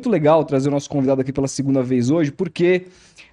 muito legal trazer o nosso convidado aqui pela segunda vez hoje, porque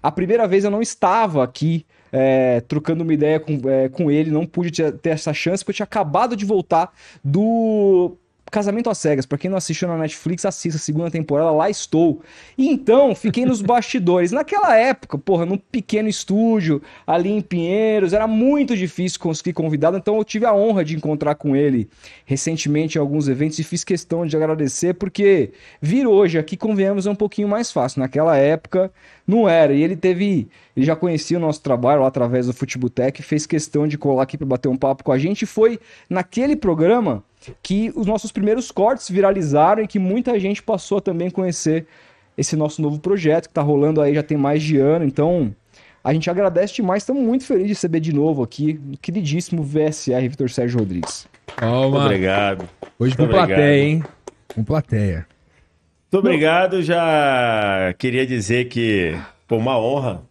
a primeira vez eu não estava aqui é, trocando uma ideia com, é, com ele, não pude ter, essa chance, porque eu tinha acabado de voltar do Casamento às Cegas, pra quem não assistiu na Netflix, assista a segunda temporada, lá estou. E então, fiquei nos bastidores. Naquela época, porra, num pequeno estúdio, ali em Pinheiros, era muito difícil conseguir convidado, então eu tive a honra de encontrar com ele recentemente em alguns eventos e fiz questão de agradecer, porque vir hoje aqui, convenhamos, é um pouquinho mais fácil. Naquela época, não era. E ele teve. Ele já conhecia o nosso trabalho lá através do Futebotec, fez questão de colar aqui para bater um papo com a gente. Foi naquele programa que os nossos primeiros cortes viralizaram e que muita gente passou a também conhecer esse nosso novo projeto que está rolando aí já tem mais de ano. Então, a gente agradece demais, estamos muito felizes de receber de novo aqui o queridíssimo VSR Vitor Sérgio Rodrigues. Calma. Obrigado. Hoje com plateia, obrigado. hein? Com plateia. Muito obrigado. Já queria dizer que, pô, uma honra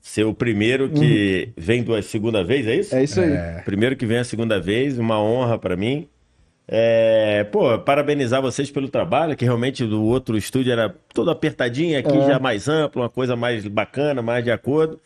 ser o primeiro que vem da segunda vez, é isso? É isso aí. É. Primeiro que vem a segunda vez, uma honra para mim. É, pô, parabenizar vocês pelo trabalho, que realmente o outro estúdio era todo apertadinho, aqui É. já mais amplo, uma coisa mais bacana, mais de acordo.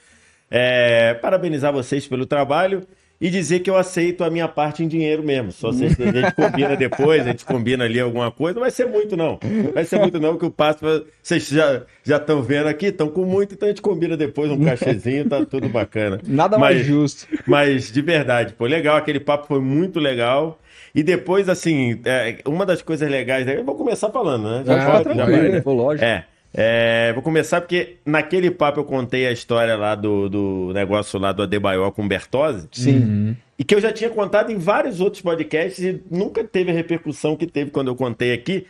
É, parabenizar vocês pelo trabalho e dizer que eu aceito a minha parte em dinheiro mesmo. Só se a gente combina depois, a gente combina ali alguma coisa. Não vai ser muito, não. Vai ser muito, não, que eu passo. Vocês já já estão vendo aqui, estão com muito, então a gente combina depois um cachezinho, tá tudo bacana. Nada mais Mas- justo. mas de verdade, pô, legal, aquele papo foi muito legal. E depois, assim, é, uma das coisas legais, eu vou começar falando, né? Ah, pode, tranquilo, vai, né? Lógico. É, é, vou começar porque naquele papo eu contei a história lá do, do negócio lá do Adebayor com o Bertozzi. Sim. E que eu já tinha contado em vários outros podcasts e nunca teve a repercussão que teve quando eu contei aqui.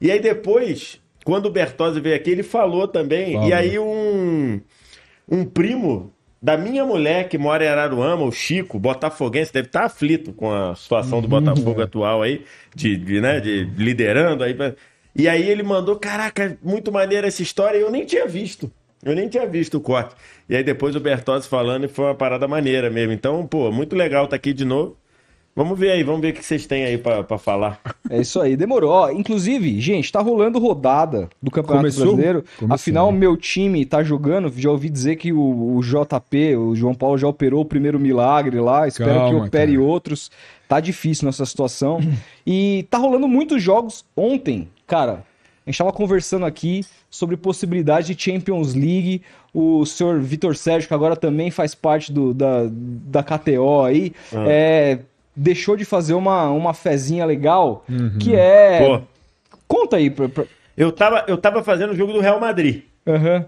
E aí depois, quando o Bertozzi veio aqui, ele falou também. E aí um, um primo da minha mulher que mora em Araruama, o Chico, botafoguense, deve estar aflito com a situação do Botafogo atual aí, de, de, né, de liderando aí. E aí ele mandou, caraca, muito maneira essa história, e eu nem tinha visto. Eu nem tinha visto o corte. E aí depois o Bertozzi falando e foi uma parada maneira mesmo. Então, pô, muito legal estar aqui de novo. Vamos ver aí, vamos ver o que vocês têm aí pra pra falar. É isso aí, demorou. Ó, inclusive, gente, tá rolando rodada do Campeonato Começou? Brasileiro. Começou, Afinal, né? meu time tá jogando. Já ouvi dizer que o, o JP, o João Paulo, já operou o primeiro milagre lá. Espero Calma, que opere cara. outros. Tá difícil nessa situação. e tá rolando muitos jogos. Ontem, cara, a gente tava conversando aqui sobre possibilidade de Champions League. O senhor Vitor Sérgio, que agora também faz parte do, da, da KTO aí, Ah. é, deixou de fazer uma, uma fezinha legal, Uhum. que é... Pô, Conta aí. Pra, pra... eu tava, eu tava fazendo o jogo do Real Madrid. Aham.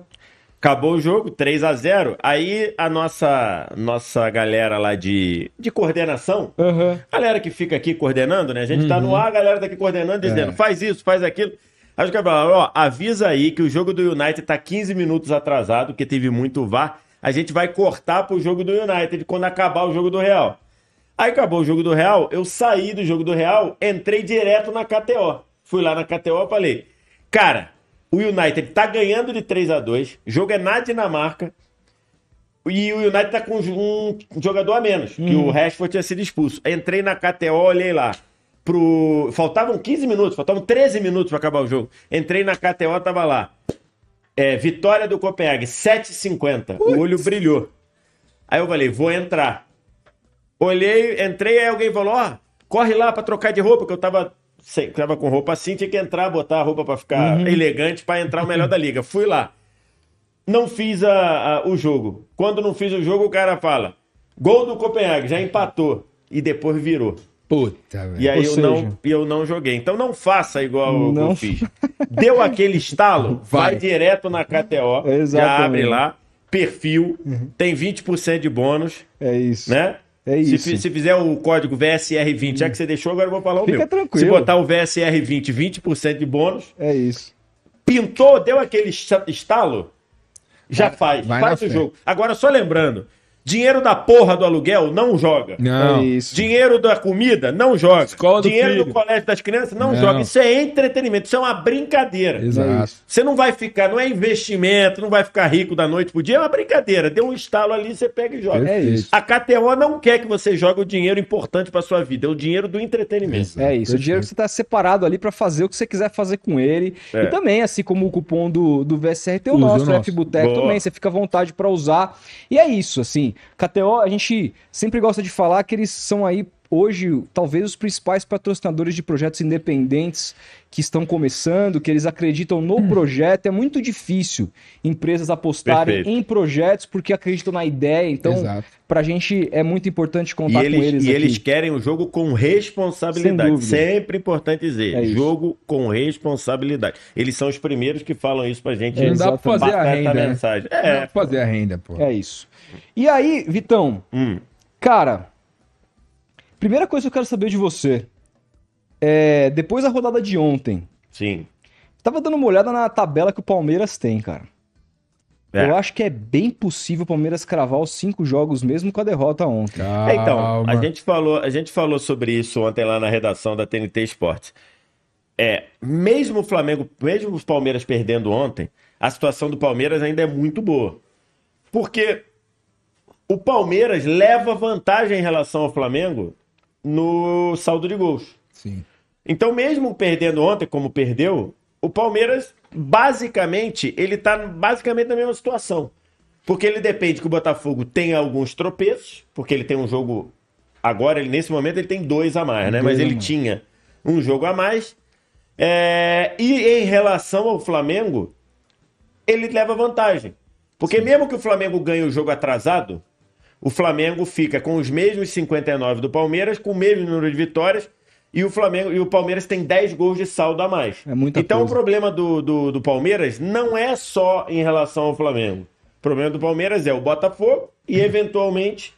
Acabou o jogo, 3 a 0 Aí a nossa nossa galera lá de, de coordenação, Aham. galera que fica aqui coordenando, né? A gente tá no ar, a galera tá aqui coordenando, dizendo, faz isso, faz aquilo. Aí os caras ó, avisa aí que o jogo do United tá 15 minutos atrasado, porque teve muito VAR. A gente vai cortar pro jogo do United quando acabar o jogo do Real. Aí acabou o jogo do Real, eu saí do jogo do Real, entrei direto na KTO. Fui lá na KTO e falei, cara, o United tá ganhando de 3 a 2 o jogo é na Dinamarca, e o United tá com um jogador a menos, que o Rashford tinha sido expulso. Entrei na KTO, olhei lá. Pro... Faltavam 15 minutos, faltavam 13 minutos para acabar o jogo. Entrei na KTO, tava lá. É, vitória do Copenhague, 7,50. O olho brilhou. Aí eu falei, vou entrar. Olhei, entrei, aí alguém falou, ó, corre lá pra trocar de roupa, que eu tava, sem, tava com roupa assim, tinha que entrar, botar a roupa pra ficar elegante pra entrar o melhor da liga. Fui lá. Não fiz a- a- o jogo. Quando não fiz o jogo, o cara fala, gol do Copenhague, já empatou. E depois virou. Puta, velho. E aí Ou eu, seja- não, eu não joguei. Então não faça igual Não. eu fiz. Deu aquele estalo, vai, Vai. direto na KTO, já abre lá, perfil, tem 20% de bônus, É isso. né? É Se, isso. fi- se fizer o código VSR20, já que você deixou, agora eu vou falar o Fica meu. tranquilo. Se botar o VSR20, 20% de bônus, É isso. pintou, deu aquele esta- estalo, já faz, vai faz o fé. jogo. Agora, só lembrando, Dinheiro da porra do aluguel, não joga. Não. É isso. Dinheiro da comida, não joga. Escola do Dinheiro do filho. colégio das crianças, não, Não. joga. Isso é entretenimento, isso é uma brincadeira. Exato. Você não vai ficar, não é investimento, não vai ficar rico da noite pro dia, é uma brincadeira. Deu um estalo ali, você pega e joga. É isso. A KTO não quer que você jogue o dinheiro importante pra sua vida, é o dinheiro do entretenimento. É isso, o dinheiro que você tá separado ali pra fazer o que você quiser fazer com ele. É. E também, assim como o cupom do, do VSR tem o Usa nosso, o nosso. F Boteco Boa. também, você fica à vontade pra usar. E é isso, assim, KTO, a gente sempre gosta de falar que eles são aí hoje talvez os principais patrocinadores de projetos independentes que estão começando, que eles acreditam no projeto. É muito difícil empresas apostarem Perfeito. em projetos porque acreditam na ideia. Então, Exato. pra gente é muito importante E contar com eles, eles e aqui. eles querem o jogo com responsabilidade. Sempre importante dizer. É jogo com responsabilidade. Eles são os primeiros que falam isso pra gente. É, Não dá pra fazer a renda. né? mensagem. Não dá É. pra fazer a renda, pô. É isso. E aí, Vitão, Hum. Cara, primeira coisa que eu quero saber de você é depois da rodada de ontem, Sim. tava dando uma olhada na tabela que o Palmeiras tem, cara. É. Eu acho que é bem possível o Palmeiras cravar os cinco jogos mesmo com a derrota ontem. É, então, a gente, falou, a gente falou sobre isso ontem lá na redação da TNT Esportes. É, mesmo o Flamengo, mesmo os Palmeiras perdendo ontem, a situação do Palmeiras ainda é muito boa. Porque o Palmeiras leva vantagem em relação ao Flamengo no saldo de gols. Sim. Então, mesmo perdendo ontem, como perdeu, o Palmeiras, basicamente, ele tá basicamente na mesma situação. Porque ele depende que o Botafogo tenha alguns tropeços, porque ele tem um jogo. Agora, ele, nesse momento, ele tem dois a mais, né? Dois Mas ele mais. tinha um jogo a mais. É, E em relação ao Flamengo, ele leva vantagem. Porque mesmo que o Flamengo ganhe o jogo atrasado, o Flamengo fica com os mesmos 59 do Palmeiras, com o mesmo número de vitórias, e o Flamengo e o Palmeiras tem 10 gols de saldo a mais. É então coisa. o problema do, do, do Palmeiras não é só em relação ao Flamengo. O problema do Palmeiras é o Botafogo e, eventualmente,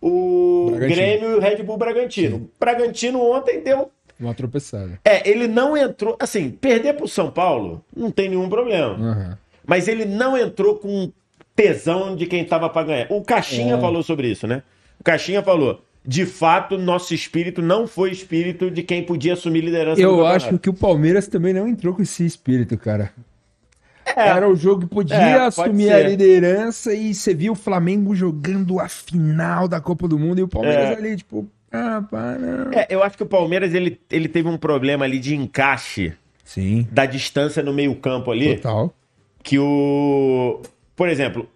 o Bragantino. Grêmio e o Red Bull Bragantino. O Bragantino ontem deu Uma tropeçada. é, ele não entrou. Assim, perder pro São Paulo não tem nenhum problema. Aham. Mas ele não entrou com tesão de quem tava pra ganhar. O Caixinha É. falou sobre isso, né? O Caixinha falou. De fato, nosso espírito não foi espírito de quem podia assumir liderança Eu campeonato." acho que o Palmeiras também não entrou com esse espírito, cara. É. Era o jogo que podia É, assumir a liderança e você viu o Flamengo jogando a final da Copa do Mundo e o Palmeiras É. ali, tipo, ah, pá, não. É, eu acho que o Palmeiras ele, ele teve um problema ali de encaixe Sim, da distância no meio-campo ali. total. que o. Por exemplo,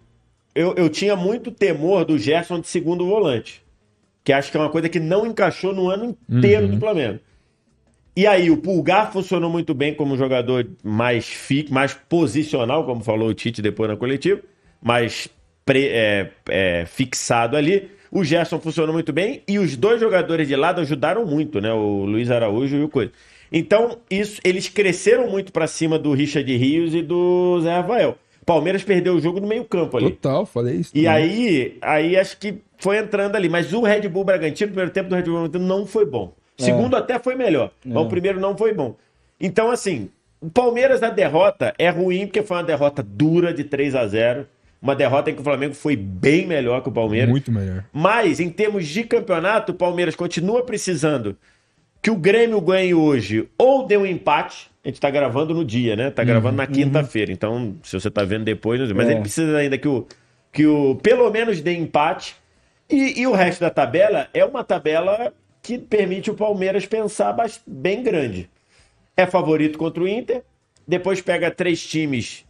eu, eu tinha muito temor do Gerson de segundo volante. Que acho que é uma coisa que não encaixou no ano inteiro do Flamengo. E aí, o Pulgar funcionou muito bem como jogador mais fi, mais posicional, como falou o Tite depois na coletiva, mais pre- é, é, fixado ali. O Gerson funcionou muito bem e os dois jogadores de lado ajudaram muito, né? O Luiz Araújo e o Coisa. Então, isso, eles cresceram muito pra cima do Richard Rios e do Zé Rafael. Palmeiras perdeu o jogo no meio-campo ali. Total, falei isso. E também. aí, aí acho que foi entrando ali. Mas o Red Bull Bragantino, o primeiro tempo do Red Bull Bragantino não foi bom. O segundo até foi melhor, mas o primeiro não foi bom. Então, assim, o Palmeiras na derrota é ruim porque foi uma derrota dura de 3 a 0 Uma derrota em que o Flamengo foi bem melhor que o Palmeiras. Muito melhor. Mas, em termos de campeonato, o Palmeiras continua precisando que o Grêmio ganhe hoje ou dê um empate. A gente tá gravando no dia, né? Tá gravando na quinta-feira. Então, se você tá vendo depois, mas É. ele precisa ainda que o, que o pelo menos dê empate. E, e o resto da tabela é uma tabela que permite o Palmeiras pensar bem grande. É favorito contra o Inter. Depois pega três times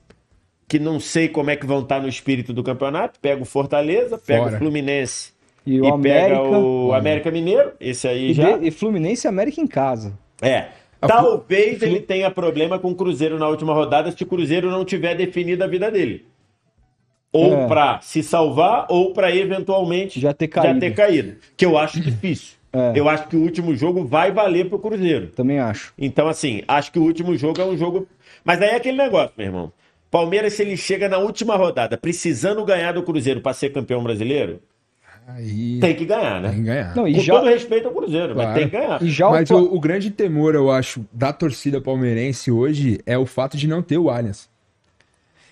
que não sei como é que vão estar no espírito do campeonato. Pega o Fortaleza, pega Fora. o Fluminense E o e América. pega o América Mineiro, esse aí E, já. de- e Fluminense e América em casa. É. Talvez ele tenha problema com o Cruzeiro na última rodada se o Cruzeiro não tiver definido a vida dele. Ou É. pra se salvar, ou pra eventualmente Já ter caído. já ter caído. Que eu acho difícil. É. Eu acho que o último jogo vai valer pro Cruzeiro. Também acho. Então, assim, acho que o último jogo é um jogo. Mas aí é aquele negócio, meu irmão. Palmeiras, se ele chega na última rodada precisando ganhar do Cruzeiro pra ser campeão brasileiro, Aí tem que ganhar, né? tem que ganhar. Não, e Com já, todo respeito ao Cruzeiro, mas Claro. tem que ganhar. e já Mas o, o, o grande temor, eu acho, da torcida palmeirense hoje é o fato de não ter o Allianz.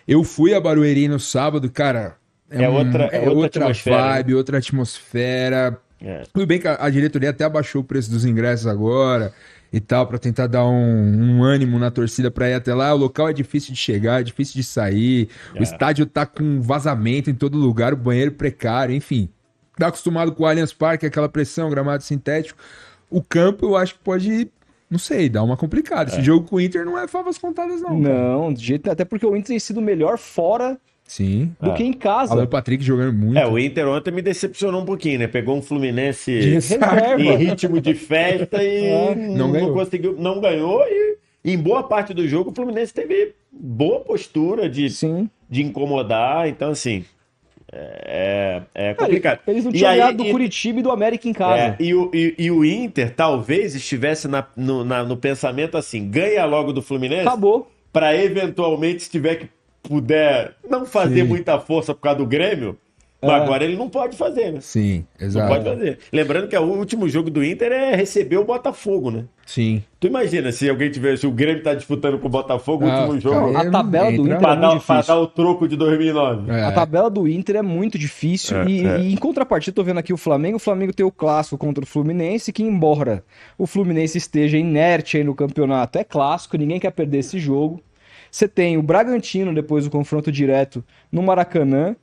Eu fui a Barueri no sábado, cara, É um- outra- é outra atmosfera, né? vibe, outra atmosfera. É. Tudo bem que a, a diretoria até abaixou o preço dos ingressos agora e tal, pra tentar dar um, um ânimo na torcida pra ir até lá. O local é difícil de chegar, é difícil de sair. É. O estádio tá com vazamento em todo lugar, o banheiro precário, enfim. Tá acostumado com o Allianz Parque, aquela pressão, gramado sintético. O campo eu acho que pode, não sei, dar uma complicada. Esse jogo com o Inter não é favas contadas, não. Não, de jeito até porque o Inter tem sido melhor fora Sim. do Ah. que em casa. Alan Patrick jogando muito. É, o Inter ontem me decepcionou um pouquinho, né? Pegou um Fluminense em ritmo de festa e É, não, não ganhou. conseguiu, não ganhou e em boa parte do jogo o Fluminense teve boa postura de, Sim. de incomodar, então assim, é, é complicado. Eles não tinham ganhado do e- Curitiba e do América em casa. É, e, o, e, e o Inter talvez estivesse na- no, na- no pensamento assim, ganha logo do Fluminense Acabou. para eventualmente, se tiver que puder não fazer Sim. muita força por causa do Grêmio, mas É. agora ele não pode fazer, né? Sim, Não exato. pode fazer. Lembrando que o último jogo do Inter é receber o Botafogo, né? Sim. Tu imagina se alguém tiver, se o Grêmio tá disputando com o Botafogo o Ah, último jogo, cara, A tabela do Inter pra é dar, muito pra difícil. dar o troco de 2009. É. A tabela do Inter é muito difícil. É, e, é. e em contrapartida, tô vendo aqui o Flamengo. O Flamengo tem o clássico contra o Fluminense, que embora o Fluminense esteja inerte aí no campeonato, é clássico, ninguém quer perder esse jogo. Você tem o Bragantino depois do confronto direto no Maracanã.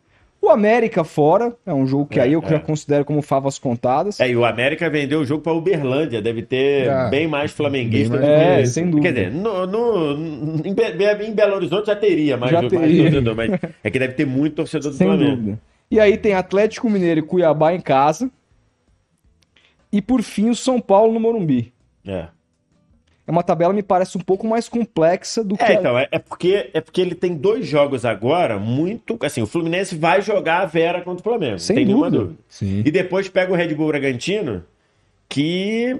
O América fora, é um jogo que É, aí eu é. já considero como favas contadas. É, e o América vendeu o jogo pra Uberlândia, deve ter Ah, bem mais flamenguista bem do mais- que É, sem dúvida. Quer dizer, no, no- em, Be- em Belo Horizonte já teria mais, Já mais teria. torcedor, mas é que deve ter muito torcedor do Sem Flamengo. dúvida. E aí tem Atlético Mineiro e Cuiabá em casa. E por fim o São Paulo no Morumbi. É. É uma tabela me parece um pouco mais complexa do que É, a- então, é, é porque, é porque ele tem dois jogos agora muito. Assim, o Fluminense vai jogar a Vera contra o Flamengo. Sem não tem nenhuma dúvida. dúvida. Sim. E depois pega o Red Bull Bragantino, que.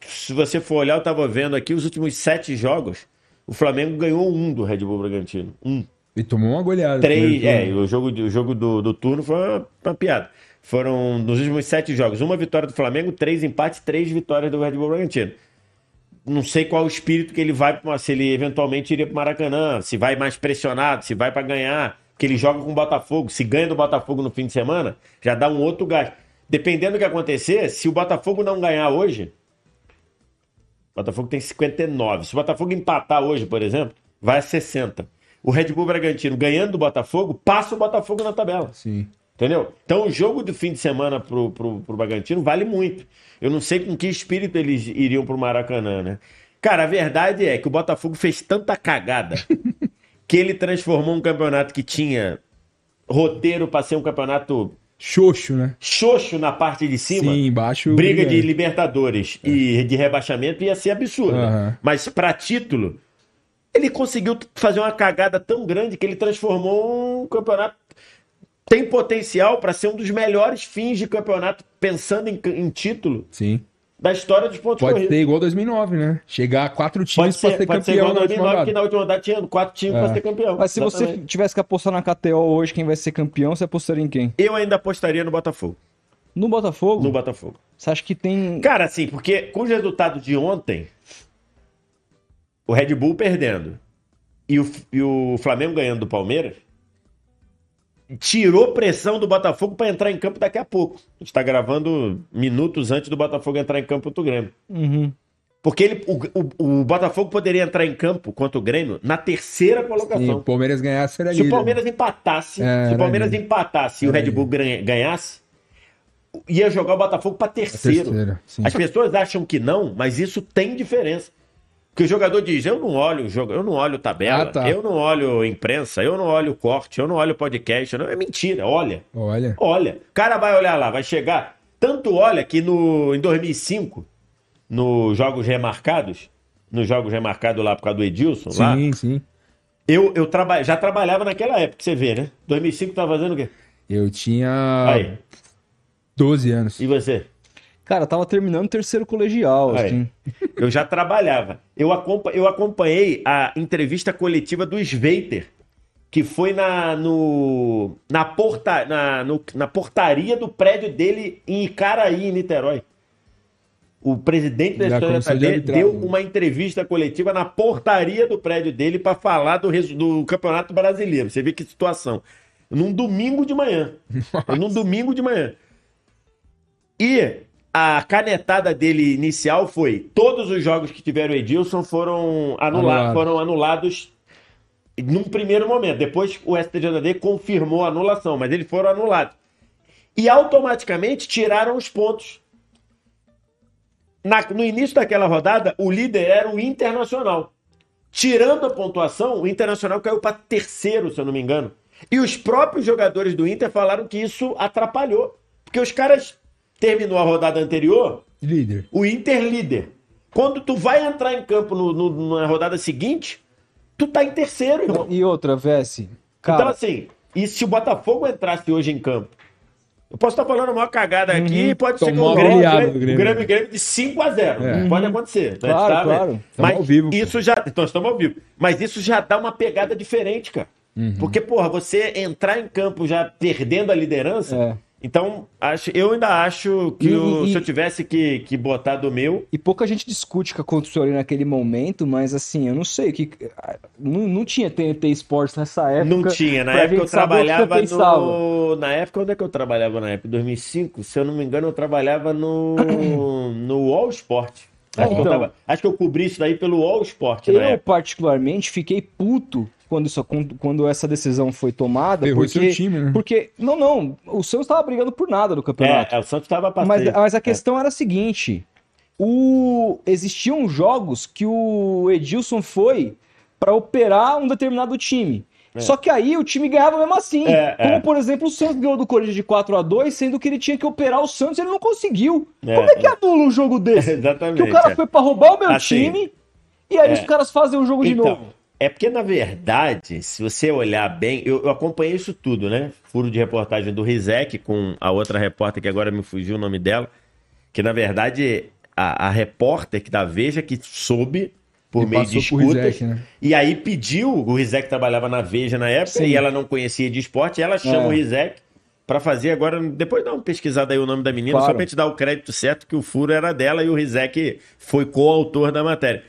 Se você for olhar, eu tava vendo aqui os últimos sete jogos. O Flamengo ganhou um do Red Bull Bragantino. Um. E tomou uma goleada. Três. É, turno. o jogo, o jogo do, do turno foi uma, uma piada. Foram, nos últimos sete jogos, uma vitória do Flamengo, três empates, três vitórias do Red Bull Bragantino. Não sei qual o espírito que ele vai, se ele eventualmente iria para Maracanã, se vai mais pressionado, se vai para ganhar, porque ele joga com o Botafogo. Se ganha do Botafogo no fim de semana, já dá um outro gás. Dependendo do que acontecer, se o Botafogo não ganhar hoje, o Botafogo tem 59. Se o Botafogo empatar hoje, por exemplo, vai a 60. O Red Bull Bragantino ganhando do Botafogo, passa o Botafogo na tabela. Sim. Entendeu? Então o jogo do fim de semana pro, pro, pro Bragantino vale muito. Eu não sei com que espírito eles iriam pro Maracanã, né? Cara, a verdade é que o Botafogo fez tanta cagada que ele transformou um campeonato que tinha roteiro para ser um campeonato Xoxo, né? xoxo na parte de cima. Sim, embaixo. Briga de brigando. Libertadores e de rebaixamento ia ser absurdo. Aham. Mas para título, ele conseguiu fazer uma cagada tão grande que ele transformou um campeonato. Tem potencial para ser um dos melhores fins de campeonato, pensando em, em título, Sim. da história dos pontos Pode corridos. ser igual 2009, né? Chegar a quatro times pra ser, ser pode ser campeão igual na última 2009, que na última rodada tinha quatro times É. para ser campeão. Mas se você tivesse que apostar na KTO hoje, quem vai ser campeão, você apostaria em quem? Eu ainda apostaria no Botafogo. No Botafogo? No Botafogo. Você acha que tem. Cara, assim, porque com os resultados de ontem, o Red Bull perdendo e o, e o Flamengo ganhando do Palmeiras, tirou pressão do Botafogo para entrar em campo daqui a pouco. A gente tá gravando minutos antes do Botafogo entrar em campo contra o Grêmio. Uhum. Porque ele, o, o- o Botafogo poderia entrar em campo contra o Grêmio na terceira Se o colocação. Palmeiras ganhasse, era Se o líder. Palmeiras empatasse, É, se o Palmeiras empatasse e o Red Bull ganha- ganhasse, ia jogar o Botafogo para terceiro. terceira, sim. As pessoas acham que não, mas isso tem diferença. Porque o jogador diz: eu não olho o jogo, eu não olho tabela, Ah, tá. eu não olho imprensa, eu não olho corte, eu não olho podcast. Não, é mentira, olha. Olha. Olha. O cara vai olhar lá, vai chegar. Tanto olha que no, em 2005, nos Jogos Remarcados, nos Jogos Remarcados lá por causa do Edilson, lá, Sim, sim. eu, eu traba, já trabalhava naquela época, você vê, né? 2005 tava fazendo o quê? Eu tinha Aí. 12 anos. E você? Cara, tava terminando o terceiro colegial, Aí. assim. Eu já trabalhava. Eu, acompa- eu acompanhei a entrevista coletiva do Sveiter, que foi na, no, na, porta, na, no- na portaria do prédio dele em Icaraí, em Niterói. O presidente da história dele deu uma entrevista coletiva na portaria do prédio dele para falar do, do Campeonato Brasileiro. Você vê que situação. num domingo de manhã. num domingo de manhã. E a canetada dele inicial foi: todos os jogos que tiveram Edilson foram, anula Anulado. foram anulados num primeiro momento. Depois o STJD confirmou a anulação, mas eles foram anulados. E automaticamente tiraram os pontos. Na- no início daquela rodada, o líder era o Internacional. Tirando a pontuação, o Internacional caiu para terceiro, se eu não me engano. E os próprios jogadores do Inter falaram que isso atrapalhou. Porque os caras terminou a rodada anterior, Líder. o Inter líder. Quando tu vai entrar em campo no- no- na rodada seguinte, tu tá em terceiro, irmão. E outra, Vessi. Então, assim, e se o Botafogo entrasse hoje em campo? Eu posso estar falando uma cagada aqui e pode ser que Tomar o Grêmio, goleada Grêmio, Grêmio. Grêmio, Grêmio de 5 a 0 É. Pode acontecer. né? Claro, Tá, claro. né? Mas ao vivo, isso já. Então, estamos ao vivo. Mas isso já dá uma pegada diferente, cara. Uhum. Porque, porra, você entrar em campo já perdendo a liderança. É. Então, acho, eu ainda acho que E- o- e- se eu tivesse que, que botar do meu. E pouca gente discute o que aconteceu ali naquele momento, mas assim, eu não sei que. Não, não tinha TNT Sports nessa época. Não tinha. Na época eu trabalhava no. Na época, onde é que eu trabalhava na época? 2005? Se eu não me engano, eu trabalhava no. no All Sport. Acho, que eu Então. tava- acho que eu cobri isso daí pelo All Sport na Eu, particularmente, fiquei puto quando, isso, quando, quando essa decisão foi tomada. Ferrou porque, seu time, né? porque. Não, não. O Santos estava brigando por nada no campeonato. É, o Santos estava Mas, passando. mas a questão era a seguinte: o... existiam jogos que o Edilson foi para operar um determinado time. Só que aí o time ganhava mesmo assim. É, Como, é. por exemplo, o Santos ganhou do Corinthians de 4 a 2 sendo que ele tinha que operar o Santos e ele não conseguiu. É, Como é que anula um jogo desse? Exatamente. que o cara é. foi para roubar o meu Assim, time e aí é. os caras fazem o jogo de Então, novo. É porque, na verdade, se você olhar bem, eu, eu acompanhei isso tudo, né? Furo de reportagem do Rizek com a outra repórter que agora me fugiu o nome dela, que na verdade a, a repórter que da Veja que soube por E meio de escutas, Rizek, né? e aí pediu, o Rizek trabalhava na Veja na época Sim. e ela não conhecia de esporte, ela chama É. o Rizek pra fazer agora, depois dá uma pesquisada aí o nome da menina, Claro. só pra gente dar o crédito certo que o furo era dela e o Rizek foi coautor da matéria.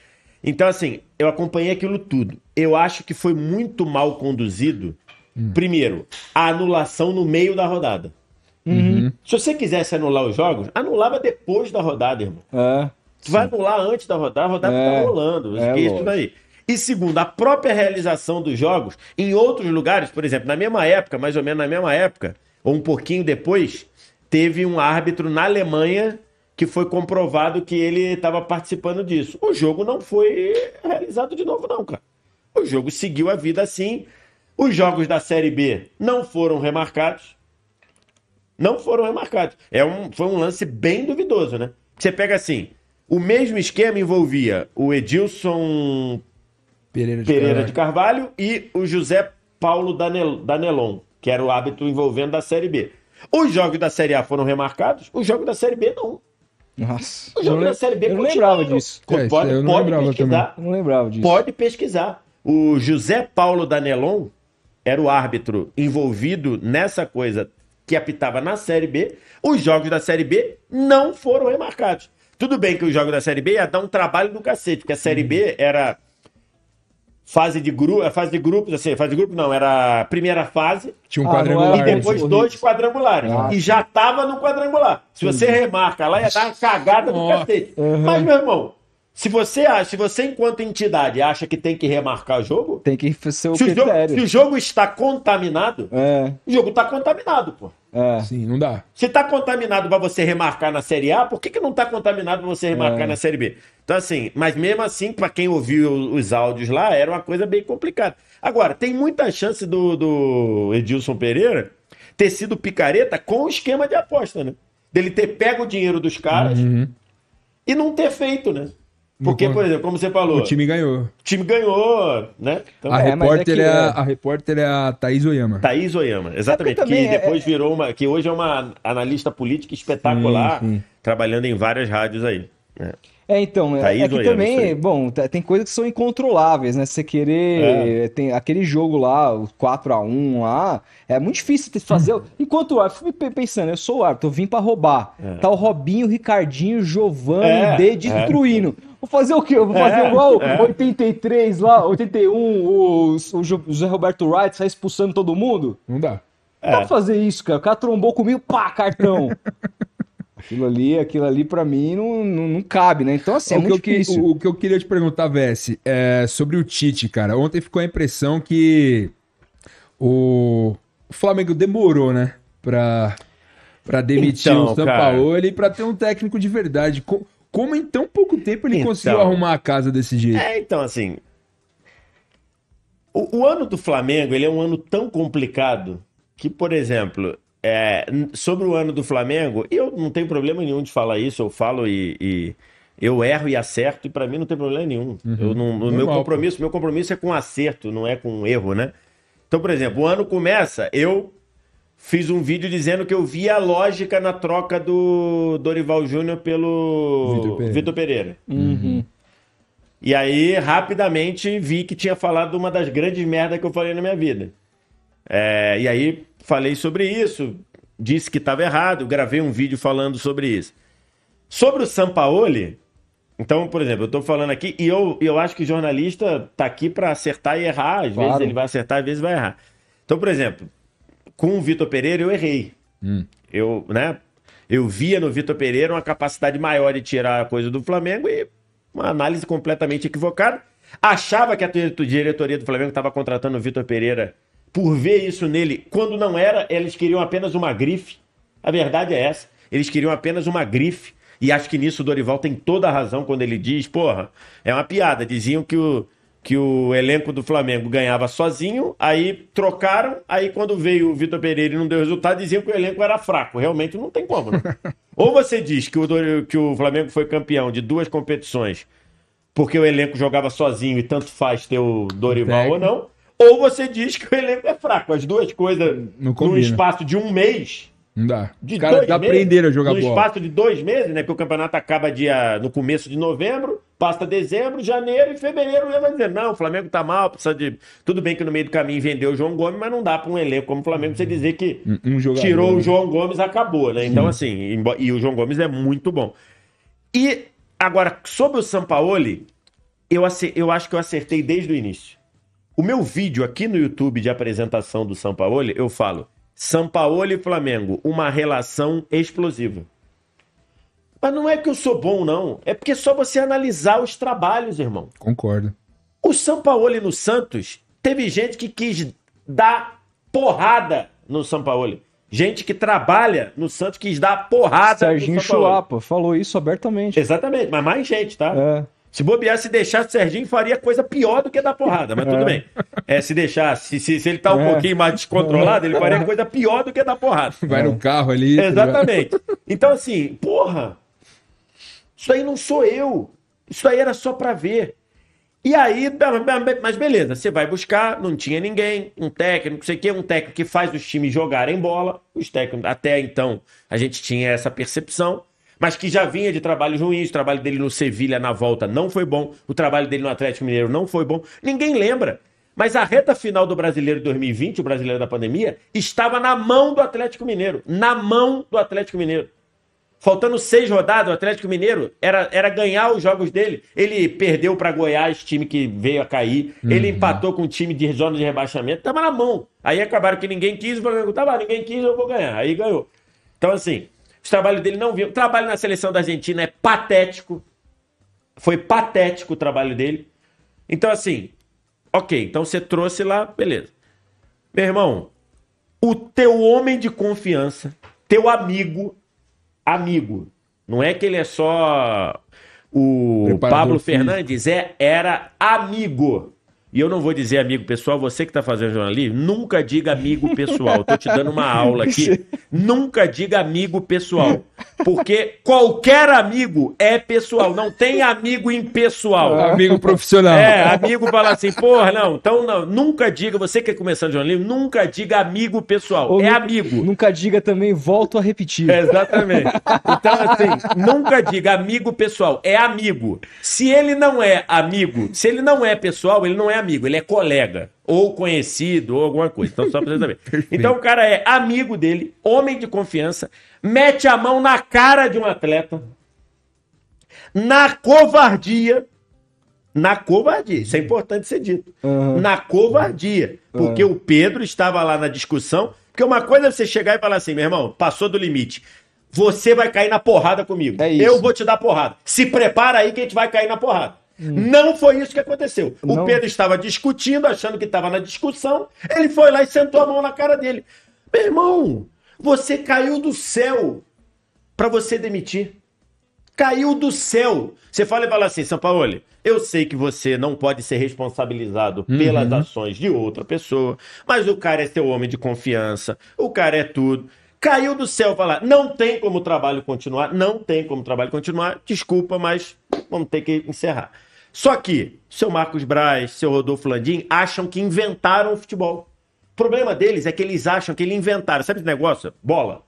Então, assim, eu acompanhei aquilo tudo. Eu acho que foi muito mal conduzido. Primeiro, a anulação no meio da rodada. Uhum. Se você quisesse anular os jogos, anulava depois da rodada, irmão. É. Tu vai anular antes da rodada, a rodada É, tá rolando. é isso daí. E segundo, a própria realização dos jogos, em outros lugares, por exemplo, na mesma época, mais ou menos na mesma época, ou um pouquinho depois, teve um árbitro na Alemanha que foi comprovado que ele estava participando disso. O jogo não foi realizado de novo, não, cara. O jogo seguiu a vida assim. Os jogos da Série B não foram remarcados. Não foram remarcados. É um, foi um lance bem duvidoso, né? Você pega assim, o mesmo esquema envolvia o Edilson Pereira de Pereira Carvalho. de Carvalho e o José Paulo Danel- Danelon, que era o árbitro envolvendo da Série B. Os jogos da Série A foram remarcados, os jogos da Série B não. Nossa. Jogos não- da Série B eu não lembrava disso. É, Pode, eu não pode lembrava pesquisar. Eu não lembrava disso. Pode pesquisar. O José Paulo Danelon era o árbitro envolvido nessa coisa que apitava na Série B. Os jogos da Série B não foram remarcados. Tudo bem que os jogos da Série B ia dar um trabalho do cacete, porque a Série B era fase de grupo, fase de grupos, assim, fase de grupo não, era a primeira fase Tinha um Ah, quadrangular. e depois isso. dois quadrangulares. Ah, e já tava no quadrangular. Se você remarca lá, ia dar uma cagada do Nossa. cacete. Mas, meu irmão, se você acha, se você, enquanto entidade, acha que tem que remarcar o jogo, Tem que ser o se o, jogo, critério. se o jogo está contaminado, É, o jogo está contaminado, pô. é. Sim, não dá. Se está contaminado para você remarcar na Série A, por que, que não está contaminado para você remarcar É. na Série B? Então, assim, mas mesmo assim, para quem ouviu os áudios lá, era uma coisa bem complicada. Agora, tem muita chance do, do Edilson Pereira ter sido picareta com o esquema de aposta, né? Dele ter pego o dinheiro dos caras Uhum. e não ter feito, né? Porque, por exemplo, como você falou, O time ganhou. o time ganhou, né? Então, A, É, é repórter que é, é- a, a repórter é a Thaís Oyama. Thaís Oyama, exatamente. É porque também que é- depois virou uma. Que hoje é uma analista política espetacular, Sim, sim. trabalhando em várias rádios aí. né? É, então, é, Thaís é que Oyama, isso também, bom, tá- tem coisas que são incontroláveis, né? Você querer. Tem aquele jogo lá, o 4x1 lá, é muito difícil de fazer. Enquanto o árbitro, fui pe- pensando, eu sou o árbitro, eu vim pra roubar. Tá o Robinho, o Ricardinho, Giovanni, É, D destruindo. Vou fazer o quê? Eu vou fazer É, igual é. 83 lá, 81, o, o Jo- José Roberto Wright sai expulsando todo mundo? Não dá. É. Pra fazer isso, cara. O cara trombou comigo, pá, cartão. aquilo ali, aquilo ali pra mim não, não, não cabe, né? Então, assim, é o, muito que eu, o, o que eu queria te perguntar, Vessi, é sobre o Tite, cara. Ontem ficou a impressão que o, o Flamengo demorou, né? Pra, pra demitir Então, o Sampaoli e pra ter um técnico de verdade. Co- Como em tão pouco tempo ele Então. conseguiu arrumar a casa desse jeito? É, então, assim. O, o ano do Flamengo, ele é um ano tão complicado que, por exemplo, é, sobre o ano do Flamengo, eu não tenho problema nenhum de falar isso, eu falo e. e- eu erro e acerto, e pra mim não tem problema nenhum. Eu não, o meu compromisso, meu compromisso é com acerto, não é com erro, né? Então, por exemplo, o ano começa, eu fiz um vídeo dizendo que eu vi a lógica na troca do Dorival Júnior pelo Vitor Pereira. Pereira. Uhum. E aí, rapidamente, vi que tinha falado uma das grandes merdas que eu falei na minha vida. É, e aí, falei sobre isso, disse que estava errado, gravei um vídeo falando sobre isso. Sobre o Sampaoli, então, por exemplo, eu estou falando aqui, e eu, eu acho que jornalista tá aqui para acertar e errar. Às Claro. vezes ele vai acertar, às vezes vai errar. Então, por exemplo, com o Vitor Pereira eu errei. Eu, né? Eu via no Vitor Pereira uma capacidade maior de tirar a coisa do Flamengo e uma análise completamente equivocada. Achava que a dire- diretoria do Flamengo estava contratando o Vitor Pereira por ver isso nele, quando não era, eles queriam apenas uma grife. A verdade é essa. Eles queriam apenas uma grife. E acho que nisso o Dorival tem toda a razão quando ele diz, porra, é uma piada. Diziam que o, que o elenco do Flamengo ganhava sozinho, aí trocaram, aí quando veio o Vitor Pereira e não deu resultado, diziam que o elenco era fraco. Realmente não tem como, né? Ou você diz que o, que o Flamengo foi campeão de duas competições porque o elenco jogava sozinho e tanto faz ter o Dorival ou não, ou você diz que o elenco é fraco. As duas coisas Não num espaço de um mês Não dá. de Os caras dois meses, aprenderam a jogar no bola. espaço de dois meses, né? Porque o campeonato acaba dia, no começo de novembro, passa dezembro, janeiro e fevereiro. Ele vai dizer: não, o Flamengo tá mal, precisa de. Tudo bem que no meio do caminho vendeu o João Gomes, mas não dá para um elenco como o Flamengo você dizer que Um- um jogador, tirou né? o João Gomes, acabou, né? Então, assim, embo- e o João Gomes é muito bom. E agora, sobre o Sampaoli, eu, eu acho que eu acertei desde o início. O meu vídeo aqui no YouTube de apresentação do Sampaoli, eu falo: Sampaoli e Flamengo, uma relação explosiva. Mas não é que eu sou bom, não. É porque é só você analisar os trabalhos, irmão. Concordo. O Sampaoli no Santos, teve gente que quis dar porrada no Sampaoli. Gente que trabalha no Santos quis dar porrada Serginho no Sampaoli. Chulapa falou isso abertamente. Exatamente, mas mais gente, tá? É. Se bobear, se deixasse o Serginho, faria coisa pior do que dar porrada, mas tudo bem. É, se deixar, se, se, se ele tá um É. pouquinho mais descontrolado, ele faria coisa pior do que dar porrada. Vai no carro ali. tá? Exatamente. Então, assim, porra, isso aí não sou eu. Isso aí era só pra ver. E aí, mas beleza, você vai buscar, não tinha ninguém, um técnico, não sei o quê, um técnico que faz os times jogarem bola. Os técnicos, até então, a gente tinha essa percepção, mas que já vinha de trabalhos ruins. O trabalho dele no Sevilha na volta não foi bom, o trabalho dele no Atlético Mineiro não foi bom. Ninguém lembra. Mas a reta final do Brasileiro 2020, o Brasileiro da Pandemia, estava na mão do Atlético Mineiro. Na mão do Atlético Mineiro. Faltando seis rodadas, o Atlético Mineiro era, era ganhar os jogos dele. Ele perdeu para Goiás, time que veio a cair. Ele empatou com o time de zona de rebaixamento. Tava na mão. Aí acabaram que ninguém quis, o Flamengo tava, ninguém quis, eu vou ganhar. Aí ganhou. Então, assim, os trabalhos dele não viram. O trabalho na seleção da Argentina é patético. Foi patético o trabalho dele. Então, assim, ok, então você trouxe lá, beleza. Meu irmão, o teu homem de confiança, teu amigo, amigo, não é que ele é só o Preparador Pablo. Fernandes, é, era amigo. E eu não vou dizer amigo pessoal, você que está fazendo jornalismo, nunca diga amigo pessoal. Tô te dando uma aula aqui. Nunca diga amigo pessoal. Porque qualquer amigo é pessoal. Não tem amigo impessoal. Amigo profissional. É, amigo fala assim, porra, não, então não, nunca diga, você que é começando jornalismo, nunca diga amigo pessoal, Ou é nu- amigo. Nunca diga também, volto a repetir. Exatamente. Então, assim, nunca diga amigo pessoal, é amigo. Se ele não é amigo, se ele não é pessoal, ele não é amigo, ele é colega, ou conhecido, ou alguma coisa. Então, só pra você saber. Então, o cara é amigo dele, homem de confiança, mete a mão na cara de um atleta, na covardia. Na covardia, isso é importante ser dito. Aham. Na covardia. Porque o Pedro estava lá na discussão Porque uma coisa é você chegar e falar assim, meu irmão, passou do limite. Você vai cair na porrada comigo. É. Eu vou te dar porrada. Se prepara aí que a gente vai cair na porrada. Não foi isso que aconteceu. O Não. Pedro estava discutindo, achando que estava na discussão. Ele foi lá e sentou a mão na cara dele. Meu irmão, você caiu do céu para você demitir. Caiu do céu. Você fala e fala assim, São Paulo, eu sei que você não pode ser responsabilizado pelas ações de outra pessoa, mas o cara é seu homem de confiança, o cara é tudo. Caiu do céu falar, não tem como o trabalho continuar, não tem como o trabalho continuar, desculpa, mas vamos ter que encerrar. Só que seu Marcos Braz, seu Rodolfo Landim acham que inventaram o futebol. O problema deles é que eles acham que eles inventaram. Sabe esse negócio? Bola.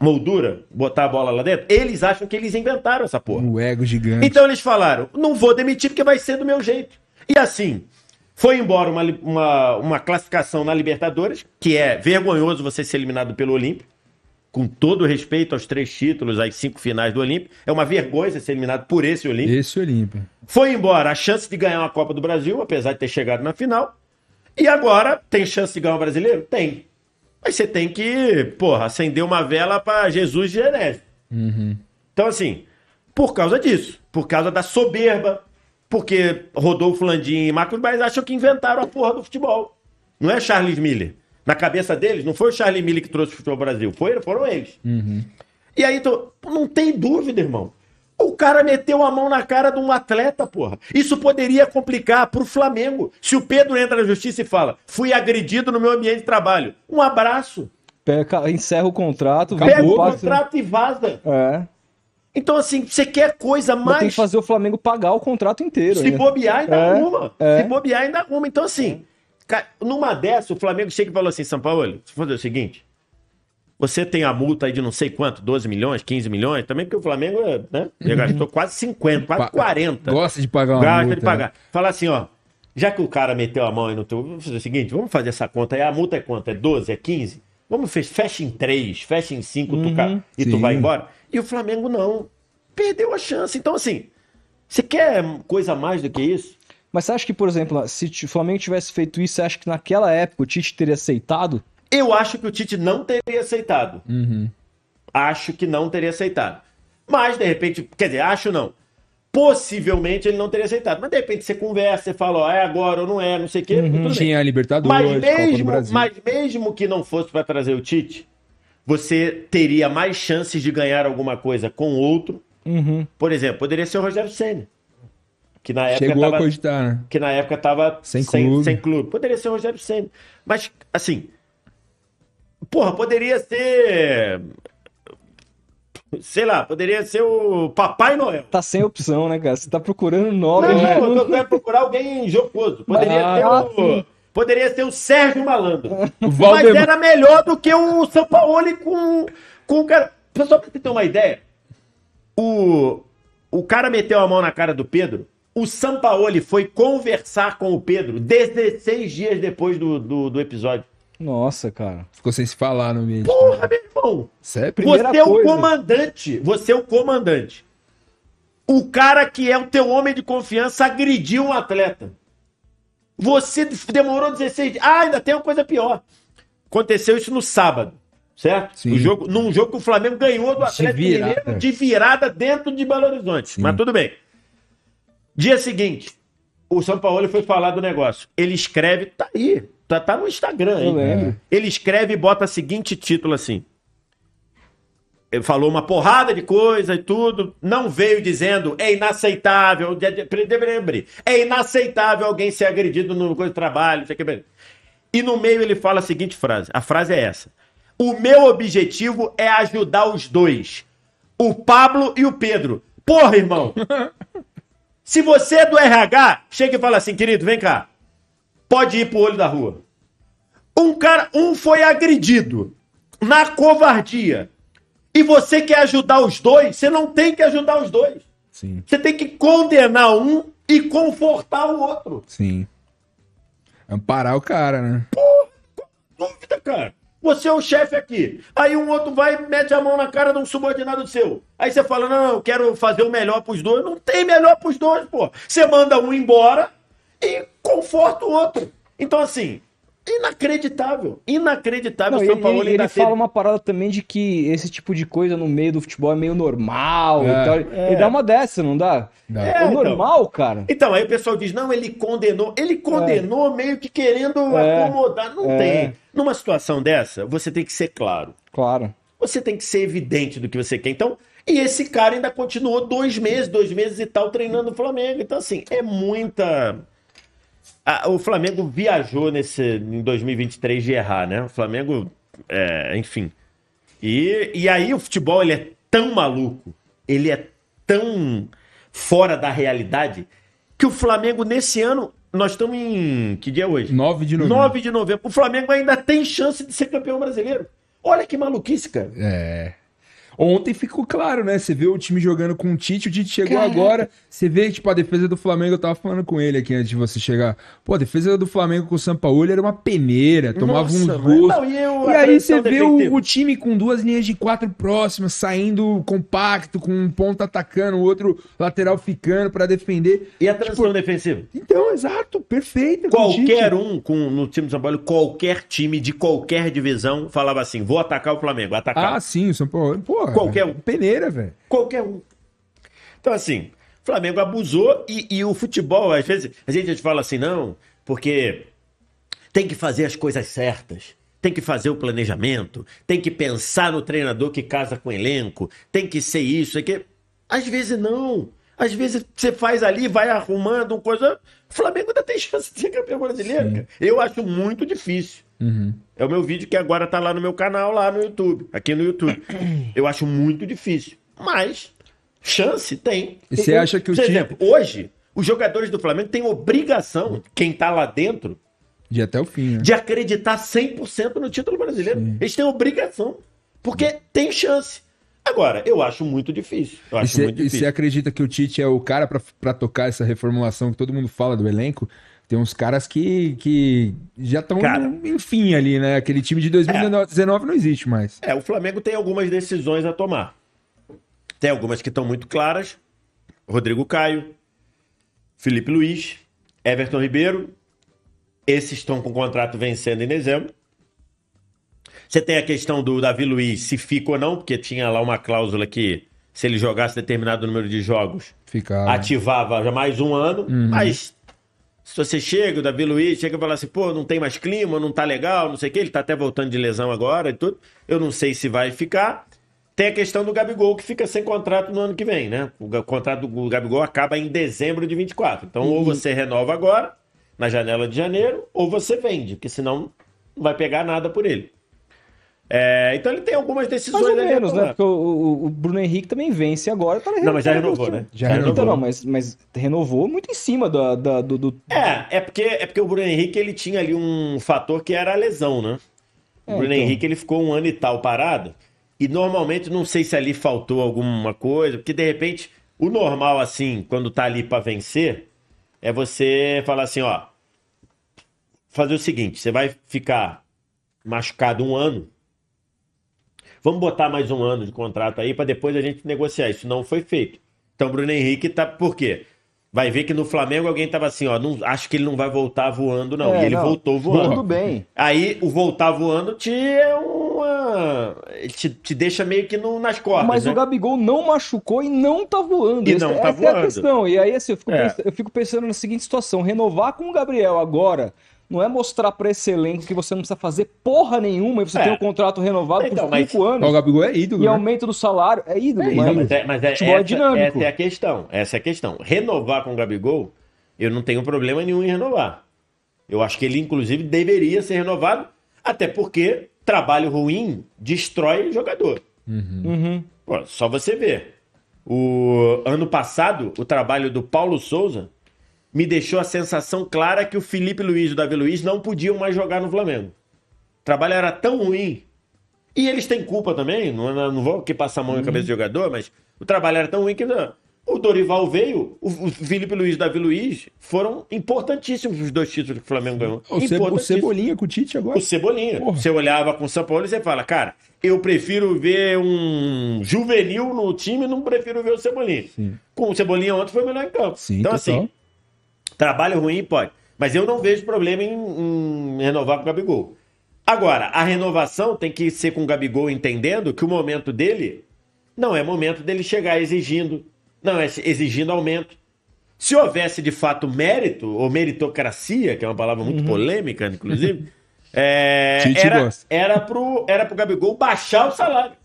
Moldura, botar a bola lá dentro. Eles acham que eles inventaram essa porra. O ego gigante. Então eles falaram: não vou demitir porque vai ser do meu jeito. E assim, foi embora uma, uma, uma classificação na Libertadores, que é vergonhoso você ser eliminado pelo Olímpio. Com todo respeito aos três títulos, às cinco finais do Olímpio. É uma vergonha ser eliminado por esse Olímpio. Esse Olímpio. Foi embora a chance de ganhar uma Copa do Brasil, apesar de ter chegado na final. E agora, tem chance de ganhar o brasileiro? Tem. Mas você tem que, porra, acender uma vela para Jesus de Genésio. Então, assim, por causa disso, por causa da soberba, porque Rodolfo Landim e Marcos Braz acham que inventaram a porra do futebol. Não é Charles Miller. Na cabeça deles, não foi o Charles Miller que trouxe o futebol ao Brasil, foi, foram eles. E aí, tô, não tem dúvida, irmão. O cara meteu a mão na cara de um atleta, porra. Isso poderia complicar pro Flamengo. Se o Pedro entra na justiça e fala, fui agredido no meu ambiente de trabalho. Um abraço. Pega- encerra o contrato, Pega o passa- contrato e vaza. É. Então, assim, você quer coisa Mas mais. tem que fazer o Flamengo pagar o contrato inteiro. Se ainda. bobear, ainda É, arruma. é. Se bobear, ainda arruma. Então, assim, ca- numa dessa, o Flamengo chega e falou assim: São Paulo, vamos fazer o seguinte. Você tem a multa aí de não sei quanto, 12 milhões, 15 milhões, também porque o Flamengo né, já gastou quase 50, quase Pa- 40. Gosta de pagar uma Gasta multa. de pagar. Fala assim, ó. Já que o cara meteu a mão aí no teu. Vamos fazer o seguinte: vamos fazer essa conta aí. A multa é quanto? É 12? É 15? Vamos fech- fecha em 3, fecha em 5 tu ca- e tu Sim. vai embora. E o Flamengo não. Perdeu a chance. Então, assim, você quer coisa mais do que isso? Mas você acha que, por exemplo, se o Flamengo tivesse feito isso, você acha que naquela época o Tite teria aceitado? Eu acho que o Tite não teria aceitado. Uhum. Acho que não teria aceitado. Mas, de repente, quer dizer, acho não. Possivelmente ele não teria aceitado. Mas, de repente, você conversa, você fala, ó, é agora ou não é, não sei o quê. tudo bem. Tinha a Libertadores, Mas Copa do mesmo, Brasil. mas mesmo que não fosse para trazer o Tite, você teria mais chances de ganhar alguma coisa com outro. Uhum. Por exemplo, poderia ser o Rogério Senna. Que na época Chegou a tava, cogitar, né? que na época tava Sem sem, clube. sem clube. Poderia ser o Rogério Senna. Mas, assim. Porra, poderia ser. Sei lá, poderia ser o Papai Noel. Tá sem opção, né, cara? Você tá procurando nome. Não, né? eu quero procurar alguém jocoso. Poderia Ah, ser o. Poderia ser o Sérgio Malandro. O Mas Valdemar. era melhor do que o São Paulo com, com o cara. Só pra você ter uma ideia, o, o cara meteu a mão na cara do Pedro. O Sampaoli foi conversar com o Pedro 16 dias depois do, do, do episódio. Nossa, cara. Ficou sem se falar no ambiente. Porra, meu irmão! É Primeira você é o coisa. comandante. Você é o comandante. O cara que é o teu homem de confiança agrediu um atleta. Você demorou 16 dias. Ah, ainda tem uma coisa pior. Aconteceu isso no sábado, certo? Sim. No jogo, num jogo que o Flamengo ganhou do Atlético virada. Mineiro de virada dentro de Belo Horizonte. Mas tudo bem. Dia seguinte, o São Paulo foi falar do negócio. Ele escreve, tá aí, tá, tá no Instagram, Eu hein? lembro. Ele escreve e bota o seguinte título assim. Ele falou uma porrada de coisa e tudo. Não veio dizendo é inaceitável. É inaceitável alguém ser agredido no coisa de trabalho. não sei o que. E no meio ele fala a seguinte frase. A frase é essa. O meu objetivo é ajudar os dois. O Pablo e o Pedro. Porra, irmão. Se você é do RH, chega e fala assim, querido, vem cá. Pode ir pro olho da rua. Um cara, um foi agredido na covardia. E você quer ajudar os dois, você não tem que ajudar os dois. Sim, Você tem que condenar um e confortar o outro. sim. Amparar o cara, né? Dúvida, cara. Você é o chefe aqui. Aí um outro vai e mete a mão na cara de um subordinado seu. Aí você fala: não, eu quero fazer o melhor pros dois. Não tem melhor pros dois, pô. Você manda um embora e conforta o outro. Então, assim, Inacreditável. Inacreditável. Não, São ele, Paulo ele, ainda ele fala uma parada também de que esse tipo de coisa no meio do futebol é meio normal É. e tal. Ele dá uma dessa, não dá? Dá. É, É, então. normal, cara. Então, aí o pessoal diz, não, ele condenou. Ele condenou meio que querendo É. acomodar. Não É. tem. Numa situação dessa, você tem que ser claro. Claro. Você tem que ser evidente do que você quer. Então, e esse cara ainda continuou dois meses, dois meses e tal, treinando o Flamengo. Então, assim, é muita. Ah, o Flamengo viajou nesse, em 2023 de errar, né? O Flamengo, é, enfim. E, e aí o futebol ele é tão maluco, ele é tão fora da realidade, que o Flamengo nesse ano, nós estamos em. Que dia é hoje? 9 de novembro. 9 de novembro. O Flamengo ainda tem chance de ser campeão brasileiro. Olha que maluquice, cara. É. Ontem ficou claro, né? Você vê o time jogando com o Tite, o Tite chegou agora. Você vê, tipo, a defesa do Flamengo, eu tava falando com ele aqui antes de você chegar. Pô, a defesa do Flamengo com o Sampaoli era uma peneira, tomava Nossa, uns gols. Não, e eu- e aí você vê o, o time com duas linhas de quatro próximas, saindo compacto, com um ponto atacando, o outro lateral ficando pra defender. E a transição defensiva? Então, exato, perfeita. com o Tite. Qualquer um com, no time do São Paulo, qualquer time de qualquer divisão falava assim: vou atacar o Flamengo, atacar. Ah, sim, o São Paulo. Pô, Qualquer um. Peneira, velho. Qualquer um. Então, assim, o Flamengo abusou e, e o futebol, às vezes, a gente fala assim, não, porque tem que fazer as coisas certas. Tem que fazer o planejamento, tem que pensar no treinador que casa com o elenco, tem que ser isso, é que às vezes não. Às vezes você faz ali, vai arrumando uma coisa. O Flamengo ainda tem chance de ser campeão brasileiro. cara. Eu acho muito difícil. É o meu vídeo que agora tá lá no meu canal, lá no YouTube, aqui no YouTube. Eu acho muito difícil. Mas, chance tem. E você acha que o Por time- exemplo, hoje, os jogadores do Flamengo têm obrigação, quem tá lá dentro, De até o fim, né? de acreditar 100% no título brasileiro. Eles têm obrigação. Porque tem chance. Agora, eu acho muito difícil. Eu E acho E você acredita que o Tite é o cara pra tocar essa reformulação que todo mundo fala do elenco? Tem uns caras que, que já estão, Cara. enfim, ali, né? Aquele time de 2019 não existe mais. É, o Flamengo tem algumas decisões a tomar. Tem algumas que estão muito claras. Rodrigo Caio, Felipe Luiz, Everton Ribeiro. Esses estão com o contrato vencendo em dezembro. Você tem a questão do Davi Luiz, se fica ou não, porque tinha lá uma cláusula que se ele jogasse determinado número de jogos, Ficar. ativava já mais um ano. Mas se você chega, o Davi Luiz chega e fala assim, pô, não tem mais clima, não tá legal, não sei o que, ele tá até voltando de lesão agora e tudo. Eu não sei se vai ficar. Tem a questão do Gabigol, que fica sem contrato no ano que vem, né? O contrato do Gabigol acaba em dezembro de 24. Então, ou você renova agora, na janela de janeiro, ou você vende, porque senão não vai pegar nada por ele. É, então ele tem algumas decisões Mais ou menos, né? Porque o, o- o Bruno Henrique também vence agora. Tá Não, mas já renovou, né? Já Então, renovou. não, mas, mas renovou muito em cima da, da- do, do- É, é porque, é porque o Bruno Henrique ele tinha ali um fator que era a lesão, né? O É, Bruno então. Henrique ele ficou um ano e tal parado. E normalmente não sei se ali faltou alguma coisa, porque de repente o normal assim, quando tá ali pra vencer, é você falar assim, ó, fazer o seguinte, você vai ficar machucado um ano. Vamos botar mais um ano de contrato aí pra depois a gente negociar. Isso não foi feito. Então Bruno Henrique tá por quê? Vai ver que no Flamengo alguém tava assim, ó, não, acho que ele não vai voltar voando não. É, e ele não. voltou voando. Tudo bem. Aí o voltar voando te é uma. Te, te deixa meio que no- nas cordas. Mas né? o Gabigol não machucou e não tá voando. E Essa- não tá essa é a voando. questão. E aí, assim, eu fico, É. pens- eu fico pensando na seguinte situação: renovar com o Gabriel agora não é mostrar pra esse elenco que você não precisa fazer porra nenhuma e você É. tem um contrato renovado Então, por mas- cinco Ó, anos O Gabigol é ídolo, e né? aumento do salário. É ídolo, Não, mas, mas é, mas é, é essa, dinâmico. essa é a questão. Essa é a questão. Renovar com o Gabigol, eu não tenho problema nenhum em renovar. Eu acho que ele, inclusive, deveria ser renovado, até porque trabalho ruim destrói jogador. Uhum. Pô, só você ver. O ano passado, o trabalho do Paulo Souza me deixou a sensação clara que o Felipe Luiz e o Davi Luiz não podiam mais jogar no Flamengo. O trabalho era tão ruim. E eles têm culpa também, não, não vou aqui passar a mão na cabeça do jogador, mas o trabalho era tão ruim que não. o Dorival veio, o, o Felipe Luiz e o Davi Luiz foram importantíssimos os dois títulos que o Flamengo ganhou. O, Ce- o. Cebolinha com o Tite agora. O Cebolinha. Porra. Você olhava com o São Paulo e você fala, cara, eu prefiro ver um juvenil no time, não prefiro ver o Cebolinha. Com o Cebolinha ontem foi o melhor em campo. Sim, então, total. assim, trabalho ruim pode. Mas eu não vejo problema em, em renovar com o Gabigol. Agora, a renovação tem que ser com o Gabigol entendendo que o momento dele não é momento dele chegar exigindo, não é exigindo aumento. Se houvesse de fato mérito, ou meritocracia, que é uma palavra muito polêmica, inclusive, é, era, era, pro, era pro Gabigol baixar o salário.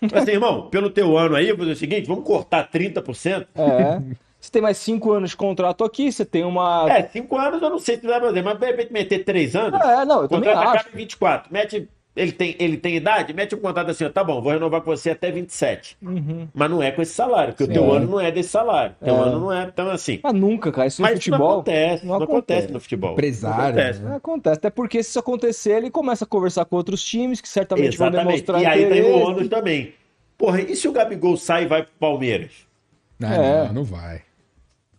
Mas assim, irmão, pelo teu ano aí, eu vou fazer o seguinte: vamos cortar 30%. É. Você tem mais cinco anos de contrato aqui, você tem uma. É, cinco anos eu não sei se vai fazer, mas de repente meter três anos. É, não, eu também contrato acho. acaba em 24. Mete. Ele tem, ele tem idade? Mete um contrato assim, ó, tá bom, vou renovar com você até 27. Uhum. Mas não é com esse salário, porque o teu É. ano não é desse salário. Teu É. ano não é. Então, assim. Mas nunca, cara. Isso no Mas isso não futebol. acontece. Não, acontece. no futebol. Empresário, Não acontece. né? É, acontece. Até porque se isso acontecer, ele começa a conversar com outros times que certamente vão Exatamente. demonstrar E aí tem o interesse. ônus também. Porra, e se o Gabigol sai e vai pro Palmeiras? Ah, É. não, não vai.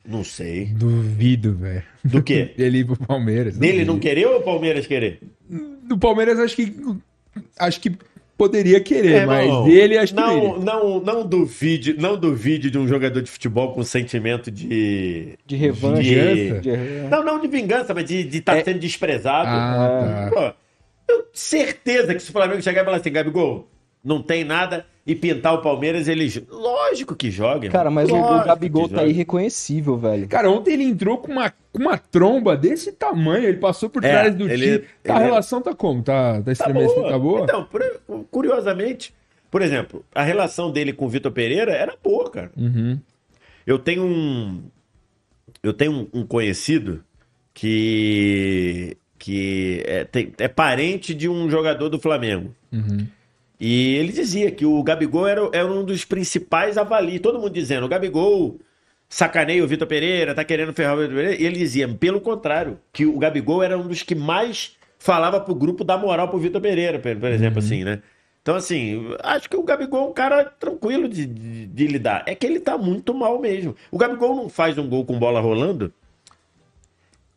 Não sei. Duvido, velho. Do quê? Ele ir pro Palmeiras. Dele não querer ou o Palmeiras querer? Do Palmeiras, acho que. Acho que poderia querer, É, mas irmão, dele, acho que não, não. não, não duvide, não duvide de um jogador de futebol com sentimento de De revanche. Vingança? De... não, não de vingança, mas de estar É. sendo desprezado. Ah, tá. Pô, eu certeza que se o Flamengo chegar e falar assim, Gabigol, não tem nada e pintar o Palmeiras, ele lógico que joga. Cara, mas o- Gabigol tá irreconhecível, velho. Cara, ontem ele entrou com uma, com uma tromba desse tamanho, ele passou por É, trás do ele- time. a ele- relação tá como? Tá, tá Tá estremecendo? boa. Tá boa? Então, por- curiosamente, por exemplo, a relação dele com o Vitor Pereira era boa, cara. Uhum. Eu tenho um. Eu tenho um, um conhecido que. que é, tem- é parente de um jogador do Flamengo. Uhum. E ele dizia que o Gabigol era, era um dos principais avali. Todo mundo dizendo, o Gabigol sacaneia o Vitor Pereira, tá querendo ferrar o Vitor Pereira. E ele dizia, pelo contrário, que o Gabigol era um dos que mais falava pro grupo dar moral pro Vitor Pereira, por, exemplo, assim, né? Então, assim, acho que o Gabigol é um cara tranquilo de, de- de lidar. É que ele tá muito mal mesmo. O Gabigol não faz um gol com bola rolando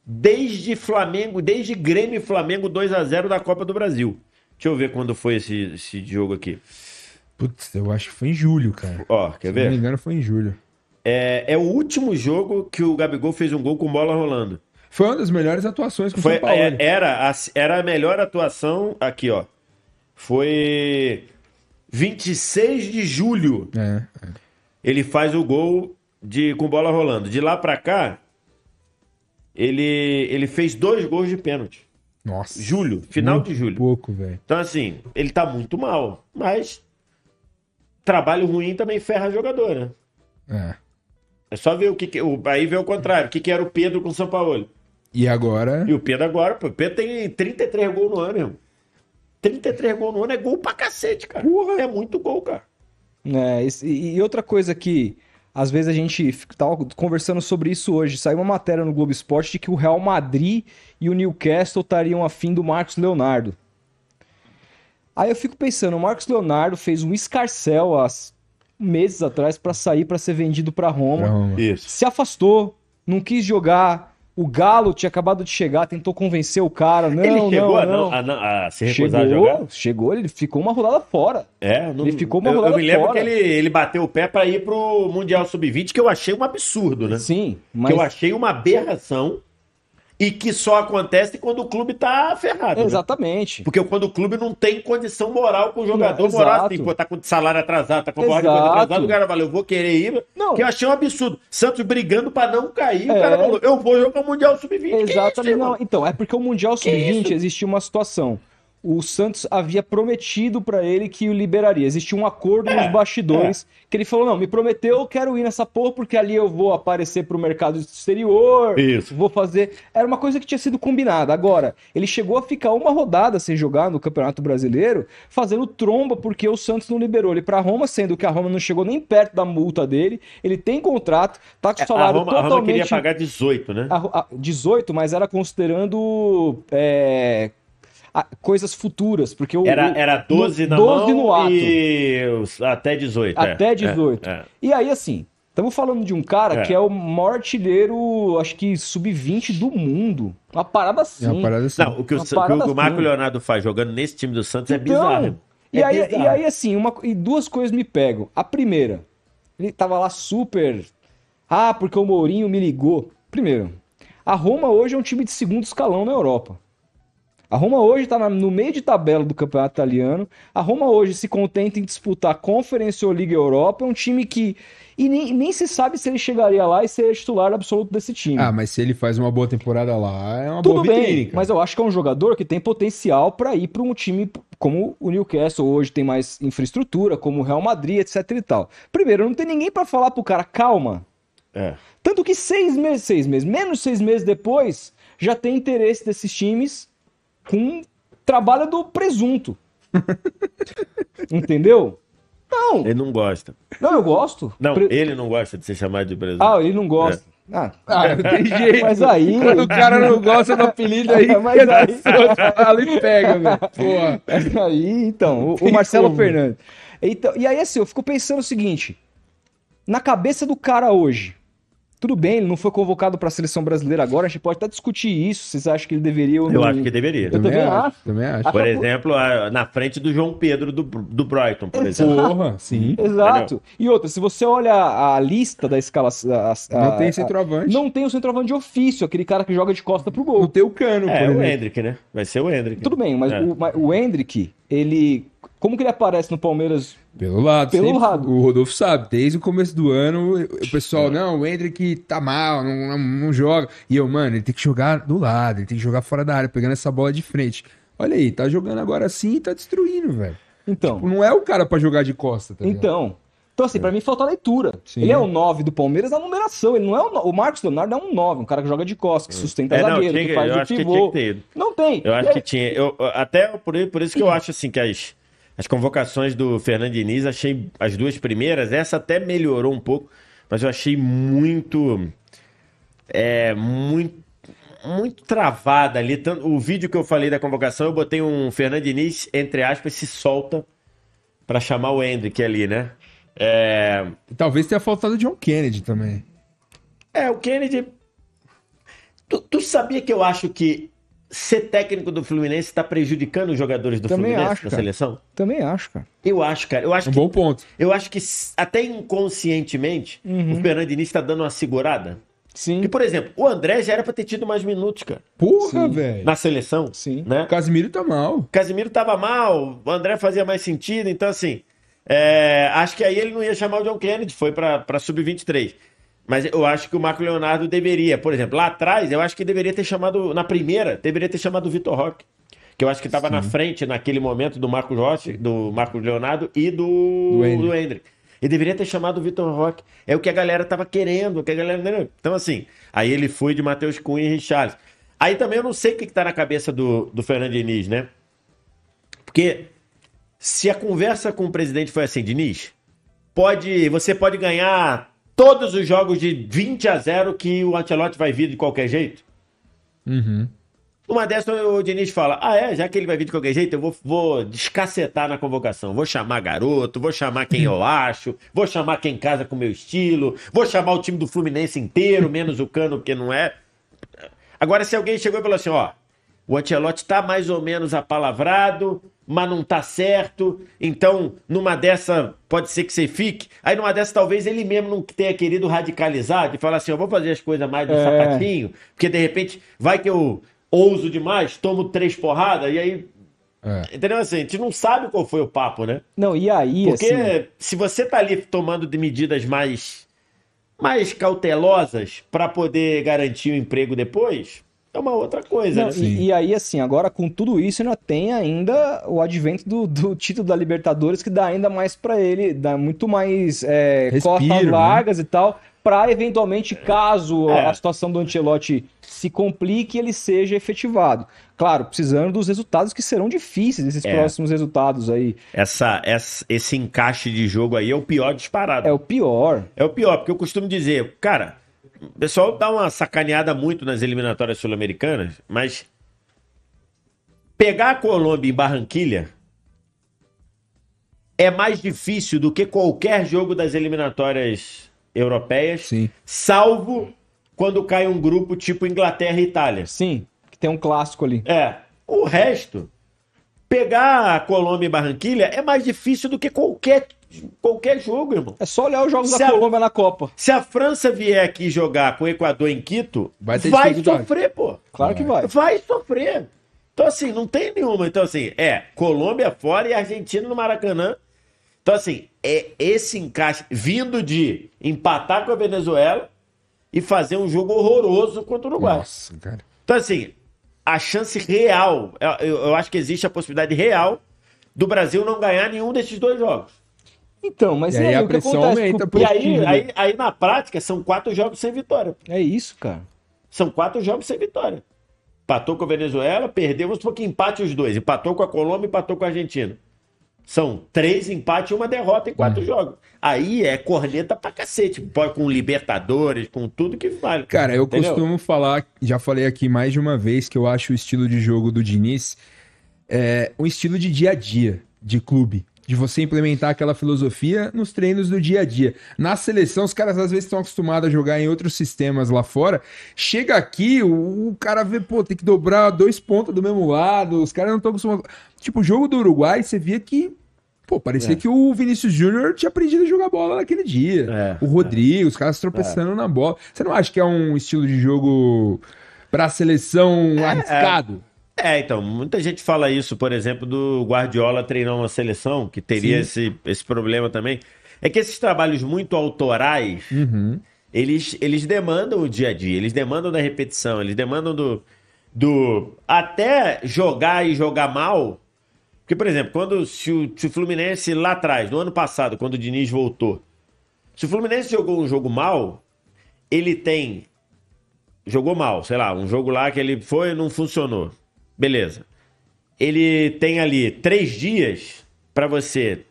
desde Flamengo, desde Grêmio e Flamengo 2 a 0 da Copa do Brasil. Deixa eu ver quando foi esse, esse jogo aqui. Putz, eu acho que foi em julho, cara. Ó, quer Se não me ver? engano, foi em julho. É, é o último jogo que o Gabigol fez um gol com bola rolando. Foi uma das melhores atuações com o Foi, São Paulo. é, era, a, era a melhor atuação aqui, ó. Foi 26 de julho. É, Ele faz o gol de com bola rolando. De lá pra cá, ele, ele fez dois gols de pênalti. Nossa. Julho, final muito de julho. pouco, velho. Então, assim, ele tá muito mal. Mas trabalho ruim também ferra jogador, né? É. É só ver o que. que- o, aí vê o contrário. O que, que era o Pedro com o São Paulo. E agora. E o Pedro agora, pô, o Pedro tem 33 gols no ano, irmão. 33 gols no ano é gol pra cacete, cara. Porra. É muito gol, cara. É, e, e outra coisa que às vezes a gente fica- tava conversando sobre isso hoje. Saiu uma matéria no Globo Esporte de que o Real Madrid e o Newcastle estariam afim do Marcos Leonardo. Aí eu fico pensando, o Marcos Leonardo fez um escarcel há meses atrás pra sair pra ser vendido pra Roma. Pra Roma. Isso. Se afastou, não quis jogar. O Galo tinha acabado de chegar, tentou convencer o cara. Não, ele chegou não, a, não. a, a se recusar a Chegou, jogar? chegou, ele ficou uma rodada fora. É, não, Ele ficou uma eu, eu rodada me lembro fora. que ele, ele bateu o pé pra ir pro Mundial Sub-20, que eu achei um absurdo, né? Sim, Que mas eu achei uma aberração e que só acontece quando o clube tá ferrado. né? Exatamente. Porque quando o clube não tem condição moral com o jogador, Não, moral assim, pô, tá com salário atrasado, tá com borra de coisa Exato. atrasado, o cara falou, eu vou querer ir, Não. que eu achei um absurdo. Santos brigando pra não cair, o É. cara falou, eu vou jogar o Mundial Sub-20. Que isso, Exatamente. irmão? não, então, é porque o Mundial Sub-20 isso? existia uma situação. O Santos havia prometido pra ele que o liberaria. Existia um acordo nos bastidores que ele falou: não, me prometeu, eu quero ir nessa porra porque ali eu vou aparecer pro mercado exterior. Isso. Vou fazer. Era uma coisa que tinha sido combinada. Agora, ele chegou a ficar uma rodada sem jogar no Campeonato Brasileiro, fazendo tromba porque o Santos não liberou ele pra Roma, sendo que a Roma não chegou nem perto da multa dele. Ele tem contrato, tá com o É, A salário Roma, a Roma totalmente. queria pagar 18, né? A- a- 18, mas era considerando é, a- coisas futuras, porque o, Era, o- era 12 no, na 12 mão no ato. e até 18. é, Até 18. é, é. E aí, assim, estamos falando de um cara É. que é o maior artilheiro, acho que sub-20 do mundo. Uma parada assim. É uma parada assim. Não, o que o, que o Marco assim. Leonardo faz jogando nesse time do Santos é Então, bizarro. E, É aí, bizarro. e aí, assim, uma, e duas coisas me pegam. A primeira, ele tava lá super. Ah, porque o Mourinho me ligou. Primeiro, A Roma hoje é um time de segundo escalão na Europa. A Roma hoje está no meio de tabela do campeonato italiano. A Roma hoje se contenta em disputar Conference ou Liga Europa. É um time que. E nem, nem se sabe se ele chegaria lá e ser titular absoluto desse time. Ah, mas se ele faz uma boa temporada lá, é uma Tudo boa bem, vitrine, mas eu acho que é um jogador que tem potencial para ir para um time como o Newcastle hoje tem mais infraestrutura, como o Real Madrid, etc e tal. Primeiro, não tem ninguém para falar pro cara, calma. É. Tanto que seis meses, seis meses, menos seis meses depois, já tem interesse desses times com trabalho do presunto. Entendeu? Não, Ele não gosta. não, eu gosto. Não, Pre- ele não gosta de ser chamado de presunto. Ah, ele não gosta. Ah, Ah, não tem jeito. mas aí. Quando o cara não gosta do apelido aí, Mas aí- fala e pega, velho. Porra. Aí, então, o, o Marcelo como. Fernandes. Então, e aí, assim, eu fico pensando o seguinte: na cabeça do cara hoje, tudo bem, ele não foi convocado para a seleção brasileira agora, a gente pode até discutir isso, vocês acham que ele deveria ou não. Eu acho que deveria. Eu também acho. Também acho. Por exemplo, a- na frente do João Pedro do, do Brighton, por exemplo. Porra, sim. Exato. E outra, se você olha a lista da escalação. a- a- Não tem a- centroavante. Não tem o centroavante de ofício, aquele cara que joga de costa pro Não gol. tem o cano, É, por o exemplo. Hendrick, né? Vai ser o Hendrick. Tudo bem, mas É. o, mas o Hendrick, ele. Como que ele aparece no Palmeiras Pelo lado. Pelo sempre. lado. O Rodolfo sabe, desde o começo do ano, o pessoal, não, o Hendrick tá mal, não, não, não joga. E eu, mano, ele tem que jogar do lado, ele tem que jogar fora da área, pegando essa bola de frente. Olha aí, tá jogando agora sim e tá destruindo, velho. Então. Não é o cara pra jogar de costa, tá ligado? Então. Então, assim, pra mim falta leitura. Sim. Ele é o 9 do Palmeiras na numeração. Ele não é o, no- o Marcos Leonardo é um 9, um cara que joga de costas, que sustenta É, não, zagueiro, tinha que que- faz eu o acho que tinha pivô. que ter. Não tem. Eu E acho aí- que tinha. Eu, até por, por isso que eu acho assim que as, as convocações do Fernando Diniz, achei as duas primeiras, essa até melhorou um pouco, mas eu achei muito. É, muito. Muito travada ali. O vídeo que eu falei da convocação, eu botei um Fernando Diniz, entre aspas, se solta pra chamar o Hendrick ali, né? É, Talvez tenha faltado o John Kennedy também. É, o Kennedy. Tu, tu sabia que eu acho que ser técnico do Fluminense está prejudicando os jogadores do Também Fluminense acho, na cara. seleção? Também acho, cara. Eu acho, cara. Eu acho Um que, bom ponto. eu acho que até inconscientemente Uhum. o Fernando Diniz está dando uma segurada. Sim. E, por exemplo, o André já era para ter tido mais minutos, cara, Porra, velho. na seleção. Sim. Né? O Casimiro tá mal. O Casimiro tava mal, o André fazia mais sentido, então assim, é, acho que aí ele não ia chamar o John Kennedy, foi pra pra sub-23. Mas eu acho que o Marco Leonardo deveria, por exemplo, lá atrás, eu acho que deveria ter chamado, na primeira, deveria ter chamado o Vitor Roque. Que eu acho que estava na frente naquele momento do Marco Rossi, do Marco Leonardo e do, Do Hendrick. Ele deveria ter chamado o Vitor Roque. É o que a galera tava querendo, o que a galera. Então, assim, aí ele foi de Matheus Cunha e Richarlison. Aí também eu não sei o que, que tá na cabeça do, do Fernando Diniz, né? Porque se a conversa com o presidente foi assim, Diniz, pode, você pode ganhar todos os jogos de 20 a 0 que o Ancelotti vai vir de qualquer jeito. Uhum. Uma dessas o Diniz fala: Ah, é, já que ele vai vir de qualquer jeito, eu vou, vou descacetar na convocação. Vou chamar garoto, vou chamar quem eu acho, vou chamar quem casa com o meu estilo, vou chamar o time do Fluminense inteiro, menos o cano, porque não é. Agora, se alguém chegou e falou assim: Ó, o Ancelotti tá mais ou menos apalavrado, mas não tá certo, então numa dessa pode ser que você fique. Aí numa dessa talvez ele mesmo não tenha querido radicalizar, de falar assim: Eu vou fazer as coisas mais do É. sapatinho, porque de repente vai que eu ouso demais, tomo três porradas, e aí. É. Entendeu assim? A gente não sabe qual foi o papo, né? Não, e aí, Porque assim. se você tá ali tomando de medidas mais, mais cautelosas para poder garantir o emprego depois, é uma outra coisa, Não, né? E, e aí, assim, agora com tudo isso, ainda tem ainda o advento do, do título da Libertadores, que dá ainda mais pra ele, dá muito mais é, costas né? largas e tal, pra eventualmente, caso É. a situação do Ancelotti se complique, ele seja efetivado. Claro, precisando dos resultados que serão difíceis, esses É. próximos resultados aí. Essa, essa- esse encaixe de jogo aí é o pior disparado. É o pior. É o pior, porque eu costumo dizer, cara, o pessoal dá uma sacaneada muito nas eliminatórias sul-americanas, mas pegar a Colômbia em Barranquilha é mais difícil do que qualquer jogo das eliminatórias europeias, Sim. salvo quando cai um grupo tipo Inglaterra e Itália. Sim, que tem um clássico ali. É, o resto, pegar a Colômbia e Barranquilha é mais difícil do que qualquer qualquer jogo, irmão. É só olhar os jogos Se da a- Colômbia na Copa. Se a França vier aqui jogar com o Equador em Quito, Vai vai, ter dificuldade. sofrer, pô. Claro que vai. Vai sofrer. Então, assim, não tem nenhuma. Então, assim, é Colômbia fora e Argentina no Maracanã. Então, assim, é esse encaixe vindo de empatar com a Venezuela e fazer um jogo horroroso contra o Uruguai. Nossa, cara. Então, assim, a chance real, eu, eu- acho que existe a possibilidade real do Brasil não ganhar nenhum desses dois jogos. Então, mas E aí aí, a o que pressão acontece? aumenta pro E aí, time? aí, aí, na prática, são quatro jogos sem vitória. É isso, cara. São quatro jogos sem vitória. Empatou com a Venezuela, perdeu, vamos supor que empate os dois. Empatou com a Colômbia, empatou com a Argentina. São três empates e uma derrota em quatro Uhum. jogos. Aí é corneta pra cacete. Pode com Libertadores, com tudo que vale. Cara, eu Entendeu? costumo falar, já falei aqui mais de uma vez, que eu acho o estilo de jogo do Diniz é um estilo de dia a dia, de clube. De você implementar aquela filosofia nos treinos do dia a dia. Na seleção, os caras às vezes estão acostumados a jogar em outros sistemas lá fora. Chega aqui, o, o cara vê, pô, tem que dobrar dois pontos do mesmo lado. Os caras não estão acostumados. Tipo, o jogo do Uruguai, você via que. Pô, parecia É. que o Vinícius Júnior tinha aprendido a jogar bola naquele dia. É, o Rodrigo, os caras tropeçando na bola. Você não acha que é um estilo de jogo pra seleção arriscado? É, então, muita gente fala isso, por exemplo, do Guardiola treinar uma seleção, que teria esse, esse problema também. É que esses trabalhos muito autorais, Uhum. eles, eles demandam o dia a dia, eles demandam da repetição, eles demandam do, do. Até jogar e jogar mal. Porque, por exemplo, quando se o, se o Fluminense lá atrás, no ano passado, quando o Diniz voltou, se o Fluminense jogou um jogo mal, ele tem jogou mal, sei lá, um jogo lá que ele foi e não funcionou. Beleza. Ele tem ali três dias para você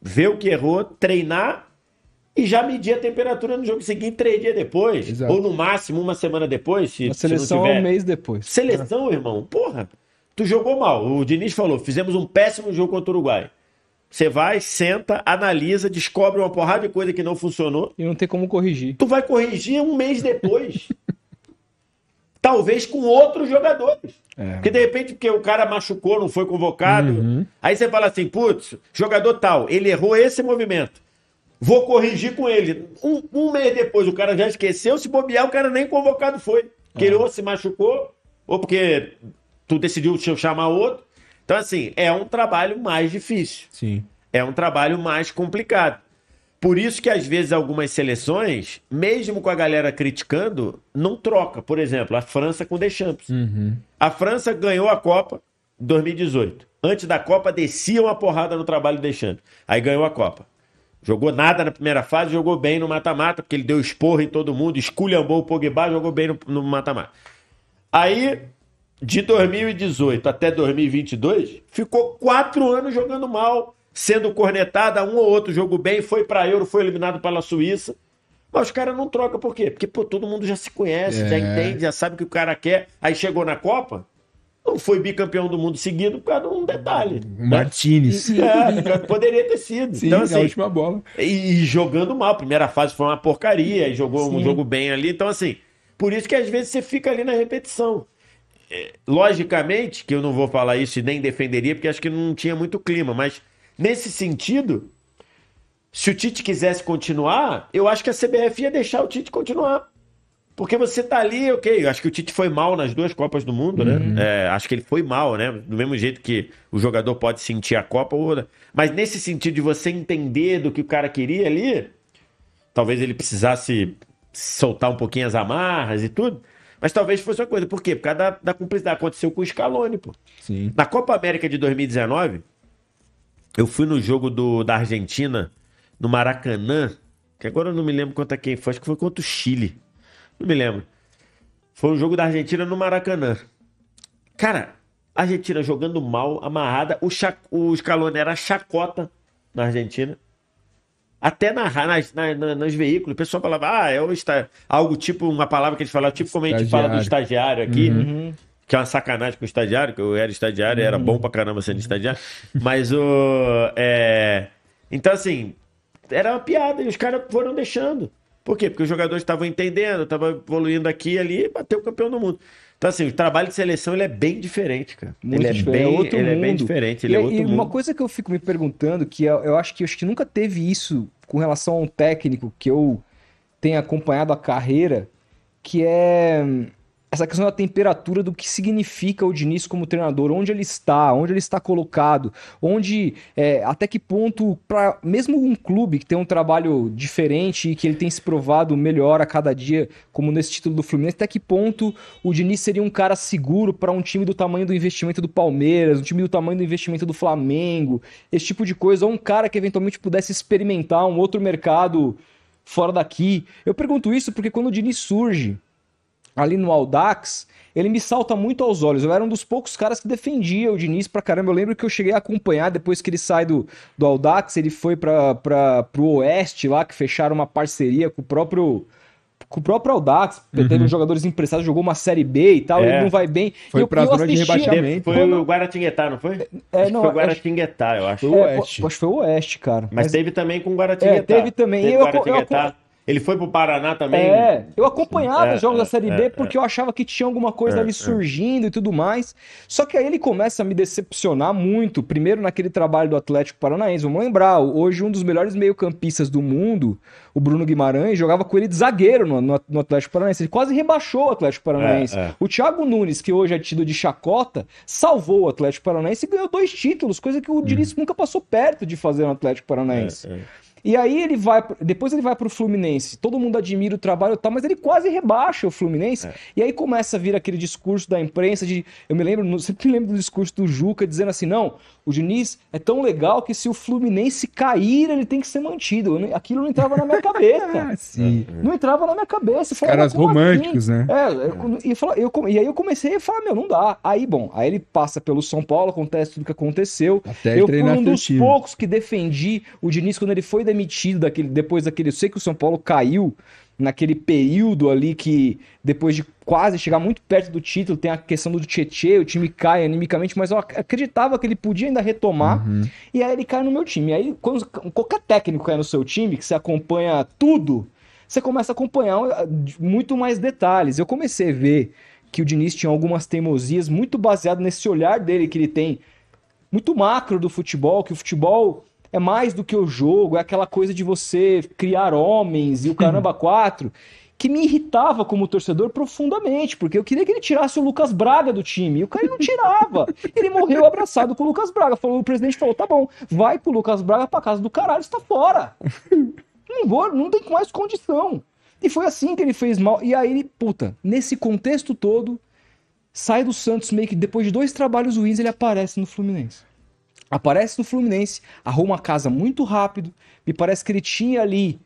ver o que errou, treinar e já medir a temperatura no jogo seguinte três dias depois. Exato. Ou no máximo uma semana depois, se, A se não seleção é um mês depois. Seleção, irmão, porra. Tu jogou mal. O Diniz falou: fizemos um péssimo jogo contra o Uruguai. Você vai, senta, analisa, descobre uma porrada de coisa que não funcionou. E não tem como corrigir. Tu vai corrigir um mês depois. Talvez com outros jogadores. É. Porque de repente, porque o cara machucou, não foi convocado. Aí você fala assim, putz, jogador tal, ele errou esse movimento. Vou corrigir com ele. Um, um mês depois o cara já esqueceu, se bobear, o cara nem convocado foi. Porque ele ou se machucou, ou porque tu decidiu chamar outro. Então, assim, é um trabalho mais difícil Sim. é um trabalho mais complicado. Por isso que às vezes algumas seleções, mesmo com a galera criticando, não troca. Por exemplo, a França com Deschamps. A França ganhou a Copa em 2018. Antes da Copa descia uma porrada no trabalho do Deschamps. Aí ganhou a Copa. Jogou nada na primeira fase, jogou bem no mata-mata, porque ele deu esporro em todo mundo, esculhambou o Pogba, jogou bem no mata-mata. Aí, de 2018 até 2022, ficou quatro anos jogando mal, sendo cornetada, um ou outro jogo bem, foi pra Euro, foi eliminado pela Suíça. Mas os caras não trocam por quê? Porque pô, todo mundo já se conhece, já É. entende, já sabe o que o cara quer. Aí chegou na Copa, não foi bicampeão do mundo seguido por causa de um detalhe. O Martinez. É, poderia ter sido. Sim, então, a assim, última bola. e, e jogando mal. A primeira fase foi uma porcaria, e jogou um Sim. jogo bem ali. Então, assim, por isso que às vezes você fica ali na repetição. É, logicamente, que eu não vou falar isso e nem defenderia, porque acho que não tinha muito clima, mas nesse sentido, se o Tite quisesse continuar, eu acho que a CBF ia deixar o Tite continuar. Porque você tá ali, ok, eu acho que o Tite foi mal nas duas Copas do Mundo, né? É, acho que ele foi mal, né? Do mesmo jeito que o jogador pode sentir a Copa, ou- mas nesse sentido de você entender do que o cara queria ali, talvez ele precisasse soltar um pouquinho as amarras e tudo, mas talvez fosse uma coisa. Por quê? Por causa da, da cumplicidade. Aconteceu com o Scaloni, pô. Sim. Na Copa América de 2019, eu fui no jogo do, da Argentina, no Maracanã, que agora eu não me lembro contra quem foi, acho que foi contra o Chile. Não me lembro. Foi um jogo da Argentina no Maracanã. Cara, a Argentina jogando mal, amarrada, o, cha, o Scaloni era chacota na Argentina. Até na, nas, na, na- nos veículos, o pessoal falava, ah, é o esta... algo tipo, uma palavra que a gente falava, tipo como a gente fala do estagiário aqui, que é uma sacanagem com o estagiário, que eu era estagiário e era bom pra caramba sendo estagiário. Mas o. é, Então, assim, era uma piada e os caras foram deixando. Por quê? Porque os jogadores estavam entendendo, estavam evoluindo aqui e ali e bateu o campeão do mundo. Então, assim, o trabalho de seleção ele é bem diferente, cara. Muito ele é diferente, bem, é outro ele é bem mundo. diferente, ele e, é outro e mundo. uma coisa que eu fico me perguntando, que eu, eu acho que eu acho que nunca teve isso com relação a um técnico que eu tenha acompanhado a carreira, que é hum, essa questão da temperatura do que significa o Diniz como treinador, onde ele está, onde ele está colocado, onde é, até que ponto para mesmo um clube que tem um trabalho diferente e que ele tem se provado melhor a cada dia, como nesse título do Fluminense, até que ponto o Diniz seria um cara seguro para um time do tamanho do investimento do Palmeiras, um time do tamanho do investimento do Flamengo, esse tipo de coisa, ou um cara que eventualmente pudesse experimentar um outro mercado fora daqui. Eu pergunto isso porque quando o Diniz surge ali no Audax, ele me salta muito aos olhos. Eu era um dos poucos caras que defendia o Diniz pra caramba. Eu lembro que eu cheguei a acompanhar depois que ele sai do, do Audax, ele foi pra, pra, pro Oeste lá, que fecharam uma parceria com o próprio. Com o próprio Audax, teve uns jogadores emprestados, jogou uma Série B e tal, É. ele não vai bem. Foi E eu- pra eu zona de rebaixamento. Foi Quando- o Guaratinguetá, não foi? É, Acho não, que foi o acho- Guaratinguetá, eu acho. Foi o É, Oeste. acho que foi o Oeste, cara. Mas, teve também com o Guaratinguetá. É, teve também. Teve Eu- eu- Guaratinguetá. Ele foi pro Paraná também. É, eu acompanhava É, os jogos é, da Série é, B é. porque eu achava que tinha alguma coisa ali surgindo e tudo mais. Só que aí ele começa a me decepcionar muito. Primeiro naquele trabalho do Atlético Paranaense. Vamos lembrar, hoje um dos melhores meio-campistas do mundo, o Bruno Guimarães, jogava com ele de zagueiro no, no- no Atlético Paranaense. Ele quase rebaixou o Atlético Paranaense. É, é. O Thiago Nunes, que hoje é tido de chacota, salvou o Atlético Paranaense e ganhou dois títulos, coisa que o Diniz nunca passou perto de fazer no Atlético Paranaense. É, é. E aí ele vai, depois ele vai pro Fluminense. Todo mundo admira o trabalho e tal, mas ele quase rebaixa o Fluminense. É. E aí começa a vir aquele discurso da imprensa de, eu me lembro, sempre me lembro do discurso do Juca dizendo assim: "Não, o Diniz é tão legal que se o Fluminense cair, ele tem que ser mantido". Aquilo não entrava na minha cabeça. Ah, sim. Não entrava na minha cabeça. Falava, Caras "Como românticos, assim?" né? É, eu, e, eu e aí eu comecei a falar, meu, não dá. Aí, bom, aí ele passa pelo São Paulo, acontece tudo que aconteceu. Até eu fui um dos time. poucos que defendi o Diniz quando ele foi demitido daquele, depois daquele. Eu sei que o São Paulo caiu naquele período ali que, depois de quase chegar muito perto do título, tem a questão do Tietê, o time cai animicamente, mas eu ac- acreditava que ele podia ainda retomar. E aí ele cai no meu time. E aí, quando qualquer técnico cai no seu time, que você acompanha tudo, você começa a acompanhar uh, muito mais detalhes. Eu comecei a ver que o Diniz tinha algumas teimosias muito baseado nesse olhar dele que ele tem muito macro do futebol, que o futebol é mais do que o jogo, é aquela coisa de você criar homens e o caramba quatro, que me irritava como torcedor profundamente, porque eu queria que ele tirasse o Lucas Braga do time, e o cara não tirava. Ele morreu abraçado com o Lucas Braga. Falou, o presidente falou: "Tá bom, vai com o Lucas Braga pra casa do caralho, está fora". Não vou, não tem mais condição. E foi assim que ele fez mal. E aí ele, puta, nesse contexto todo, sai do Santos meio que depois de dois trabalhos ruins, ele aparece no Fluminense. Aparece no Fluminense, arruma a casa muito rápido. Me parece que ele tinha ali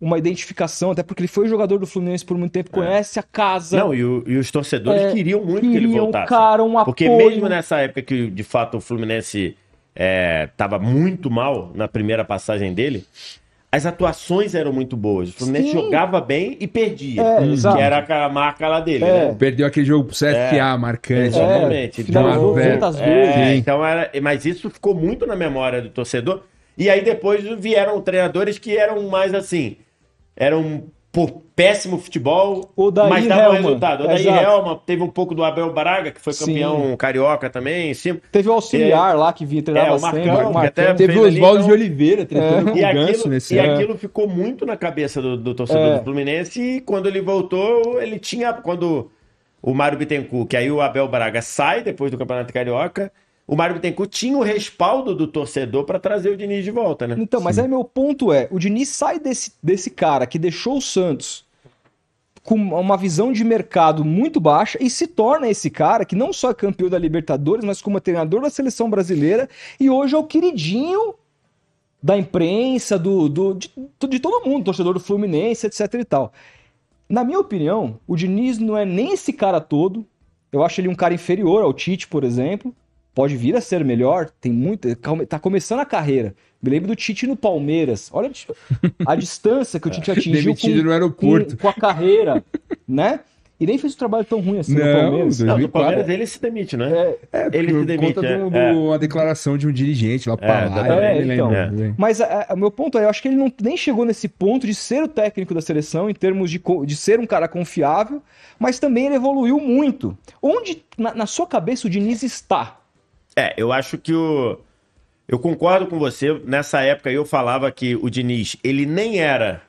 uma identificação, até porque ele foi jogador do Fluminense por muito tempo, conhece a casa. Não, e, o- e os torcedores É, queriam muito que ele queriam, voltasse. cara, um Porque apoio. mesmo nessa época que, de fato, o Fluminense estava muito mal na primeira passagem dele, as atuações eram muito boas. O Fluminense Sim. jogava bem e perdia. É, que exato. era aquela marca lá dele, É. né? Perdeu aquele jogo pro CSA, marcante. É. Exatamente. finalizou Então, 200 É, vezes. então era, mas isso ficou muito na memória do torcedor. E aí depois vieram treinadores que eram mais assim, eram por péssimo futebol, mas Helman. resultado. O Daí. Helman, teve um pouco do Abel Braga, que foi Sim. campeão carioca também, cima. Teve o auxiliar lá que vinha treinava É, o Marcão, sempre. que até- Teve o Oswaldo então- de Oliveira tretando com E o Ganso aquilo, nesse e ano. aquilo ficou muito na cabeça do, do torcedor É. do Fluminense. E quando ele voltou, ele tinha. Quando o Mário Bittencourt, que aí o Abel Braga sai depois do Campeonato Carioca, o Mário Bittencourt tinha o respaldo do torcedor para trazer o Diniz de volta, né? Então, mas aí meu ponto é, o Diniz sai desse, desse cara que deixou o Santos com uma visão de mercado muito baixa e se torna esse cara que não só é campeão da Libertadores, mas como treinador da seleção brasileira e hoje é o queridinho da imprensa, do, do, de, de todo mundo, torcedor do Fluminense, etc e tal. Na minha opinião, o Diniz não é nem esse cara todo. Eu acho ele um cara inferior ao Tite, por exemplo. Pode vir a ser melhor, tem muito. Tá começando a carreira. Me lembro do Tite no Palmeiras. Olha a distância que o Tite atingiu com, no com, com a carreira, né? E nem fez um trabalho tão ruim assim no Não, Palmeiras. dois- Não, do 2004. Palmeiras ele se demite, né? É, É, Ele se demite, conta é. de É. uma declaração de um dirigente lá pra lá. exatamente. eu É, então. Mas a- a- o meu ponto é, eu acho que ele não, nem chegou nesse ponto de ser o técnico da seleção, em termos de, de ser um cara confiável, mas também ele evoluiu muito. Onde, na, na sua cabeça, o Diniz está? É, eu acho que o. Eu concordo com você. Nessa época eu falava que o Diniz, ele nem era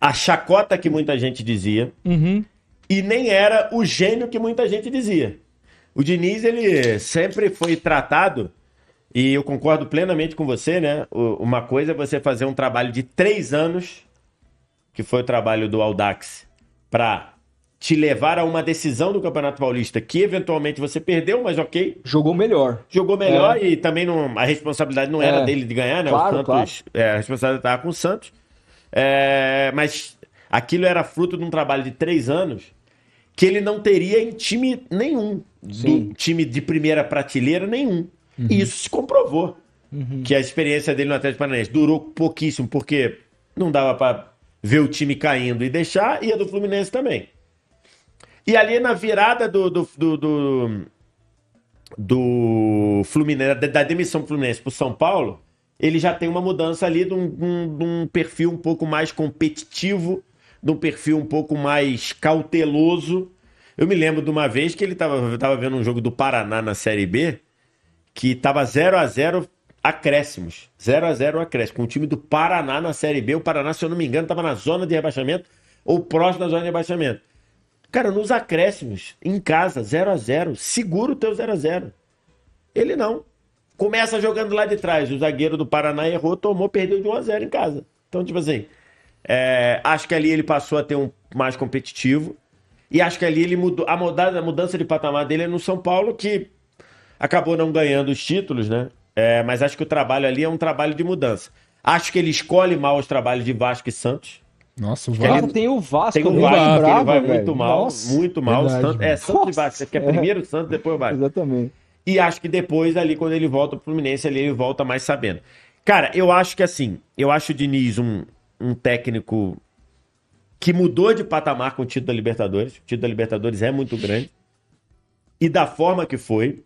a chacota que muita gente dizia Uhum. e nem era o gênio que muita gente dizia. O Diniz, ele sempre foi tratado, e eu concordo plenamente com você, né? Uma coisa é você fazer um trabalho de três anos, que foi o trabalho do Aldax, para te levar a uma decisão do Campeonato Paulista que eventualmente você perdeu, mas ok, Jogou melhor. jogou melhor e também não, a responsabilidade não era É. dele de ganhar, né? Claro, o Santos, é, a responsabilidade estava com o Santos. É, mas aquilo era fruto de um trabalho de três anos que ele não teria em time nenhum, Sim. do time de primeira prateleira nenhum. E isso se comprovou. Que a experiência dele no Atlético Paranaense durou pouquíssimo, porque não dava para ver o time caindo e deixar, e a do Fluminense também. E ali na virada do, do, do, do, do Fluminense, da, demissão do Fluminense pro São Paulo, ele já tem uma mudança ali de um, de um- perfil um pouco mais competitivo, de um perfil um pouco mais cauteloso. Eu me lembro de uma vez que ele estava tava vendo um jogo do Paraná na Série B, que tava 0 a 0 acréscimos. 0 a 0 acréscimo. Com o time do Paraná na Série B. O Paraná, se eu não me engano, estava na zona de rebaixamento ou próximo da zona de rebaixamento. Cara, nos acréscimos, em casa, 0 a 0 segura o teu 0 a 0 Ele não. Começa jogando lá de trás. O zagueiro do Paraná errou, tomou, perdeu de 1 a 0 em casa. Então, tipo assim, é, acho que ali ele passou a ter um mais competitivo. E acho que ali ele mudou. A mudança, a mudança de patamar dele é no São Paulo, que acabou não ganhando os títulos, né? É, mas acho que o trabalho ali é um trabalho de mudança. Acho que ele escolhe mal os trabalhos de Vasco e Santos. Nossa, o Vasco. tem o Vasco, Tem o Vasco, que ele lembrava, vai velho. muito mal, Nossa. muito mal. Verdade, Santos, é. Santos e Vasco. Acho que é Nossa. primeiro Santos, depois o Vasco. Exatamente. E acho que depois, ali, quando ele volta pro Fluminense, ali ele volta mais sabendo. Cara, eu acho que assim, eu acho o Diniz um, um técnico que mudou de patamar com o título da Libertadores. O título da Libertadores é muito grande. E da forma que foi.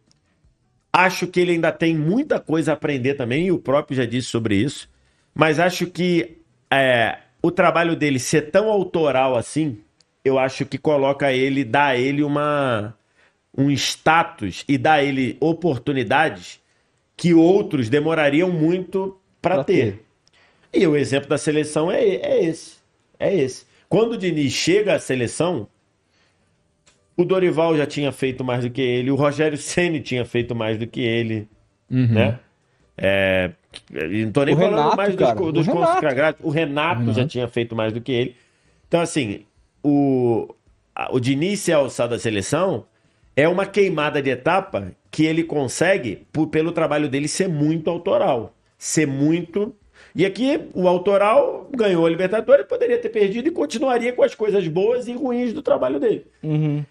Acho que ele ainda tem muita coisa a aprender também, e o próprio já disse sobre isso. Mas acho que é, o trabalho dele ser tão autoral assim, eu acho que coloca ele, dá a ele uma, um status e dá ele oportunidades que outros demorariam muito para Pra ter. E o exemplo da seleção é, é esse. É esse. Quando o Diniz chega à seleção, o Dorival já tinha feito mais do que ele, o Rogério Ceni tinha feito mais do que ele, né? É, e não tô nem O falando Renato, mais dos, cara, o dos Renato. consagrados. O Renato, já tinha feito mais do que ele. Então, assim, o, o Diniz ser alçado da seleção é uma queimada de etapa que ele consegue por- pelo trabalho dele ser muito autoral. Ser muito. E aqui o autoral ganhou a Libertadores, poderia ter perdido e continuaria com as coisas boas e ruins do trabalho dele. Uhum.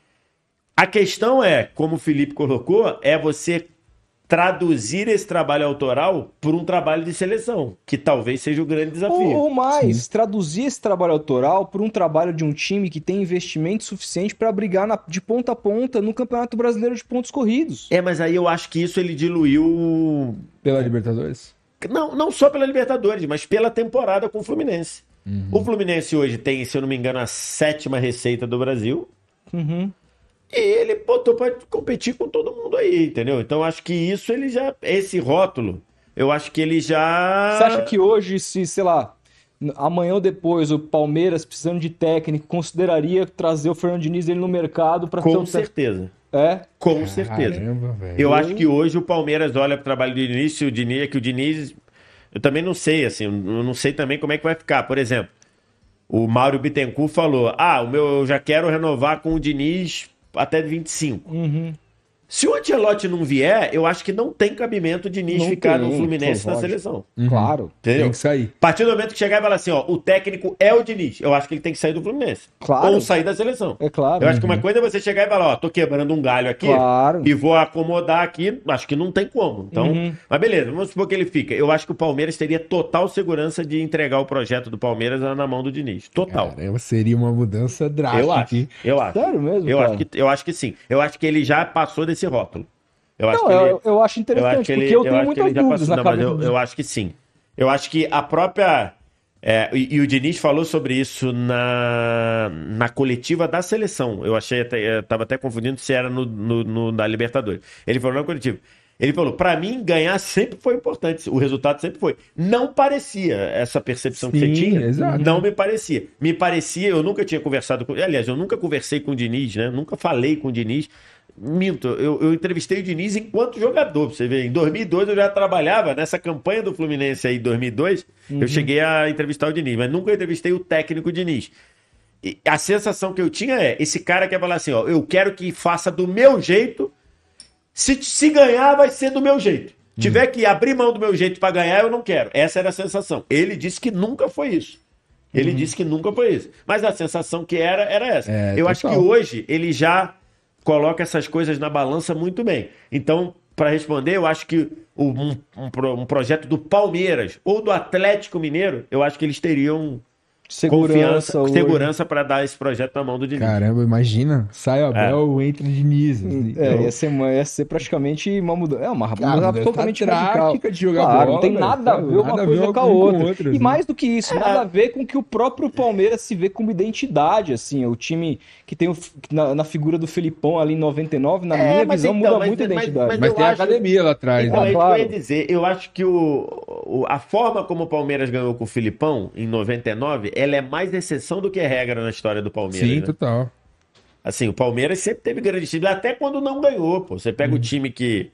A questão é, como o Felipe colocou, é você traduzir esse trabalho autoral por um trabalho de seleção, que talvez seja o grande desafio. Ou, ou mais, traduzir esse trabalho autoral por um trabalho de um time que tem investimento suficiente para brigar na- de ponta a ponta no Campeonato Brasileiro de pontos corridos. É, mas aí eu acho que isso ele diluiu Pela Libertadores? Não, não só pela Libertadores, mas pela temporada com o Fluminense. O Fluminense hoje tem, se eu não me engano, a sétima receita do Brasil. Uhum. E ele botou pra competir com todo mundo aí, entendeu? Então acho que isso ele já. Esse rótulo, eu acho que ele já. Você acha que hoje, se, sei lá, amanhã ou depois, o Palmeiras, precisando de técnico, consideraria trazer o Fernando Diniz ele no mercado para Com te- certeza. É? Com certeza. Caramba, velho. Eu acho que hoje o Palmeiras olha para o trabalho do Diniz, e o Diniz, é que o Diniz, eu também não sei, assim, eu não sei também como é que vai ficar. Por exemplo, o Mário Bittencourt falou: ah, o meu, eu já quero renovar com o Diniz até 25. Uhum. Se o Ancelotti não vier, eu acho que não tem cabimento o Diniz ficar tem, no Fluminense na seleção. Claro, Entendeu? Tem que sair. A partir do momento que chegar e falar assim, ó, o técnico é o Diniz, eu acho que ele tem que sair do Fluminense. Claro. Ou sair da seleção. é claro. Eu acho que uma coisa é você chegar e falar, ó, tô quebrando um galho aqui Claro. e vou acomodar aqui, acho que não tem como. Então, Uhum. mas beleza, vamos supor que ele fica. Eu acho que o Palmeiras teria total segurança de entregar o projeto do Palmeiras na mão do Diniz. Total. Caramba, seria uma mudança drástica. eu acho. Eu acho. Sério mesmo, Eu cara? acho, que, eu acho que sim. Eu acho que ele já passou desse rótulo. Eu acho Não, que ele... eu, eu acho Eu interessante, acho que ele, porque eu eu tenho acho que muitas dúvidas passou, na não, eu, eu acho que sim. Eu acho que a própria. é, e, e o Diniz falou sobre isso na, na coletiva da seleção. Eu achei até. Eu tava até confundindo se era no, no, no- da Libertadores. Ele falou na coletiva. Ele falou: pra mim, ganhar sempre foi importante. O resultado sempre foi. Não parecia essa percepção que você Sim, tinha. exato. Não me parecia. Me parecia, eu nunca tinha conversado com. Aliás, eu nunca conversei com o Diniz, né? Nunca falei com o Diniz. Minto, eu, eu entrevistei o Diniz enquanto jogador, pra você ver. Em 2002 eu já trabalhava nessa campanha do Fluminense aí, 2002. Eu cheguei a entrevistar o Diniz, mas nunca entrevistei o técnico Diniz. E a sensação que eu tinha é: esse cara quer falar assim, ó, eu quero que faça do meu jeito. Se, se ganhar, vai ser do meu jeito. Tiver que abrir mão do meu jeito pra ganhar, eu não quero. Essa era a sensação. Ele disse que nunca foi isso. Ele disse que nunca foi isso. Mas a sensação que era, era essa. É, eu acho que total. hoje ele já coloca essas coisas na balança muito bem. Então, para responder, eu acho que um, um um projeto do Palmeiras ou do Atlético Mineiro, eu acho que eles teriam confiança, hoje. segurança para dar esse projeto na mão do Diniz. Caramba, imagina. Sai o Abel, entra o Diniz. assim. É, Então, ia ser, uma- ia ser praticamente uma mudança. É uma mudança totalmente drástica radical. de jogar claro, bola, não tem velho. nada a ver uma Nada a coisa ver com a uma com outra. outra, e assim. mais do que isso, nada a ver com que o próprio Palmeiras se vê como identidade, assim. O time que tem o, na, na figura do Felipão ali em 99, na É, minha mas visão, então, muda mas- muito a mas- identidade. mas- Mas eu tem a acho- academia lá atrás. Então, né? é claro. que eu ia dizer. Eu acho que o, o- a forma como o Palmeiras ganhou com o Filipão em 99, ela é mais exceção do que regra na história do Palmeiras. Sim, né? total. Assim, o Palmeiras sempre teve grande time, até quando não ganhou, pô. Você pega o time que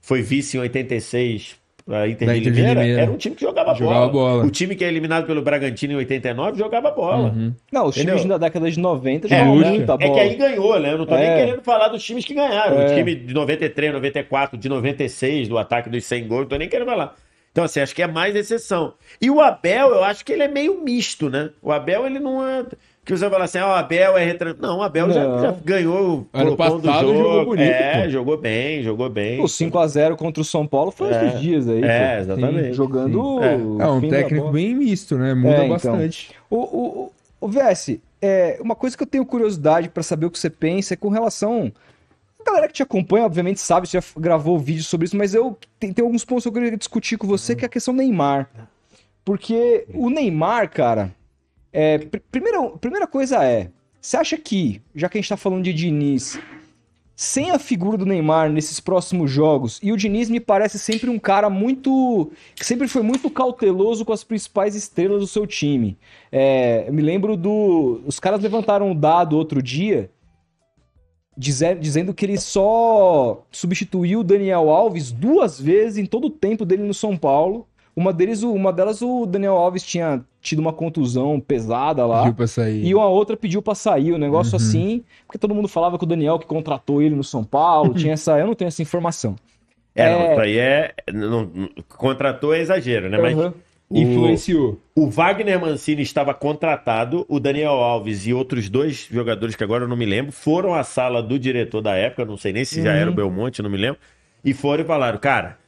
foi vice em 86 a Inter Da de Inter de Limeira, Limeira. era um time que jogava, Jogava bola. bola. O time que é eliminado pelo Bragantino em 89 jogava bola. Não, os Entendeu? times da década de 90 É, jogavam luxa. muita É bola. que aí ganhou, né? Eu não tô É. nem querendo falar dos times que ganharam. O É. time de 93, 94, de 96, do ataque dos 100 gols, não tô nem querendo falar. Então, assim, acho que é mais exceção. E o Abel, eu acho que ele é meio misto, né? O Abel, ele não é. Que você fala assim, ah, o Abel é retran... Não, o Abel já, Não. já ganhou o Ano passado jogo. jogou bonito, É, pô. jogou bem, jogou bem. O 5x0 contra o São Paulo foi É. esses dias aí. É, pô. exatamente. Jogando. É. o É um técnico bem misto, né? Muda É, então. bastante. O, o, o, o VS, é, uma coisa que eu tenho curiosidade pra saber o que você pensa é com relação. A galera que te acompanha, obviamente, sabe, você já gravou vídeo sobre isso, mas eu tem, alguns pontos que eu queria discutir com você, que é a questão Neymar. Porque o Neymar, cara, é, pr- primeira, primeira coisa é, você acha que, já que a gente tá falando de Diniz, sem a figura do Neymar nesses próximos jogos, e o Diniz me parece sempre um cara muito. que sempre foi muito cauteloso com as principais estrelas do seu time. É, eu me lembro do. Os caras levantaram um dado outro dia. Dizer- dizendo que ele só substituiu o Daniel Alves duas vezes em todo o tempo dele no São Paulo. Uma, deles, o- uma delas, o Daniel Alves tinha tido uma contusão pesada lá. Pediu pra sair. E uma outra pediu pra sair, um negócio Uhum. assim, porque todo mundo falava que o Daniel que contratou ele no São Paulo, tinha essa, eu não tenho essa informação. É, não, É. isso aí é. não- não- contratou é exagero, né? Mas O- Influenciou. O Wagner Mancini estava contratado, o Daniel Alves e outros dois jogadores que agora eu não me lembro foram à sala do diretor da época, não sei nem se já Uhum. era o Belmonte, não me lembro, e foram e falaram: cara,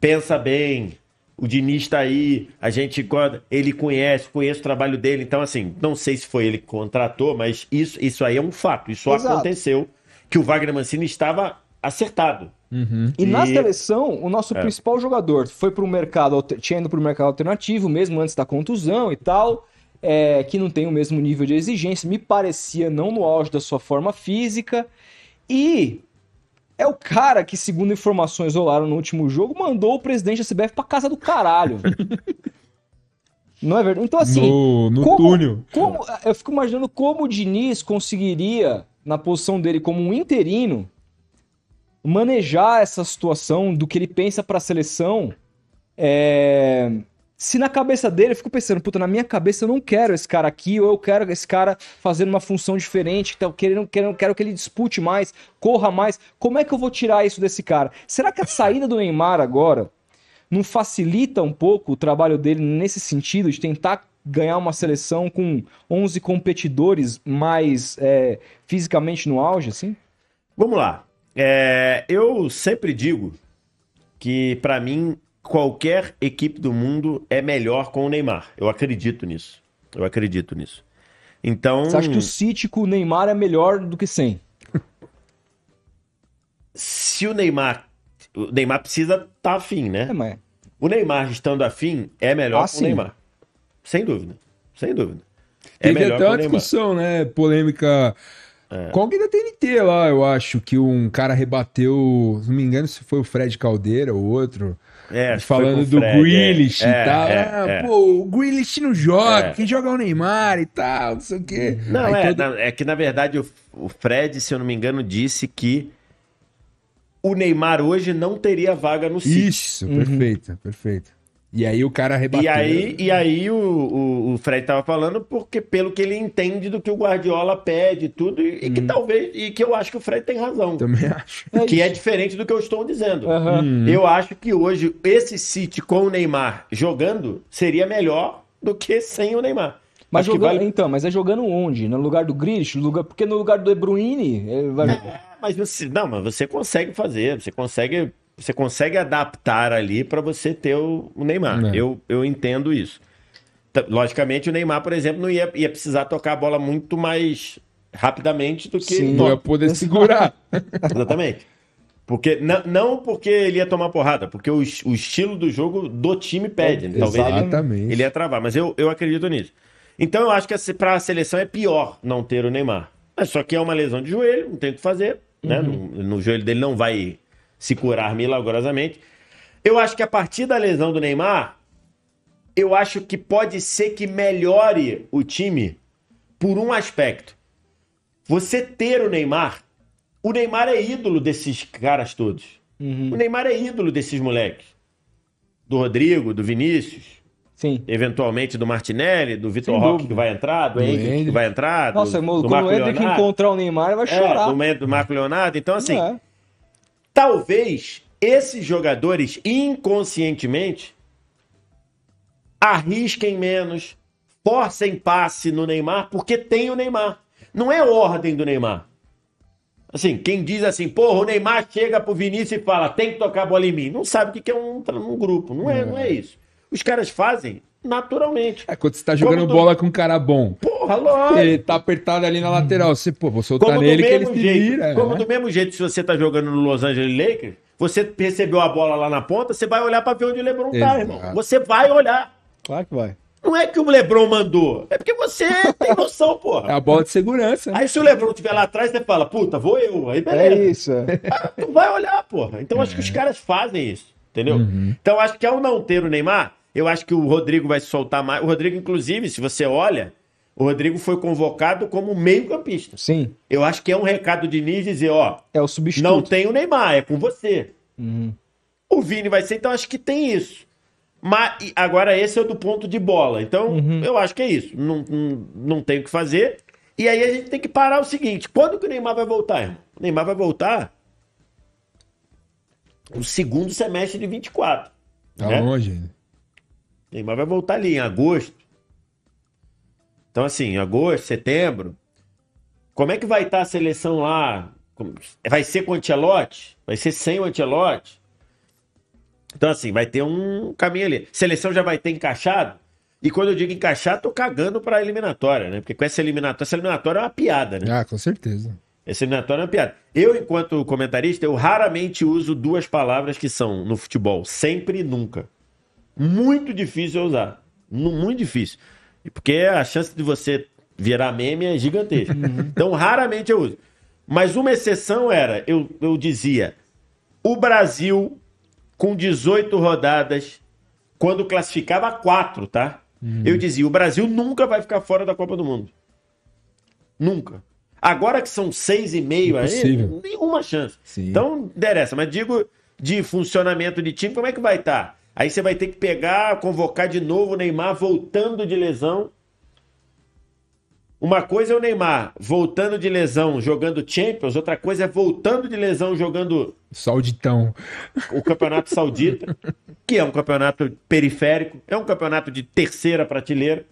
pensa bem, o Diniz está aí, a gente ele conhece, conhece o trabalho dele, então assim, não sei se foi ele que contratou, mas isso, isso aí é um fato, isso Exato. aconteceu, que o Wagner Mancini estava acertado. Uhum. E, na E- seleção, o nosso É. principal jogador foi para o mercado, tinha ido para o mercado alternativo, mesmo antes da contusão e tal, é, que não tem o mesmo nível de exigência, me parecia não no auge da sua forma física, e é o cara que, segundo informações rolaram no último jogo, mandou o presidente da CBF pra casa do caralho. não é verdade? Então, assim, no no como- túnel. como, eu fico imaginando como o Diniz conseguiria, na posição dele como um interino, manejar essa situação do que ele pensa para a seleção, é, Se na cabeça dele, eu fico pensando, puta, na minha cabeça eu não quero esse cara aqui, ou eu quero esse cara fazendo uma função diferente, então, querendo, querendo, quero que ele dispute mais, corra mais. Como é que eu vou tirar isso desse cara? Será que a saída do Neymar agora não facilita um pouco o trabalho dele nesse sentido, de tentar ganhar uma seleção com 11 competidores mais é, fisicamente no auge, assim? Vamos lá. É, eu sempre digo que, para mim, qualquer equipe do mundo é melhor com o Neymar. Eu acredito nisso. Eu acredito nisso. Então. Você acha que o City com o Neymar é melhor do que sem? Se o Neymar. O Neymar precisa estar tá afim, né? É, mas... O Neymar estando afim é melhor ah, com o Neymar. Sem dúvida. Sem dúvida. É Teve até uma discussão, né? Polêmica. É. Com alguém da TNT lá, eu acho, que um cara rebateu, se não me engano, se foi o Fred Caldeira ou outro. É, falando do Fred, Grealish é, e tal. É, ah, é. pô, o Grealish não joga, é. quem joga é o Neymar e tal, não sei o quê. Não, é, todo... é que na verdade o, o Fred, se eu não me engano, disse que o Neymar hoje não teria vaga no City. Isso, uhum. perfeito, perfeito. E aí o cara rebateu. E aí, e aí o, o, o, Fred tava falando porque pelo que ele entende do que o Guardiola pede tudo e, e que uhum. talvez e que eu acho que o Fred tem razão. Também acho. Que é diferente do que eu estou dizendo. Uhum. Eu acho que hoje esse City com o Neymar jogando seria melhor do que sem o Neymar. Mas jogando, vale... então, mas é jogando onde? No lugar do Grealish? No lugar... Porque no lugar do De Bruyne... Vai... É, mas você, não, mas você consegue fazer, você consegue você consegue adaptar ali para você ter o, o Neymar. É. Eu, eu entendo isso. Logicamente, o Neymar, por exemplo, não ia, ia precisar tocar a bola muito mais rapidamente do que. Sim, não ia poder segurar. Exatamente. Porque, não, não porque ele ia tomar porrada, porque o, o estilo do jogo do time pede. É, Talvez Exatamente. Ele, ele ia travar, mas eu, eu acredito nisso. Então eu acho que para a seleção é pior não ter o Neymar. Mas só que é uma lesão de joelho, não tem o que fazer. Né? Uhum. No, no joelho dele não vai se curar milagrosamente. Eu acho que a partir da lesão do Neymar, eu acho que pode ser que melhore o time por um aspecto. Você ter o Neymar, o Neymar é ídolo desses caras todos. Uhum. O Neymar é ídolo desses moleques. Do Rodrigo, do Vinícius. Sim. Eventualmente do Martinelli, do Vitor Roque que vai entrar, do, do Henrique que vai entrar. Nossa, do, do quando o Henrique encontrar o Neymar, vai é, chorar. É, do, do Marco Leonardo. Então, assim, é. Talvez esses jogadores inconscientemente arrisquem menos, forcem passe no Neymar, porque tem o Neymar. Não é ordem do Neymar. Assim, quem diz assim, porra, o Neymar chega pro Vinícius e fala, tem que tocar a bola em mim. Não sabe o que é um, um grupo. Não é, não é isso. Os caras fazem naturalmente. É quando você tá jogando do... bola com um cara bom. Porra, lógico. Ele tá apertado ali na lateral. Você, pô, vou soltar como nele que ele se jeito, vira. Como né? do mesmo jeito, se você tá jogando no Los Angeles Lakers, você recebeu a bola lá na ponta, você vai olhar pra ver onde o LeBron Exato. tá, irmão. Você vai olhar. Claro que vai. Não é que o Lebron mandou, é porque você tem noção, porra. É a bola de segurança. Aí se o Lebron estiver lá atrás, você fala, puta, vou eu. Aí beleza. É isso. Ah, tu vai olhar, porra. Então é. acho que os é. caras fazem isso, entendeu? Uhum. Então acho que ao não ter o Neymar, eu acho que o Rodrigo vai se soltar mais. O Rodrigo, inclusive, se você olha, o Rodrigo foi convocado como meio-campista. Sim. Eu acho que é um recado de Nis dizer, ó. É o substituto. Não tem o Neymar, é com você. Uhum. O Vini vai ser, então acho que tem isso. Mas agora esse é o do ponto de bola. Então, uhum. eu acho que é isso. Não, não, não tem o que fazer. E aí a gente tem que parar o seguinte: quando que o Neymar vai voltar, irmão? O Neymar vai voltar no segundo semestre de 24. Tá né? longe. Neymar vai voltar ali em agosto. Então, assim, agosto, setembro. Como é que vai estar a seleção lá? Vai ser com o Ancelotti? Vai ser sem o Ancelotti? Então, assim, vai ter um caminho ali. Seleção já vai ter encaixado. E quando eu digo encaixar, tô cagando pra eliminatória, né? Porque com essa eliminatória, essa eliminatória é uma piada, né? Ah, com certeza. Essa eliminatória é uma piada. Eu, enquanto comentarista, eu raramente uso duas palavras que são no futebol: sempre e nunca. Muito difícil usar. Muito difícil. Porque a chance de você virar meme é gigantesca. Uhum. Então, raramente eu uso. Mas uma exceção era, eu, eu dizia, o Brasil, com 18 rodadas, quando classificava quatro, tá? Uhum. Eu dizia, o Brasil nunca vai ficar fora da Copa do Mundo. Nunca. Agora que são seis e meio aí, nenhuma chance. Sim. Então, interessa. Mas digo de funcionamento de time, como é que vai estar? Aí você vai ter que pegar, convocar de novo o Neymar voltando de lesão. Uma coisa é o Neymar voltando de lesão jogando Champions, outra coisa é voltando de lesão jogando Sauditão. o Campeonato Saudita, que é um campeonato periférico, é um campeonato de terceira prateleira.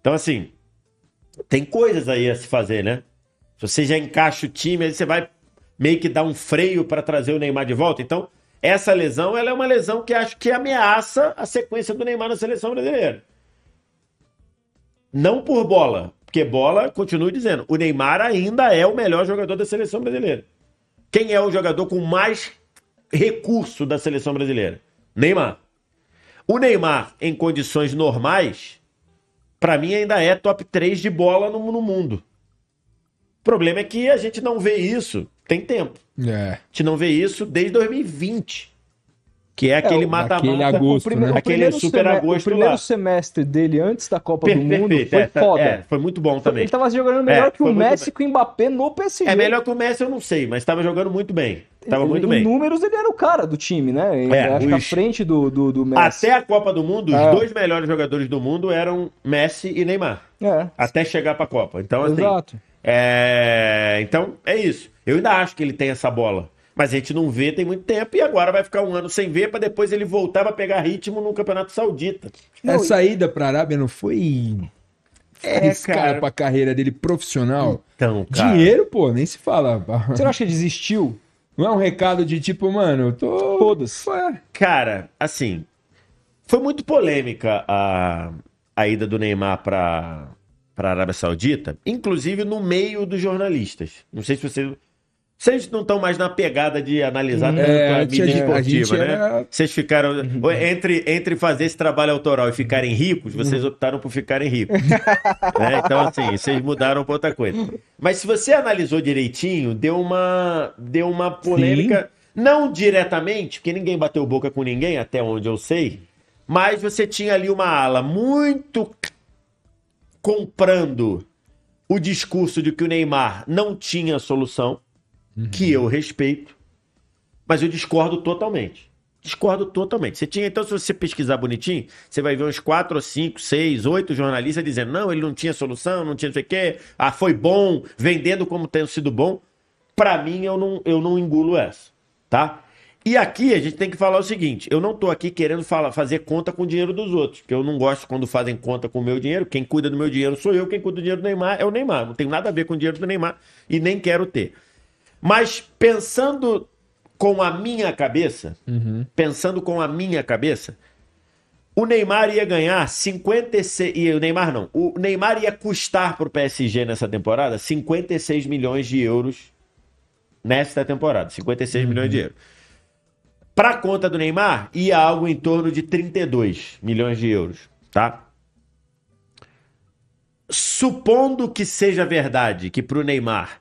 Então, assim, tem coisas aí a se fazer, né? Se você já encaixa o time, aí você vai meio que dar um freio para trazer o Neymar de volta. Então, essa lesão ela é uma lesão que acho que ameaça a sequência do Neymar na seleção brasileira. Não por bola, porque bola, continuo dizendo, o Neymar ainda é o melhor jogador da seleção brasileira. Quem é o jogador com mais recurso da seleção brasileira? Neymar. O Neymar, em condições normais, para mim ainda é top 3 de bola no, no mundo. O problema é que a gente não vê isso tem tempo. É. A gente não vê isso desde 2020. Que é aquele o- mata-mata. aquele agosto, o, prime- né? Aquele primeiro super agosto O primeiro lá. semestre dele antes da Copa do Mundo perfeito, foi é, tá- foda. é, foi muito bom também. Ele tava jogando melhor É, que o Messi e com o Mbappé no PSG. É melhor que o Messi, eu não sei, mas estava jogando muito bem. Estava Ele- muito em bem. números, ele era o cara do time, né? Ele- É, acho que à frente do, do, do Messi. Até a Copa do Mundo, os É. dois melhores jogadores do mundo eram Messi e Neymar. É, Até chegar pra Copa. Então, assim. exato. É... Então, é isso. Eu ainda acho que ele tem essa bola. Mas a gente não vê tem muito tempo e agora vai ficar um ano sem ver pra depois ele voltar pra pegar ritmo no Campeonato Saudita. Essa ida pra Arábia não foi É, cara. pra carreira dele profissional? Então, cara. Dinheiro, pô, nem se fala. Você não acha que desistiu? Não é um recado de tipo, mano, eu tô. Foda-se. Ué, Cara, assim, foi muito polêmica a, a ida do Neymar para para Arábia Saudita, inclusive no meio dos jornalistas. Não sei se vocês vocês não estão mais na pegada de analisar tanto É, a mídia esportiva, né? era- Vocês ficaram entre entre fazer esse trabalho autoral e ficarem ricos, vocês optaram por ficarem ricos. né? Então assim, vocês mudaram para outra coisa. Mas se você analisou direitinho, deu uma deu uma polêmica não diretamente, porque ninguém bateu boca com ninguém, até onde eu sei, mas você tinha ali uma ala muito comprando o discurso de que o Neymar não tinha solução, que eu respeito, mas eu discordo totalmente. Discordo totalmente. Você tinha, então, se você pesquisar bonitinho, você vai ver uns quatro, ou cinco, seis, oito jornalistas dizendo: não, ele não tinha solução, não tinha não sei o quê, ah, foi bom, vendendo como tem sido bom. Pra mim, eu não, eu não engulo essa, tá? E aqui a gente tem que falar o seguinte: eu não tô aqui querendo falar, fazer conta com o dinheiro dos outros, porque eu não gosto quando fazem conta com o meu dinheiro. Quem cuida do meu dinheiro sou eu, quem cuida do dinheiro do Neymar é o Neymar. Não tenho nada a ver com o dinheiro do Neymar e nem quero ter. Mas pensando com a minha cabeça, pensando com a minha cabeça, o Neymar ia ganhar 56. E o Neymar não. O Neymar ia custar para o PSG nessa temporada 56 milhões de euros nesta temporada. 56 milhões de euros. Para a conta do Neymar, ia algo em torno de 32 milhões de euros, tá? Supondo que seja verdade que para o Neymar,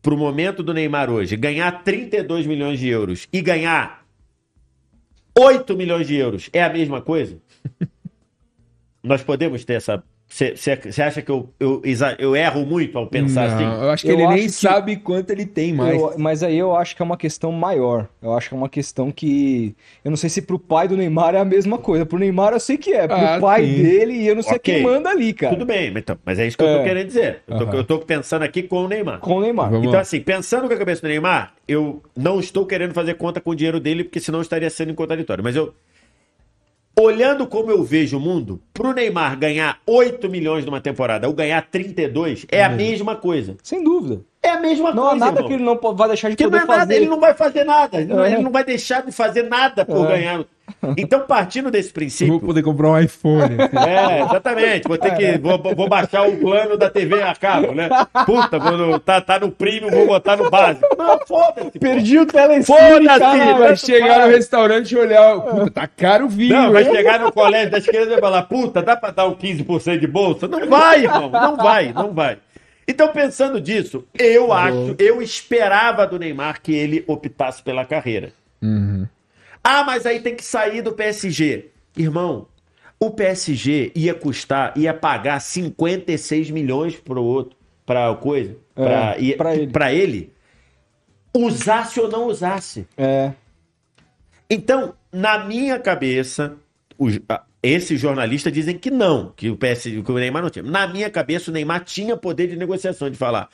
para o momento do Neymar hoje, ganhar 32 milhões de euros e ganhar 8 milhões de euros é a mesma coisa? Nós podemos ter essa. Você acha que eu, eu, exa- eu erro muito ao pensar não, assim? eu acho que Eu ele acho nem que- sabe quanto ele tem mais. Eu- mas aí eu acho que é uma questão maior. Eu acho que é uma questão que. Eu não sei se pro pai do Neymar é a mesma coisa. Pro Neymar eu sei que é. Pro Ah, pai sim. dele, e eu não sei Ok. quem manda ali, cara. Tudo bem, mas então, mas é isso que eu tô É. querendo dizer. Eu tô, Aham. eu tô pensando aqui com o Neymar. Com o Neymar. Vamos Então, lá. assim, pensando com a cabeça do Neymar, eu não estou querendo fazer conta com o dinheiro dele, porque senão estaria sendo contraditório. Mas eu. Olhando como eu vejo o mundo, pro Neymar ganhar 8 milhões numa temporada ou ganhar 32 é a mesma coisa. Sem dúvida. É a mesma Não há coisa. nada irmão. que ele não vai deixar de Que não poder é nada, fazer. ele não vai fazer nada. Ele não- É. Ele não vai deixar de fazer nada por É. ganhar. Então, partindo desse Eu princípio. vou poder comprar um iPhone. É, exatamente. Vou ter que. Vou, vou baixar o plano da TV a cabo, né? Puta, vou tá, tá no premium, vou botar no básico. Não, foda-se. pô. Perdi o telecine, Foda-se, vai chegar no restaurante e olhar. Puta, tá caro o vinho. Não, vai hein? chegar no colégio da esquerda e vai falar, puta, dá pra dar um 15% de bolsa? Não vai, irmão, não vai, não vai. Então, pensando disso, eu acho, eu esperava do Neymar que ele optasse pela carreira. Ah, mas aí tem que sair do PSG. Irmão, o PSG ia custar, ia pagar 56 milhões pro outro, pra coisa, pra, É, ia- pra ele. pra ele, usasse ou não usasse. É. Então, na minha cabeça, os, esses jornalistas dizem que não, que o, PS, que o Neymar não tinha. Na minha cabeça, o Neymar tinha poder de negociação, de falar: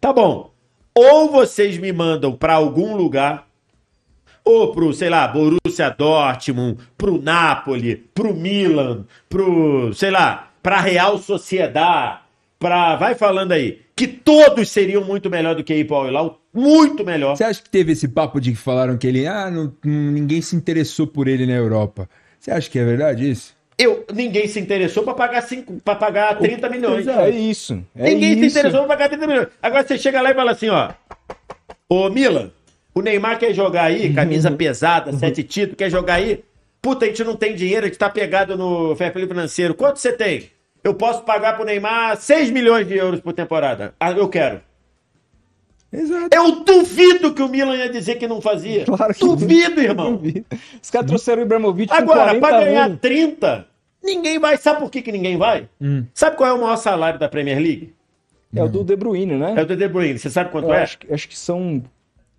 tá bom, ou vocês me mandam pra algum lugar, ou pro, sei lá, Borussia Dortmund, pro Napoli, pro Milan, pro, sei lá, pra Real Sociedade, pra. Vai falando aí. Que todos seriam muito melhor do que ir pro Al muito melhor. Você acha que teve esse papo de que falaram que ele, ah, não- ninguém se interessou por ele na Europa? Você acha que é verdade isso? Eu, ninguém se interessou pra pagar, cinco, pra pagar 30 milhões. É isso. É ninguém se isso. interessou pra pagar 30 milhões. Agora você chega lá e fala assim, ó. Ô, Milan, o Neymar quer jogar aí, camisa pesada, sete títulos, quer jogar aí. Puta, a gente não tem dinheiro, a gente tá pegado no fair play financeiro. Quanto você tem? Eu posso pagar pro Neymar 6 milhões de euros por temporada. Ah, eu quero. Exato. Eu duvido que o Milan ia dizer que não fazia. Claro que duvido, irmão. Duvido. Os caras trouxeram o Ibrahimovic com Agora, 40 pra ganhar anos. 30, ninguém vai. Sabe por que, que ninguém vai? Sabe qual é o maior salário da Premier League? É o do De Bruyne, né? É o do De Bruyne. Você sabe quanto Eu é? acho, que- acho que são...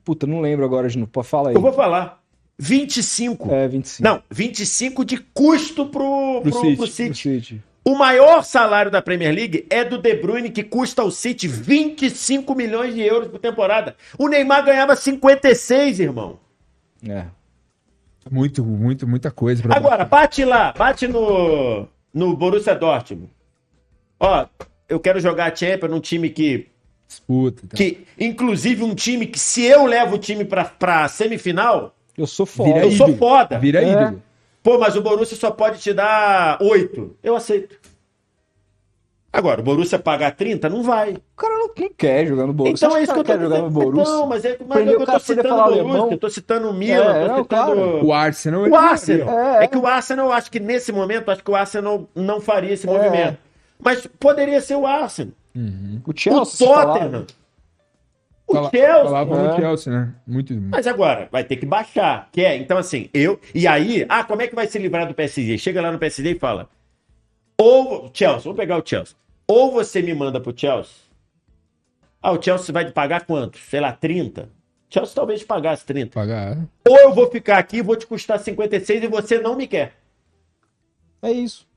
Puta, não lembro agora de novo. Pô, Fala aí. Eu vou falar. 25. É, 25. Não, 25 de custo pro, pro, Pro pro City. City. Do City. O maior salário da Premier League é do De Bruyne, que custa ao City 25 milhões de euros por temporada. O Neymar ganhava 56, irmão. É. Muito, muito, muita coisa. Pra Agora, bate lá, bate no, no Borussia Dortmund. Ó, eu quero jogar Champions num time que disputa. e tal. que inclusive um time que se eu levo o time pra, pra semifinal, Eu sou foda. Vira eu sou foda. Vira É. ídolo. Pô, mas o Borussia só pode te dar oito. Eu aceito. Agora, o Borussia pagar 30, não vai. O cara não, não quer jogar no Borussia. então é isso que eu tô jogar no. Borussia. Não, mas, é, mas Aprendeu eu o tô citando o Borussia, alemão. eu tô citando o Milan, É, tô não, citando... claro. O Arsenal O Arsenal. É, É, é. que o Arsenal, eu acho que nesse momento, acho que o Arsenal não faria esse movimento. Mas poderia ser o Arsenal. O O Chelsea, se falar. Tottenham. O Fala- Chelsea. Falava É. no Chelsea, né? Muito. Mas agora, vai ter que baixar. Que é, então assim, eu. E aí, ah, como é que vai se livrar do PSG? Chega lá no PSG e fala. Ou. Chelsea, vamos pegar o Chelsea. Ou você me manda pro Chelsea. Ah, o Chelsea vai te pagar quanto? Sei lá, 30? Chelsea talvez te pagasse 30. Pagar. Ou eu vou ficar aqui e vou te custar 56 e você não me quer. É isso.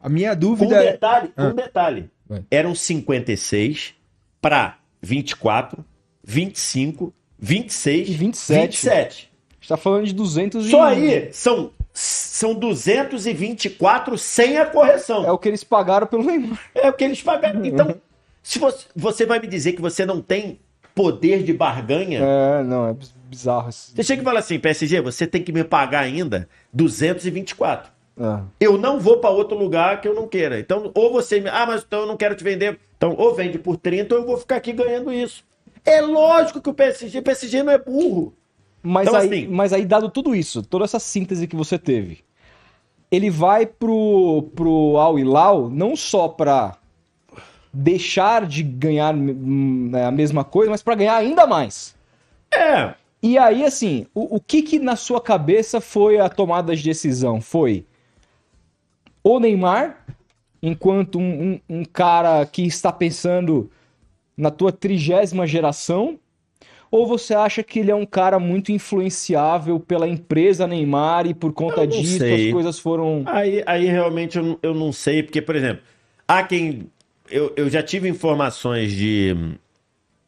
A minha Com um dúvida é. detalhe, Ah. um detalhe. Vai. Eram 56 para 24, 25, 26 E 27. 27. A gente tá falando de 200 e... Só aí são, são 224 sem a correção. É o que eles pagaram pelo Neymar. É o que eles pagaram. Então, se você, você vai me dizer que você não tem poder de barganha, É, não, é bizarro. Você chega e fala assim, PSG, você tem que me pagar ainda 224. É. Eu não vou para outro lugar que eu não queira. Então, ou você me. Ah, mas então eu não quero te vender. Então, ou vende por 30 ou eu vou ficar aqui ganhando isso. É lógico que o PSG, PSG não é burro. Mas, Então, aí, assim- mas aí, dado tudo isso, toda essa síntese que você teve, ele vai pro, pro Al Hilal não só pra deixar de ganhar hum, a mesma coisa, mas pra ganhar ainda mais. É. E aí, assim, o, o que que na sua cabeça foi a tomada de decisão? Foi o Neymar, enquanto um, um- um cara que está pensando na tua trigésima geração, ou você acha que ele é um cara muito influenciável pela empresa Neymar e por conta disso sei. as coisas foram... Aí, aí realmente eu, não- eu não sei, porque, por exemplo, há quem. Eu, eu já tive informações de,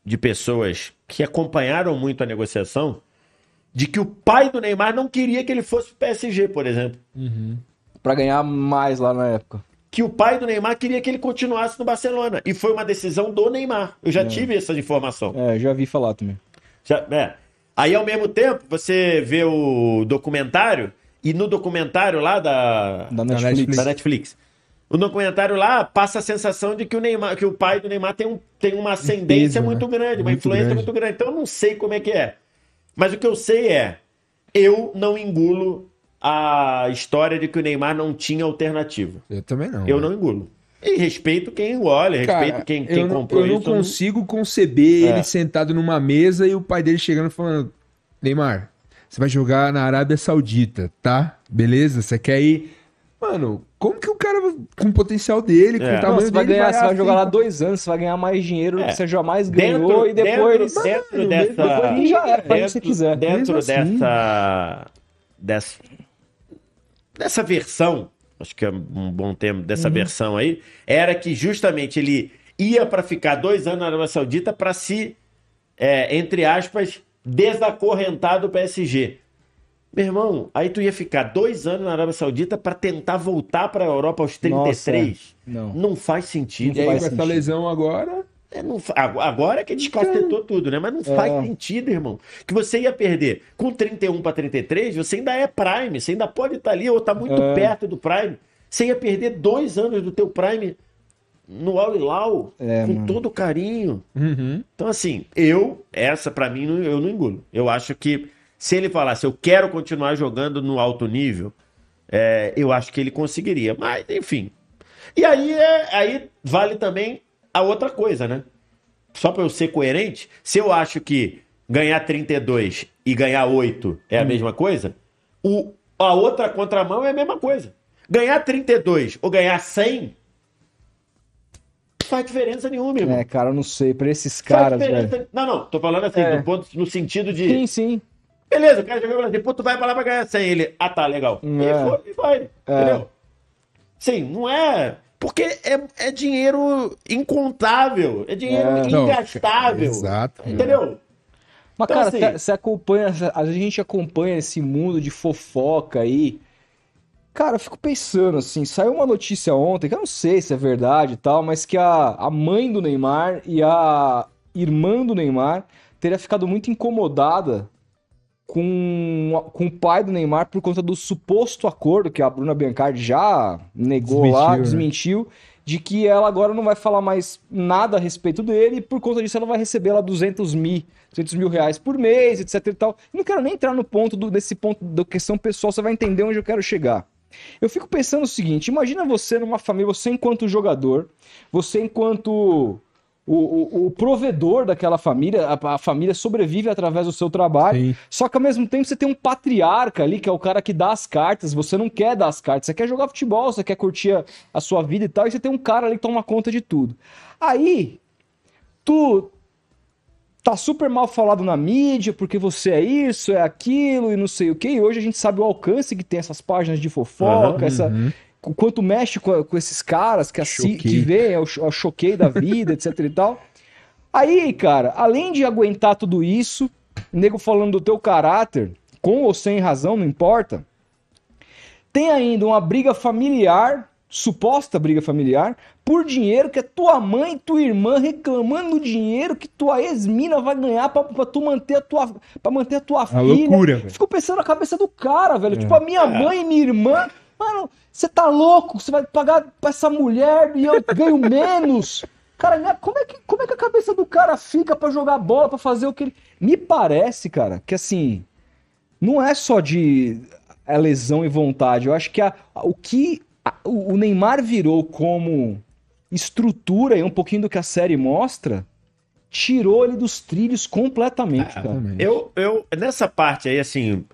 de pessoas que acompanharam muito a negociação de que o pai do Neymar não queria que ele fosse pro PSG, por exemplo. Pra ganhar mais lá na época. Que o pai do Neymar queria que ele continuasse no Barcelona. E foi uma decisão do Neymar. Eu já tive essa informação. É, já vi falar também. Já- é. Aí, ao mesmo tempo, você vê o documentário, e no documentário lá da, Da Netflix. Netflix. da Netflix. O documentário lá passa a sensação de que o Neymar, que o pai do Neymar tem, um, tem uma ascendência peso, muito né? grande, uma Muito influência grande. muito grande. Então eu não sei como é que é. Mas o que eu sei é, eu não engulo a história de que o Neymar não tinha alternativa. Eu também não. Eu não engulo. E respeito quem olha, respeito Cara, quem, quem eu, não- comprou eu não isso. eu não- consigo conceber É. ele sentado numa mesa e o pai dele chegando e falando: Neymar, você vai jogar na Arábia Saudita, tá? Beleza? Você quer ir Mano, como que o cara, com o potencial dele, com É. o Não, tamanho você vai, dele, ganhar, você vai jogar lá dois anos, você vai ganhar mais dinheiro do É. que você jamais Dentro- ganhou e depois. dentro- dentro Mano, dessa- depois já era, faz o que você quiser. Dentro Mesmo assim. dessa, dessa. Versão, acho que é um bom termo, dessa Uhum. versão aí, era que justamente ele ia para ficar dois anos na Arábia Saudita para se, é, entre aspas, desacorrentar do PSG. Meu irmão, aí tu ia ficar dois anos na Arábia Saudita para tentar voltar para a Europa aos 33. Não. Não faz sentido. E aí, com essa lesão agora, É, não agora é que descacetou tudo, né? Mas não É. faz sentido, irmão. Que você ia perder com 31 para 33, você ainda é Prime, você ainda pode estar ali ou tá muito É. perto do Prime. Você ia perder dois anos do teu Prime no Al Hilal, É, com mano. todo carinho. uhum. Então, assim, eu, essa pra mim, não- eu não engulo. Eu acho que se ele falasse, eu quero continuar jogando no alto nível, é, eu acho que ele conseguiria. Mas, enfim. E aí, é, aí vale também a outra coisa, né? Só pra eu ser coerente, se eu acho que ganhar 32 e ganhar 8 é a mesma coisa, o, a outra contramão é a mesma coisa. Ganhar 32 ou ganhar 100 não faz diferença nenhuma, irmão. É, cara, eu não sei. Pra esses caras, velho. Não, não, tô falando assim, É. no, ponto, no sentido de. Sim, sim. Beleza, o cara jogou e falou assim, pô, tu vai pra lá pra ganhar 100. Ele, ah tá, legal. É. E foi, e vai. Entendeu? Sim, não é. Porque é, é dinheiro incontável, é dinheiro É. Não, ingastável. exato. Entendeu? Mas, Então, cara, assim- você você acompanha, a gente acompanha esse mundo de fofoca aí. Cara, eu fico pensando assim, saiu uma notícia ontem, que eu não sei se é verdade e tal, mas que a, a mãe do Neymar e a irmã do Neymar teria ficado muito incomodada com, com o pai do Neymar por conta do suposto acordo que a Bruna Biancardi já negou Desmentiu, lá, né? desmentiu, de que ela agora não vai falar mais nada a respeito dele e por conta disso ela vai receber lá 200 mil, 200 mil reais por mês, etc e tal. Não quero nem entrar no ponto do, nesse ponto da questão pessoal, você vai entender onde eu quero chegar. Eu fico pensando o seguinte: imagina você numa família, você enquanto jogador, você enquanto o, o- o provedor daquela família, a, a família sobrevive através do seu trabalho, Sim. só que ao mesmo tempo você tem um patriarca ali, que é o cara que dá as cartas, você não quer dar as cartas, você quer jogar futebol, você quer curtir a, a sua vida e tal, e você tem um cara ali que toma conta de tudo. Aí, tu tá super mal falado na mídia, porque você é isso, é aquilo e não sei o que, e hoje a gente sabe o alcance que tem essas páginas de fofoca, essa, uhum. o quanto mexe com, com esses caras que, assi, Choquei. que vê, é o, é o choquei da vida, etc e tal. Aí, cara, além de aguentar tudo isso, nego falando do teu caráter, com ou sem razão, não importa, tem ainda uma briga familiar, suposta briga familiar, por dinheiro que é tua mãe e tua irmã reclamando do dinheiro que tua ex-mina vai ganhar pra, pra tu manter a tua, pra manter a tua filha. loucura, velho. Fico pensando na cabeça do cara, velho. Tipo, a minha mãe e minha irmã. Mano, você tá louco? Você vai pagar pra essa mulher e eu ganho menos? Cara, né, como é, que, como é que a cabeça do cara fica pra jogar bola, pra fazer o que ele. Me parece, cara, que assim. Não é só de é lesão e vontade. Eu acho que a- a- o que a- o Neymar virou como estrutura e um pouquinho do que a série mostra, tirou ele dos trilhos completamente, cara. Eu, eu, nessa parte aí, assim,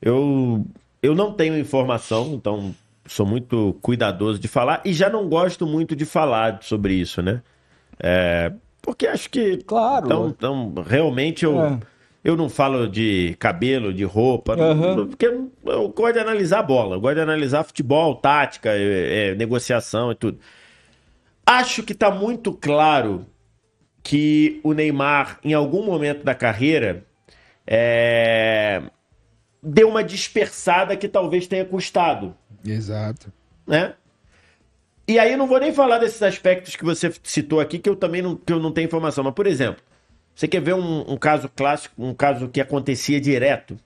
eu, eu não tenho informação, então sou muito cuidadoso de falar e já não gosto muito de falar sobre isso, né? É, porque acho que. Claro. Então, então realmente eu, É. eu não falo de cabelo, de roupa, Aham. não- porque eu, eu gosto de analisar a bola, eu gosto de analisar futebol, tática, é, é, negociação e tudo. Acho que tá muito claro que o Neymar, em algum momento da carreira, é, deu uma dispersada que talvez tenha custado, Exato. né? E aí não vou nem falar desses aspectos que você citou aqui, que eu também não, que eu não tenho informação. Mas, por exemplo, você quer ver um, um caso clássico, um caso que acontecia direto?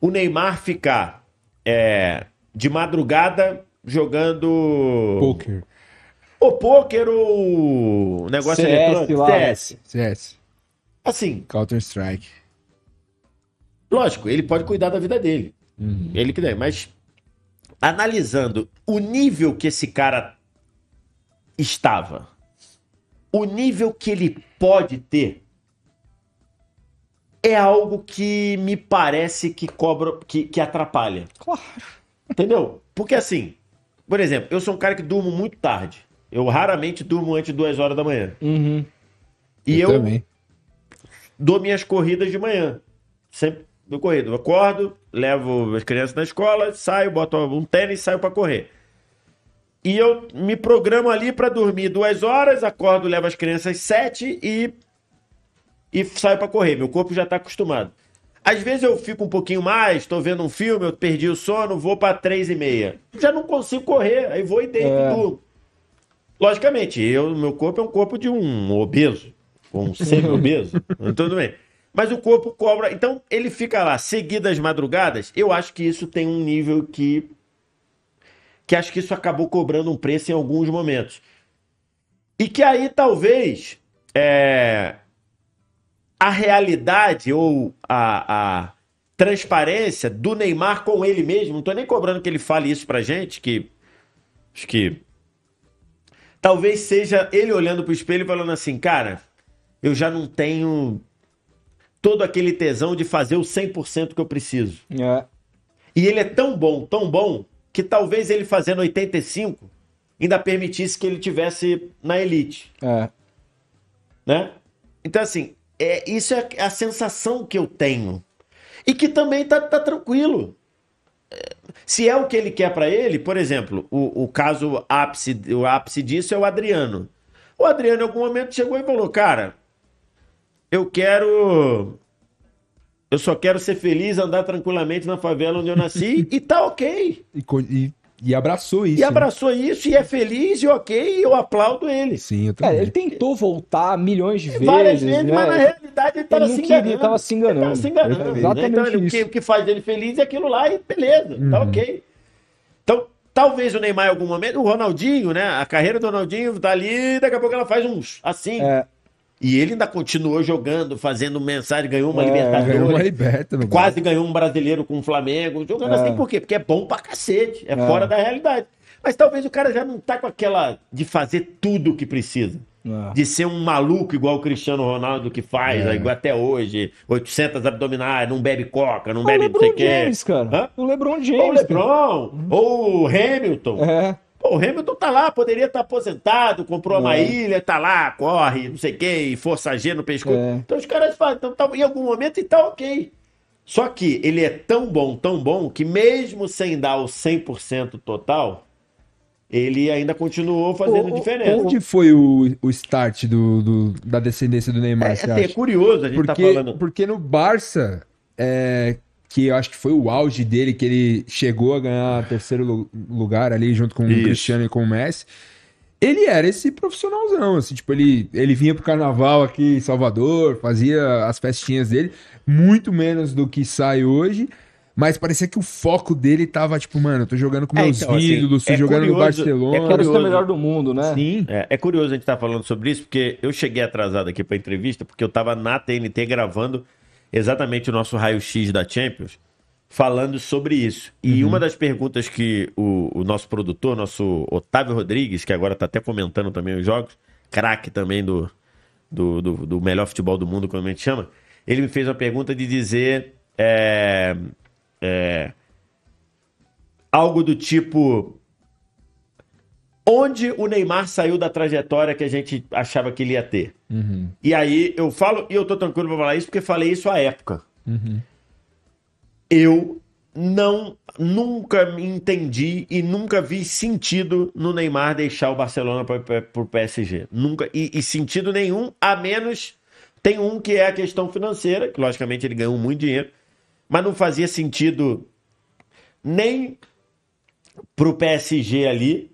O Neymar ficar é, de madrugada jogando Poker. o pôquer ou o negócio CS eletrônico, lá. CS. CS. Assim, Counter Strike. Lógico, ele pode cuidar da vida dele. Ele que der, mas analisando o nível que esse cara estava, o nível que ele pode ter, é algo que me parece que cobra, que, que atrapalha. Claro. Entendeu? Porque assim, Por exemplo, eu sou um cara que durmo muito tarde. Eu raramente durmo antes de duas horas da manhã. Uhum. E eu, também. dou minhas corridas de manhã. Sempre do corrido. Eu acordo, levo as crianças na escola, saio, boto um tênis e saio pra correr. E eu me programo ali pra dormir duas horas, acordo, levo as crianças às sete e, e saio pra correr. Meu corpo já tá acostumado. Às vezes eu fico um pouquinho mais, tô vendo um filme, eu perdi o sono, vou pra três e meia. Já não consigo correr, aí vou e deito É. Logicamente, eu, meu corpo é um corpo de um obeso, um semi-obeso, tudo bem. Mas o corpo cobra. Então, ele fica lá, seguidas madrugadas. Eu acho que isso tem um nível que. Que acho que isso acabou cobrando um preço em alguns momentos. E que aí talvez. é, a realidade ou a, a transparência do Neymar com ele mesmo. Não tô nem cobrando que ele fale isso pra gente, que. Acho que. Talvez seja ele olhando pro espelho e falando assim, cara, eu já não tenho todo aquele tesão de fazer o 100% que eu preciso. É. E ele é tão bom, tão bom, que talvez ele fazendo 85 ainda permitisse que ele tivesse na elite, É. né? Então assim, é, isso é a sensação que eu tenho. E que também tá, tá tranquilo. É, Se é o que ele quer pra ele, por exemplo, o, o caso ápice, o ápice disso é o Adriano. O Adriano em algum momento chegou e falou, cara, eu quero. Eu só quero ser feliz, andar tranquilamente na favela onde eu nasci e tá ok. E, e- e abraçou isso. E abraçou isso e é feliz e ok, e eu aplaudo ele. Né? Sim, eu É, também. ele tentou voltar milhões de vezes. Várias vezes, né? mas na realidade ele tava Ele se queria, enganando. tava se enganando. Ele tava se enganando. né? Exatamente Então, ele- o, que, o que faz ele feliz é aquilo lá e beleza, tá Uhum. ok. Então, talvez o Neymar em algum momento, o Ronaldinho, né? A carreira do Ronaldinho tá ali, daqui a pouco ela faz uns assim. É, E ele ainda continuou jogando, fazendo mensagem, ganhou uma É, Libertadores. Ganhou uma liberta Quase ganhou um brasileiro com o Flamengo, jogando É. assim, por quê? Porque é bom pra cacete, é, É. fora da realidade. Mas talvez o cara já não tá com aquela de fazer tudo o que precisa. É. De ser um maluco igual o Cristiano Ronaldo que faz, É. igual até hoje, 800 abdominais, não bebe coca, não o bebe não sei o LeBron quê. James, cara. Hã? O LeBron James. Ou o cara. LeBron, ou o Hamilton. É. Pô, o Hamilton tá lá, poderia estar aposentado, comprou uma É. ilha, tá lá, corre, não sei o quê, força G no pescoço. É. Então os caras falam, então, tá, em algum momento e tá ok. Só que ele é tão bom, tão bom, que mesmo sem dar o 100% total, ele ainda continuou fazendo O- diferença. Onde foi o, o start do, do- da descendência do Neymar, É, é, acha? curioso, a gente tá Porque, falando. porque no Barça, é, que eu acho que foi o auge dele, que ele chegou a ganhar terceiro lu- lugar ali junto com Isso. o Cristiano e com o Messi. Ele era esse profissionalzão, assim, tipo, ele, ele vinha pro carnaval aqui em Salvador, fazia as festinhas dele, muito menos do que sai hoje, mas parecia que o foco dele tava, tipo, mano, eu tô jogando com É, meus então, assim, ídolos, tô é jogando no curioso- Barcelona. é Quero ser o curioso. melhor do mundo, né? Sim. É, é curioso a gente estar falando sobre isso, porque eu cheguei atrasado aqui para entrevista, porque eu estava na TNT gravando exatamente o nosso raio-x da Champions, falando sobre isso. E uma das perguntas que o, o nosso produtor, nosso Otávio Rodrigues, que agora está até comentando também os jogos, craque também do, do, do, do melhor futebol do mundo, como a gente chama, ele me fez uma pergunta de dizer é, é, algo do tipo onde o Neymar saiu da trajetória que a gente achava que ele ia ter. E aí eu falo, e eu tô tranquilo pra falar isso, porque falei isso à época. Eu não nunca me entendi e nunca vi sentido no Neymar deixar o Barcelona para o PSG. Nunca e, e sentido nenhum, a menos tem um que é a questão financeira, que logicamente ele ganhou muito dinheiro, mas não fazia sentido nem pro PSG ali,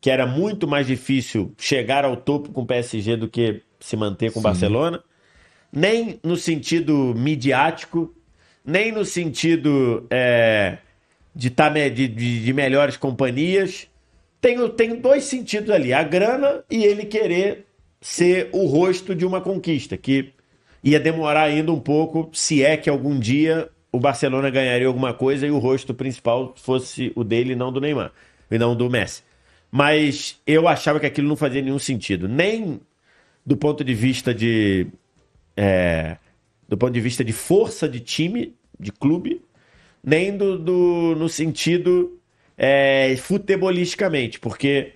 que era muito mais difícil chegar ao topo com o PSG do que se manter com o Barcelona, nem no sentido midiático, nem no sentido é, de, tá, de, de, de melhores companhias. Tem, tem dois sentidos ali: a grana e ele querer ser o rosto de uma conquista, que ia demorar ainda um pouco, se é que algum dia o Barcelona ganharia alguma coisa e o rosto principal fosse o dele e não do Neymar, e não do Messi. Mas eu achava que aquilo não fazia nenhum sentido, nem do ponto de vista de é, do ponto de vista de força de time, de clube, nem do, do- no sentido é, futebolisticamente, porque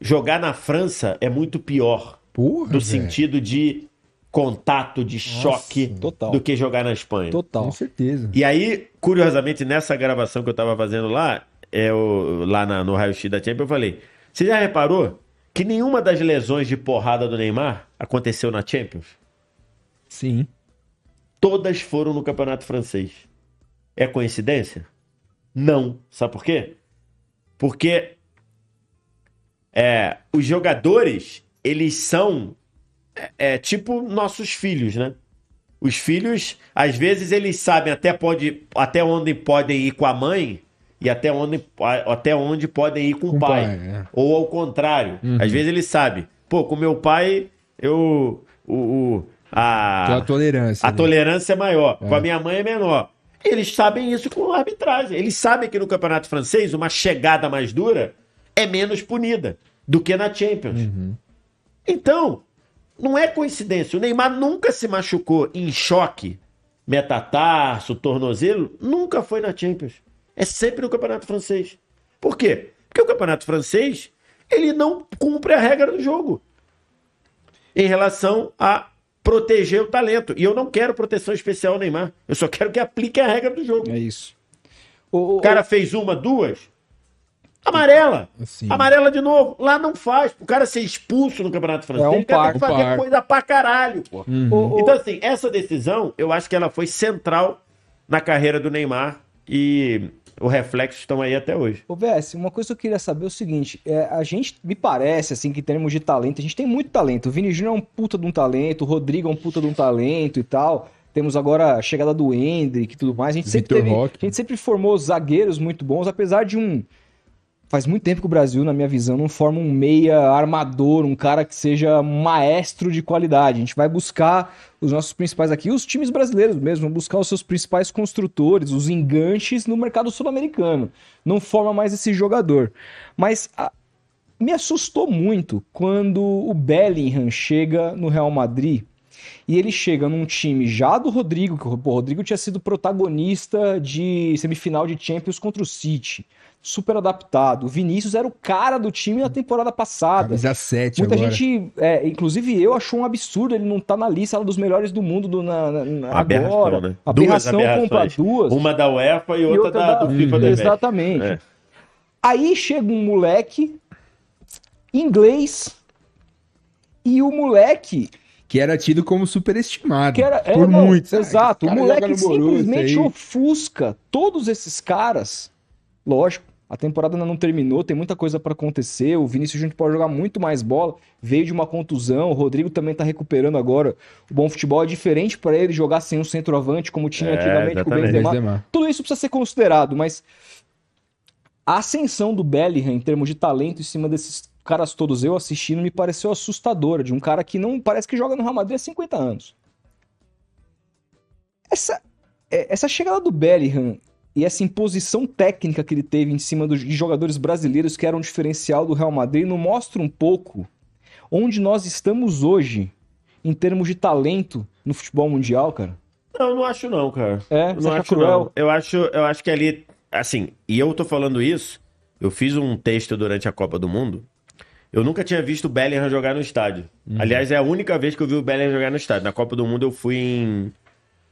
jogar na França é muito pior. Porra, no velho. sentido de contato, de choque, total. do que jogar na Espanha. Total. Com certeza. E aí, curiosamente, nessa gravação que eu tava fazendo lá, é o, lá na- no raio-x da Champions, eu falei: você já reparou que nenhuma das lesões de porrada do Neymar aconteceu na Champions? Sim. Todas foram no campeonato francês. É coincidência? Não. Sabe por quê? Porque é, os jogadores, eles são é, é, tipo nossos filhos, né? Os filhos, às vezes, eles sabem até, pode, até onde podem ir com a mãe e até onde, até onde podem ir com, Com o pai. pai, é. Ou ao contrário. Às vezes ele sabe. Pô, com meu pai, eu. O, o- a, Tua tolerância. a né? tolerância é maior. Com a minha mãe é menor. Eles sabem isso com a arbitragem. Eles sabem que no campeonato francês uma chegada mais dura é menos punida do que na Champions. Então, não é coincidência. O Neymar nunca se machucou em choque, metatarso, tornozelo, nunca foi na Champions. É sempre no campeonato francês. Por quê? Porque o campeonato francês, ele não cumpre a regra do jogo em relação a proteger o talento. E eu não quero proteção especial ao Neymar. Eu só quero que aplique a regra do jogo. É isso. O, O cara fez uma, duas, amarela. Assim. Amarela de novo. Lá não faz. O cara ser expulso no Campeonato Francês, É um ele tem par. que fazer Um par. coisa pra caralho, pô. o- o- Então, assim, essa decisão, eu acho que ela foi central na carreira do Neymar e os reflexos estão aí até hoje. Ô, VS, uma coisa que eu queria saber é o seguinte: é, a gente me parece, assim, que em termos de talento, a gente tem muito talento. O Vini Júnior é um puta de um talento, o Rodrigo é um puta de um talento e tal. Temos agora a chegada do Hendrick e tudo mais. A gente, sempre teve, a gente sempre formou zagueiros muito bons, apesar de um. Faz muito tempo que o Brasil, na minha visão, não forma um meia armador, um cara que seja maestro de qualidade. A gente vai buscar os nossos principais aqui, os times brasileiros mesmo, buscar os seus principais construtores, os enganches no mercado sul-americano. Não forma mais esse jogador. Mas a- me assustou muito quando o Bellingham chega no Real Madrid e ele chega num time já do Rodrigo, que o Rodrigo tinha sido protagonista de semifinal de Champions contra o City. Super adaptado. O Vinícius era o cara do time na temporada passada. Camisa 7 Muita agora. gente, é, inclusive eu, achou um absurdo ele não tá na lista dos melhores do mundo do, na, na- Aberração, agora. né? Aberração Duas compra duas. Uma da UEFA e e outra, da, do FIFA do Exatamente. Exatamente. É. Aí chega um moleque inglês e o moleque Que era tido como superestimado. que era é, por muitos. Exato, o moleque simplesmente ofusca todos esses caras. Lógico, a temporada ainda não terminou, tem muita coisa pra acontecer. O Vinícius Júnior pode jogar muito mais bola, veio de uma contusão. O Rodrigo também tá recuperando agora. O bom futebol é diferente pra ele jogar sem um centroavante como tinha É, antigamente com o. Benzema. Benzema. Tudo isso precisa ser considerado, mas a ascensão do Bellingham em termos de talento em cima desses caras todos eu assistindo me pareceu assustadora, de um cara que não parece que joga no Real Madrid há 50 anos. Essa, é, essa chegada do Bellingham e essa imposição técnica que ele teve em cima dos, de jogadores brasileiros que eram um diferencial do Real Madrid não mostra um pouco onde nós estamos hoje em termos de talento no futebol mundial, cara? Não, eu não acho não, cara. É, não acho cruel? não. Eu acho, eu acho que ali, assim, e eu tô falando isso, eu fiz um texto durante a Copa do Mundo. Eu nunca tinha visto o Bellingham jogar no estádio. Aliás, é a única vez que eu vi o Bellingham jogar no estádio. Na Copa do Mundo eu fui em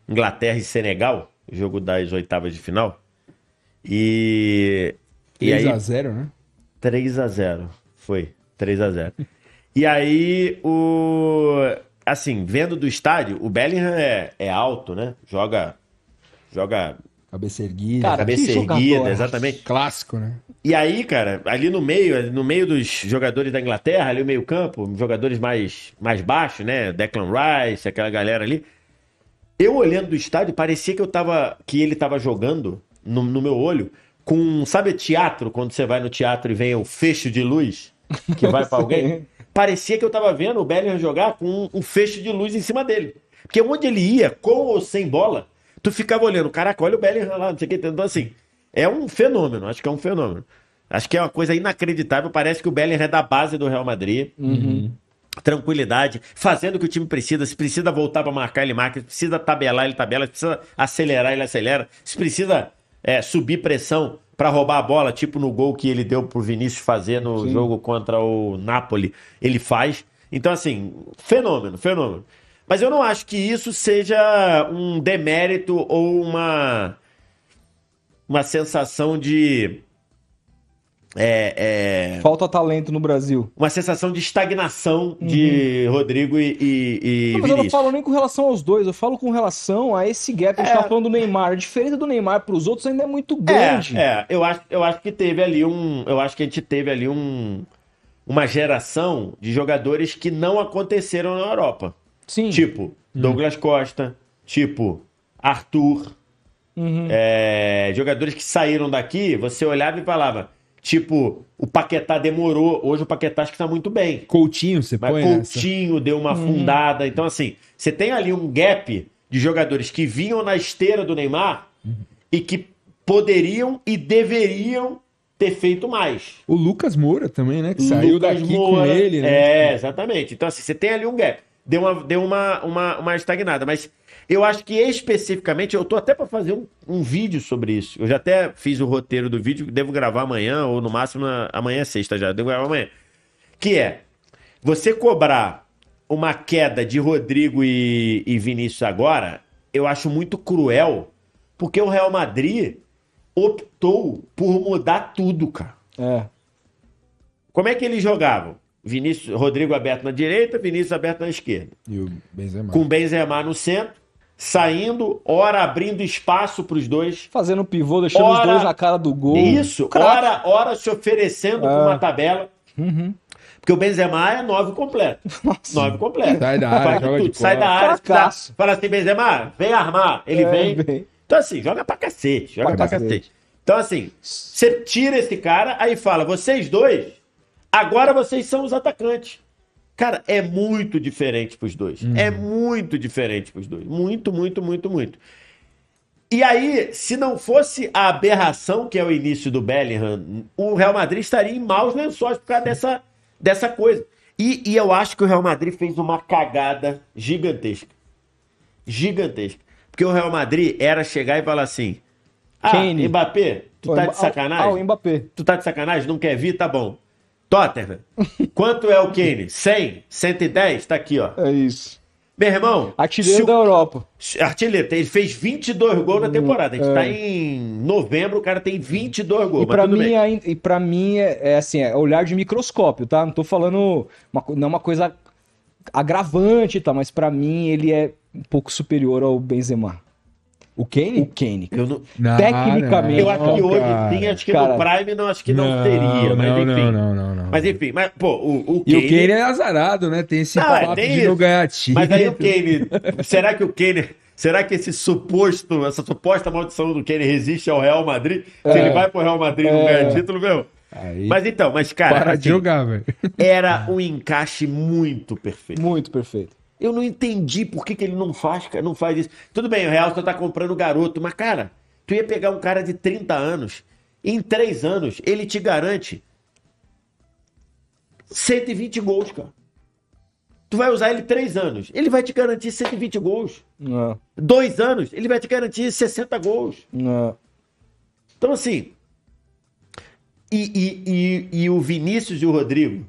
Inglaterra e Senegal, jogo das oitavas de final. E e aí 3x0, né? 3 a 0 Foi. 3 a 0 E aí, o. Assim, vendo do estádio, o Bellingham é, é alto, né? Joga. Joga Cabeça erguida. Cara, cabeça erguida, exatamente. Clássico, né? E aí, cara, ali no meio, no meio dos jogadores da Inglaterra, ali o meio-campo, jogadores mais, mais baixos, né? Declan Rice, aquela galera ali. Eu olhando do estádio, parecia que eu tava. que ele tava jogando no, no meu olho com. Sabe teatro? Quando você vai no teatro e vem o fecho de luz que vai pra alguém? Parecia que eu tava vendo o Bellingham jogar com um, um fecho de luz em cima dele. Porque onde ele ia, com ou sem bola, tu ficava olhando, caraca, olha o Bellingham lá, não sei o que. Então, assim, é um fenômeno, acho que é um fenômeno. Acho que é uma coisa inacreditável. Parece que o Bellingham é da base do Real Madrid. Tranquilidade, fazendo o que o time precisa. Se precisa voltar para marcar, ele marca. Se precisa tabelar, ele tabela. Se precisa acelerar, ele acelera. Se precisa é, subir pressão pra roubar a bola, tipo no gol que ele deu pro Vinícius fazer no Sim. jogo contra o Napoli, ele faz. Então, assim, fenômeno, fenômeno. Mas eu não acho que isso seja um demérito ou uma, uma sensação de. É, é, Falta talento no Brasil. uma sensação de estagnação de Rodrigo e, e, e Não, mas eu não falo nem com relação aos dois, eu falo com relação a esse gap. A gente É. tá falando do Neymar. A diferença do Neymar pros outros ainda é muito É, grande. é, eu acho, eu acho que teve ali um. Eu acho que a gente teve ali um. Uma geração de jogadores que não aconteceram na Europa. Sim. Tipo, Douglas Costa, tipo, Arthur. Uhum. é, jogadores que saíram daqui, você olhava e falava. Tipo, o Paquetá demorou. Hoje o Paquetá acho que tá muito bem. Coutinho, você Mas põe nessa. Coutinho deu uma afundada. Então, assim, você tem ali um gap de jogadores que vinham na esteira do Neymar e que poderiam e deveriam ter feito mais. O Lucas Moura também, né? Que saiu Lucas daqui com Moura, ele, né? É, exatamente. Então, assim, você tem ali um gap. Deu uma, deu uma, uma, uma estagnada. Mas eu acho que especificamente, eu tô até para fazer um, um vídeo sobre isso. Eu já até fiz o roteiro do vídeo, devo gravar amanhã, ou no máximo na- amanhã é sexta já, devo gravar amanhã. Que é você cobrar uma queda de Rodrigo e, e Vinícius agora, eu acho muito cruel, porque o Real Madrid optou por mudar tudo, cara. É. Como é que eles jogavam? Vinícius, Rodrigo aberto na direita, Vinícius aberto na esquerda. E o Benzema. Com Benzema no centro, saindo, ora abrindo espaço para os dois. Fazendo pivô, deixando os Ora- dois na cara do gol. Isso, Craque. ora, ora se oferecendo para uma tabela. Uhum. Porque o Benzema é nove completo. Nove completo. Sai da área, joga tudo, de sai da área. Fracasso. Fala, fala assim, Benzema, vem armar. Ele É, vem. vem. Então, assim, joga pra cacete. Joga Pra pra, cacete. cacete. Então, assim, você tira esse cara, aí fala, vocês dois, agora vocês são os atacantes. Cara, é muito diferente pros dois. É muito diferente pros dois. Muito, muito, muito, muito. E aí, se não fosse a aberração que é o início do Bellingham, o Real Madrid estaria em maus lençóis por causa dessa, dessa coisa. E, e eu acho que o Real Madrid fez uma cagada gigantesca. Gigantesca. Porque o Real Madrid era chegar e falar assim: Ah, Kane. Mbappé, tu tá de sacanagem? Ah, o Mbappé. Tu tá de sacanagem? Não quer vir? Tá bom. Tottenham, quanto é o Kane? 100? 110? Tá aqui, ó. É isso. Meu irmão, Artilheiro o da Europa. Artilheiro, ele fez 22 gols na temporada. A gente é. tá em novembro, o cara tem 22 gols. E pra, mim, ainda- e pra mim é, é assim, é olhar de microscópio, tá? Não tô falando uma, não é uma coisa agravante, tá? Mas pra mim ele é um pouco superior ao Benzema. O O Kane? Kane. Eu, não- Não, Tecnicamente, eu acho que hoje cara. sim, acho que Cara, no Prime não acho que não, Não, teria, mas não, enfim. não, não, não, não. Mas enfim, mas, pô, o, o E o Kane- Kane é azarado, né? Tem esse Não, papo tem de isso. não ganhar time. Mas aí o Kane, será que o Kane, será que esse suposto, essa suposta maldição do Kane resiste ao Real Madrid? Se É. ele vai pro Real Madrid e não É. ganha título, meu? Aí, Mas então, mas cara, para de assim, jogar, velho. era um encaixe muito perfeito. Muito perfeito. Eu não entendi por que, que ele não faz, cara, não faz isso. Tudo bem, o Real só tá comprando garoto, mas cara, tu ia pegar um cara de 30 anos, em 3 anos, ele te garante 120 gols, cara. Tu vai usar ele 3 anos, ele vai te garantir 120 gols. Não, Dois anos, ele vai te garantir 60 gols. não. Então, assim. E, e, e, e o Vinícius e o Rodrigo,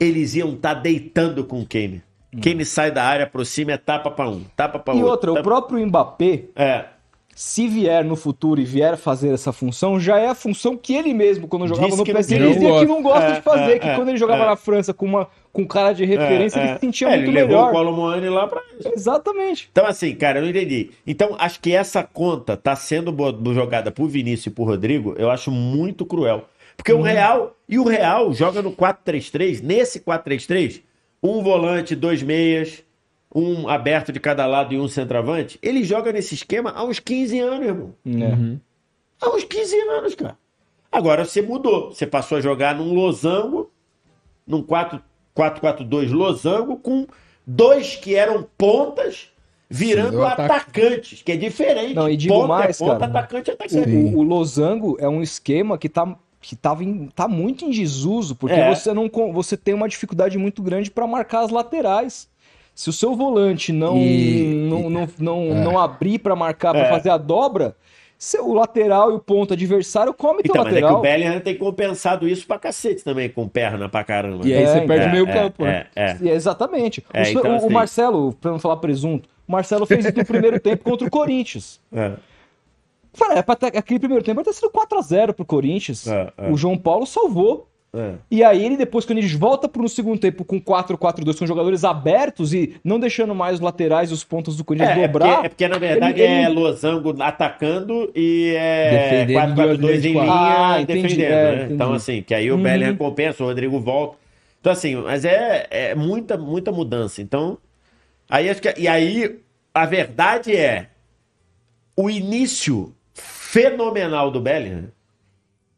eles iam estar deitando com o Kane. Kane sai da área, aproxima, é tapa pra um, tapa pra E outro. outra, o tapa- próprio Mbappé, É, se vier no futuro e vier fazer essa função, já é a função que ele mesmo, quando jogava Disse no PSG, queria. dizia Não que não gosta É, de fazer, é, que é, quando ele jogava é. na França com, uma, com cara de referência, é, ele é. se sentia É, muito ele levou melhor. o Colomboani lá pra isso. Exatamente. Então, assim, cara, eu não entendi. Então, acho que essa conta tá sendo jogada pro Vinícius e pro Rodrigo, eu acho muito cruel. Porque o Real, e o Real joga no 4-3-3, nesse 4-3-3, um volante, dois meias, um aberto de cada lado e um centroavante, ele joga nesse esquema há uns 15 anos, irmão. É. Há uns 15 anos, cara. Agora você mudou. Você passou a jogar num losango, num 4 4-4-2 losango, com dois que eram pontas virando Sim, ataque. atacantes, que é diferente. Não, e digo ponta mais, é ponta, cara. atacante é O, atacante. O, o losango é um esquema que tá que tava em- tá muito em desuso, porque É. você não você tem uma dificuldade muito grande para marcar as laterais. Se o seu volante não E- não, não, não, é. não abrir para marcar, para É. fazer a dobra, o lateral e o ponto adversário come teu Então, mas é que lateral. o Bellingham tem compensado isso pra cacete também, com perna pra caramba. E aí É, você então. perde É, o meio é, campo, né? é, é. É, exatamente. É, o, então, o- o assim- Marcelo, pra não falar presunto, o Marcelo fez isso no primeiro tempo contra o Corinthians. É. Falei, é pra ter, aquele primeiro tempo vai ter sido 4x0 pro Corinthians. É, é. O João Paulo salvou. É. E aí ele, depois, quando ele volta pro segundo tempo com 4-4-2, com jogadores abertos e não deixando mais os laterais e os pontos do Corinthians É, é, porque, dobrar. é porque, na verdade, ele- ele- é losango atacando e é Defendendo 4-4-2 duas em linha Ah, e entendi, defendendo, é, né? Então, assim, que aí o Uhum. Bellingham compensa, o Rodrigo volta. Então, assim, mas é, é muita, muita mudança. Então, aí acho que... E aí, a verdade é, o início fenomenal do Bellingham,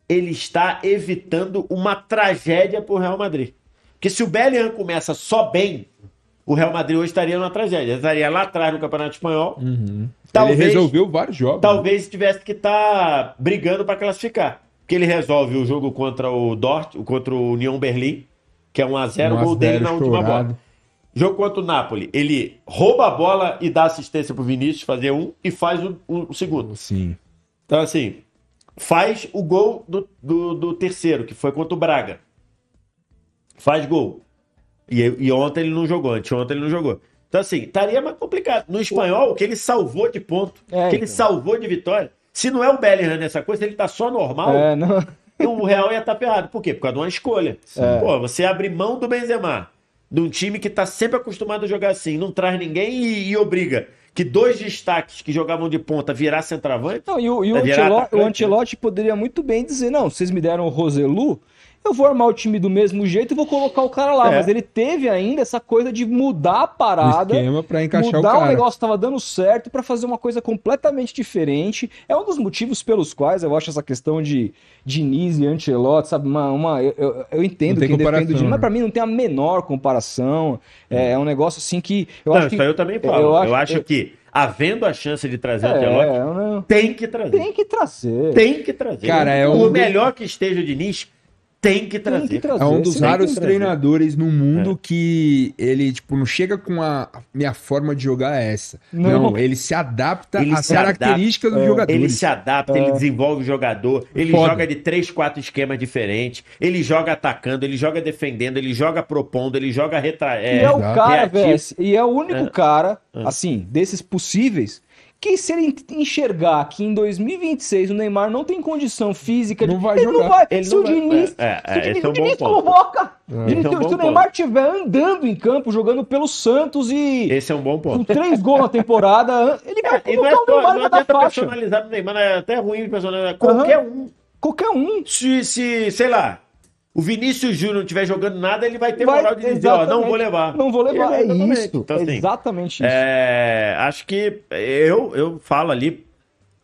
ele está evitando uma tragédia pro Real Madrid. Porque se o Bellingham começa só bem, o Real Madrid hoje estaria numa tragédia. Ele estaria lá atrás no Campeonato Espanhol. Talvez, Ele resolveu vários jogos. talvez tivesse que estar brigando para classificar. Porque ele resolve o jogo contra o Dort, contra o União Berlim, que é 1x0, o gol dele na última bola. Jogo contra o Napoli, ele rouba a bola e dá assistência pro Vinícius fazer um e faz o, o- o segundo. Sim. Então, assim, faz o gol do, do, do terceiro, que foi contra o Braga. Faz gol. E, e ontem ele não jogou, anteontem ele não jogou. Então, assim, estaria mais complicado. No espanhol, o que ele salvou de ponto, É, que ele então. salvou de vitória. Se não é o Bellingham nessa coisa, ele tá só normal, É, não. o Real ia estar ferrado. Por quê? Por causa de uma escolha. Pô, você abre mão do Benzema, de um time que tá sempre acostumado a jogar assim, não traz ninguém e, e obriga que dois destaques que jogavam de ponta virar centroavante. Não, e o, e o atacante, o Ancelotti poderia muito bem dizer: não, vocês me deram o Roselu, eu vou armar o time do mesmo jeito e vou colocar o cara lá. É. Mas ele teve ainda essa coisa de mudar a parada. O esquema pra encaixar o mudar cara. um negócio que tava dando certo pra fazer uma coisa completamente diferente. É um dos motivos pelos quais eu acho essa questão de Diniz e Ancelotti, sabe? Uma, uma, eu, eu- eu entendo quem defende o Diniz, mas né? pra mim não tem a menor comparação. É, é um negócio assim que. Eu não, acho isso que, aí eu também falo. Eu acho, eu- que, havendo a chance de trazer o É, Ancelotti, eu não- tem que trazer. tem que trazer. Tem que trazer. Cara, é Por um- melhor que esteja o Diniz, tem que trazer. que trazer. É um dos tem raros treinadores no mundo É. que ele, tipo, não chega com a minha forma de jogar é essa. Não. Não, ele se adapta Ele às se características dos jogadores. Ele se adapta, ele desenvolve o jogador, ele Foda. joga de três, quatro esquemas diferentes, ele joga atacando, ele joga defendendo, ele joga propondo, ele joga retra... E é o exato. cara, velho, e é o único É. cara, assim, desses possíveis, que se ele enxergar que em 2026 o Neymar não tem condição física, de- Não vai ele jogar. não vai. Ele se não o vai. Diniz, É, é, se o Diniz, esse é um o Diniz convoca. Esse é um se, o. Neymar estiver andando em campo, jogando pelo Santos e Esse é um bom com ponto. três gols na temporada, ele vai é convocar o Neymar não na da adianta faixa. personalizar no Neymar, é até ruim personalizar. Qualquer um. Qualquer um. Se, se, sei lá, o Vinícius Júnior não estiver jogando nada, ele vai ter Vai- moral de dizer, ó, não vou levar. Não vou levar. É Exatamente. isso. Então, assim, exatamente isso. É, acho que eu, eu falo ali,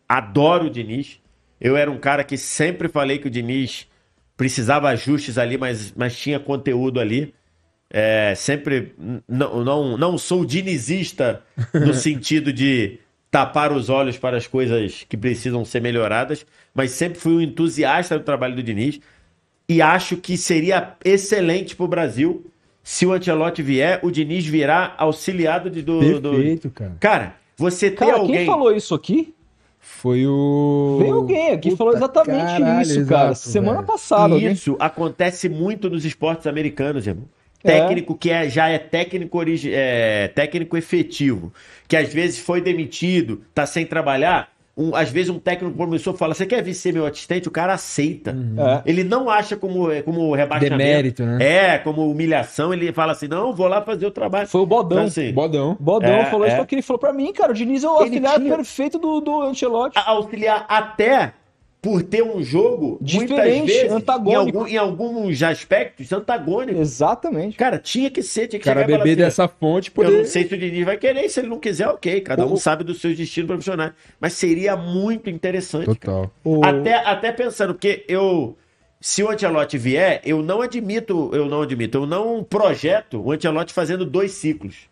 adoro o Diniz. Eu era um cara que sempre falei que o Diniz precisava ajustes ali, mas, mas tinha conteúdo ali. É, sempre não, não, não sou dinizista no sentido de tapar os olhos para as coisas que precisam ser melhoradas, mas sempre fui um entusiasta do trabalho do Diniz e acho que seria excelente para o Brasil se o Ancelotti vier, o Diniz virá auxiliado de, do, do- Perfeito, cara. Cara, você Cara, alguém. quem falou isso aqui? Foi o. Veio alguém aqui que falou Puta, exatamente caralho, isso, cara. exato, Semana velho. passada. alguém- Isso acontece muito nos esportes americanos, irmão. É. Técnico que é, já é técnico, origi- é técnico efetivo, que às vezes foi demitido, tá sem trabalhar. Um- às vezes um técnico promissor fala: Você quer vir ser meu assistente? O cara aceita. É. Ele não acha como, como rebaixamento. Demérito, né? É, como humilhação. Ele fala assim: Não, vou lá fazer o trabalho. Foi o Bodão. Então, assim, Bodão. Bodão É, falou isso é. porque ele falou pra mim, cara. O Diniz é o Ele auxiliar tinha- perfeito do, do Ancelotti. a- auxiliar até por ter um jogo Diferente, muitas vezes, antagônico. Em, algum- em alguns aspectos, antagônico. Exatamente. Cara, tinha que ser, tinha que cara beber assim, dessa fonte Eu poder. não sei se o Diniz vai querer, se ele não quiser, ok. Cada um O- sabe dos seus destinos profissionais. Mas seria muito interessante. Total. O- Até, até pensando, porque eu. Se o Ancelotti vier, eu não admito, eu não admito, eu não projeto o Ancelotti fazendo dois ciclos.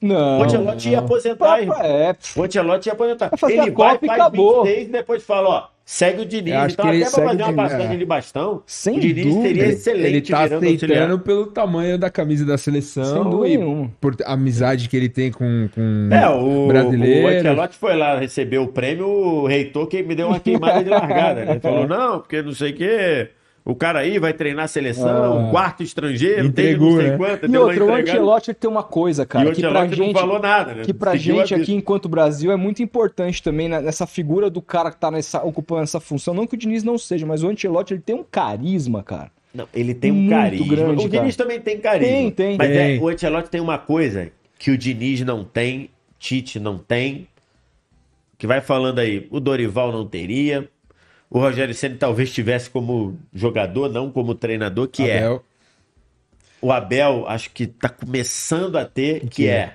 Não. o Ancelotti ia aposentar, pra- É, O Ancelotti ia aposentar. Vai Ele a vai, Copa e faz acabou. 26 e depois fala, ó, segue o Diniz. Então, até pra segue fazer uma passagem é. de bastão, Sem o Diniz dúvida. seria Ele, excelente ele tá auxiliar. aceitando pelo tamanho da camisa da Sem seleção dúvida e por a amizade que ele tem com, com É, o, brasileiro. o Ancelotti foi lá receber o prêmio, o reitor que me deu uma queimada de largada, né? Ele falou, não, porque não sei o quê, o cara aí vai treinar a seleção, Ah. um quarto estrangeiro, Entregou, tem não sei né? quanto, E outra, o. Ancelotti ele tem uma coisa, E cara, o que pra gente, não falou nada, né? que pra Seguiu gente aqui enquanto Brasil é muito importante também né, nessa figura do cara que tá nessa, ocupando essa função. Não que o Diniz não seja, mas o Ancelotti ele tem um carisma, cara. Não, ele tem um Muito carisma. grande, o Diniz cara. também tem carisma. Tem, tem. Mas é, Tem. o Ancelotti tem uma coisa que o Diniz não tem, Tite não tem, que vai falando aí, o Dorival não teria, o Rogério Ceni talvez tivesse como jogador, não como treinador, que é Abel. o Abel, acho que tá começando a ter, que, que é? é?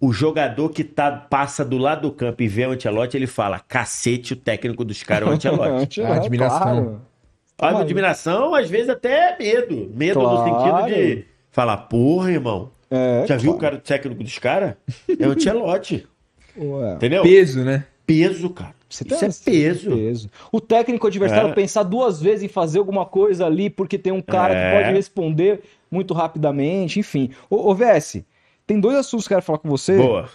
o jogador que tá, passa do lado do campo e vê o Ancelotti, ele fala, cacete, o técnico dos caras é o Ancelotti. Ancelotti, admiração. claro. A admiração, às vezes até medo. Medo no Claro. sentido de falar, porra, irmão, É, já viu o claro. cara técnico dos caras? É o Ancelotti, Ué. entendeu? Peso, né? Peso, cara. Você Isso tem- é peso. peso. O técnico adversário É. pensar duas vezes em fazer alguma coisa ali, porque tem um cara É. que pode responder muito rapidamente, enfim. Ô, ô VS, tem dois assuntos que eu quero falar com você, Boa.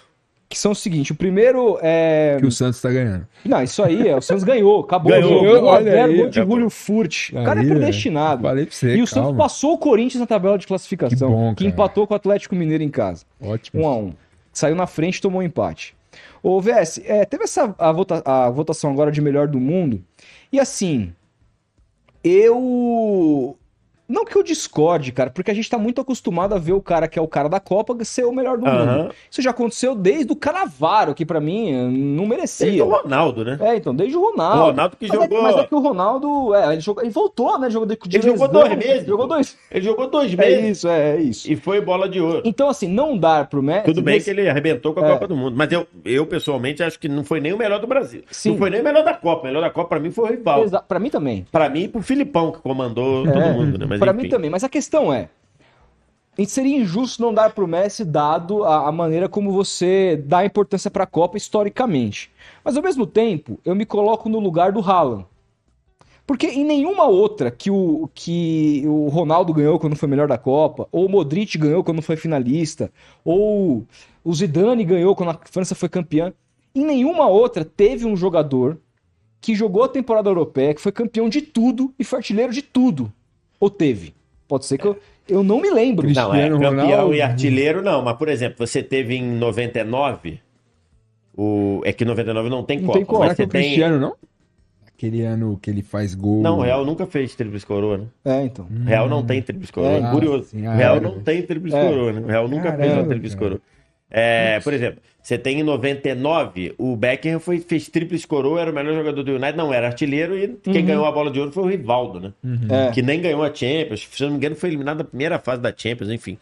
que são o seguinte: o primeiro é. Que o Santos tá ganhando. Não, isso aí, é, o Santos ganhou, acabou Ganhou, o jogo. olha 1x0, aí, gol de. Julio Furt. O cara é Aí, predestinado. velho. Falei pra você, e o Santos calma. passou o Corinthians na tabela de classificação, Que bom, que empatou com o Atlético Mineiro em casa. Ótimo. 1 a 1 Saiu na frente e tomou um empate. Ô, VS, é, teve essa a, vota- a votação agora de melhor do mundo. E assim, eu. Não que eu discorde, cara, porque a gente tá muito acostumado a ver o cara que é o cara da Copa ser o melhor do Aham. mundo. Isso já aconteceu desde o Canavaro, que pra mim eh, não merecia. o Ronaldo, né? É, então, desde o Ronaldo. O Ronaldo que mas jogou- É, mas é que o Ronaldo. É, ele, jogou, ele voltou, né? Jogou de, de Ele jogou dois meses, Jogou dois. Ele jogou dois É meses isso, é, é isso. e foi bola de ouro. Então, assim, não dar pro Messi. Tudo bem nesse- que ele arrebentou com a É. Copa do Mundo. Mas eu, eu, pessoalmente, acho que não foi nem o melhor do Brasil. Sim. Não foi nem o melhor da Copa. O melhor da Copa, pra mim, foi o rival. Exa- Pra mim também. Pra mim e pro Filipão, que comandou todo É, mundo, né? Mas, pra enfim. mim também. Mas a questão é. Seria injusto não dar pro Messi, dado a, a maneira como você dá importância pra Copa historicamente. Mas ao mesmo tempo, eu me coloco no lugar do Haaland. Porque em nenhuma outra que o, que o Ronaldo ganhou quando foi melhor da Copa, ou o Modric ganhou quando foi finalista, ou o Zidane ganhou quando a França foi campeã, em nenhuma outra teve um jogador que jogou a temporada europeia, que foi campeão de tudo e foi artilheiro de tudo. Ou teve? Pode ser que eu, eu não me lembro. Não, é Cristiano campeão Ronaldo. e artilheiro, não. Mas, por exemplo, você teve em 99. O... É que 99 não tem Não Copa. tem Copa. Mas que você tem. Cristiano, não? Aquele ano que ele faz gol. Não, o Real nunca fez tríplice coroa, né? É, então. O Real não tem tríplice coroa. É, Curioso. o Real é. não tem tríplice É. coroa, né? O Real nunca fez Caramba, uma tríplice cara. coroa. É, por exemplo, você tem em 99, o Beckham foi, fez tríplice coroa, era o melhor jogador do United, não era artilheiro, e quem ganhou a bola de ouro foi o Rivaldo, né? É. Que nem ganhou a Champions, se não me engano, foi eliminado na primeira fase da Champions, enfim.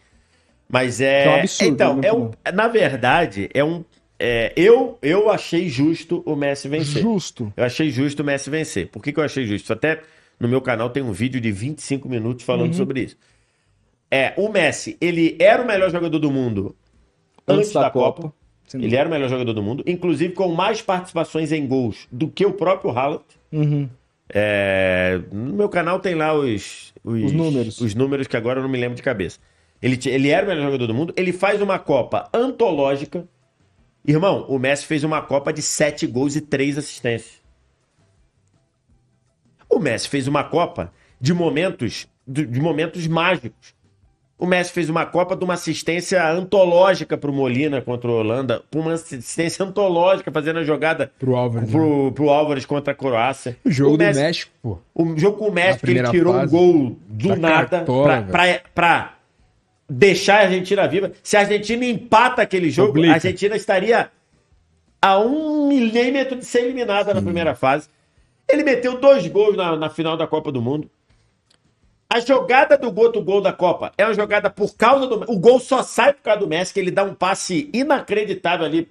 Mas é. é um absurdo, então, né? é um, na verdade, é um. é, eu, eu achei justo o Messi vencer. Justo. Eu achei justo o Messi vencer. Por que, que eu achei justo? Até no meu canal tem um vídeo de 25 minutos falando sobre isso. É, o Messi, ele era o melhor jogador do mundo antes, da, Copa. Sem Ele era o melhor jogador do mundo, inclusive com mais participações em gols do que o próprio Haaland. Uhum. É, no meu canal tem lá os, Os números. Os números que agora eu não me lembro de cabeça. Ele, ele era o melhor jogador do mundo. Ele faz uma Copa antológica. Irmão, o Messi fez uma Copa de 7 gols e 3 assistências. O Messi fez uma Copa de momentos, de, de momentos mágicos. O Messi fez uma Copa de uma assistência antológica pro Molina contra o Holanda, uma assistência antológica, fazendo a jogada Pro Álvares. né? pro, pro Álvares contra a Croácia. O jogo O do Messi- México, pô. o jogo com o que ele tirou fase, um gol do da nada pra deixar a Argentina viva. Se a Argentina empata aquele jogo, Obliga. a Argentina estaria a um milímetro de ser eliminada na primeira fase. Ele meteu dois gols na, na final da Copa do Mundo. A jogada do gol do gol da Copa é uma jogada por causa do. O gol só sai por causa do Messi, que ele dá um passe inacreditável ali,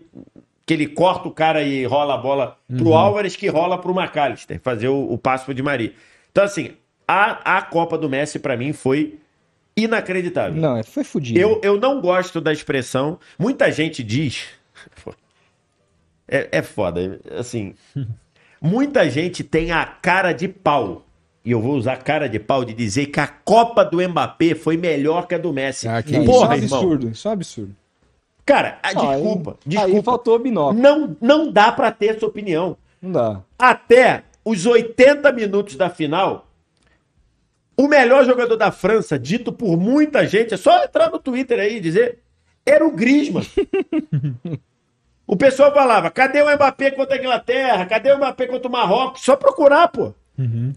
que ele corta o cara e rola a bola pro Álvares, que rola pro McAllister, fazer o, o passe pro Di Maria. Então, assim, a, a Copa do Messi, pra mim, foi inacreditável. Não, foi fudido. Eu, eu não gosto da expressão. Muita gente diz. É, é foda. Assim. Muita gente tem a cara de pau. E eu vou usar cara de pau de dizer que a Copa do Mbappé foi melhor que a do Messi. Ah, que Porra, isso é um irmão. absurdo, isso é um absurdo. Cara, ah, Não, aí- desculpa, Aí desculpa. faltou binóculo. Não, não dá pra ter essa opinião. Não dá. Até os 80 minutos da final, o melhor jogador da França, dito por muita gente, é só entrar no Twitter aí e dizer, era o Griezmann. o pessoal falava, cadê o Mbappé contra a Inglaterra? Cadê o Mbappé contra o Marrocos? Só procurar, pô.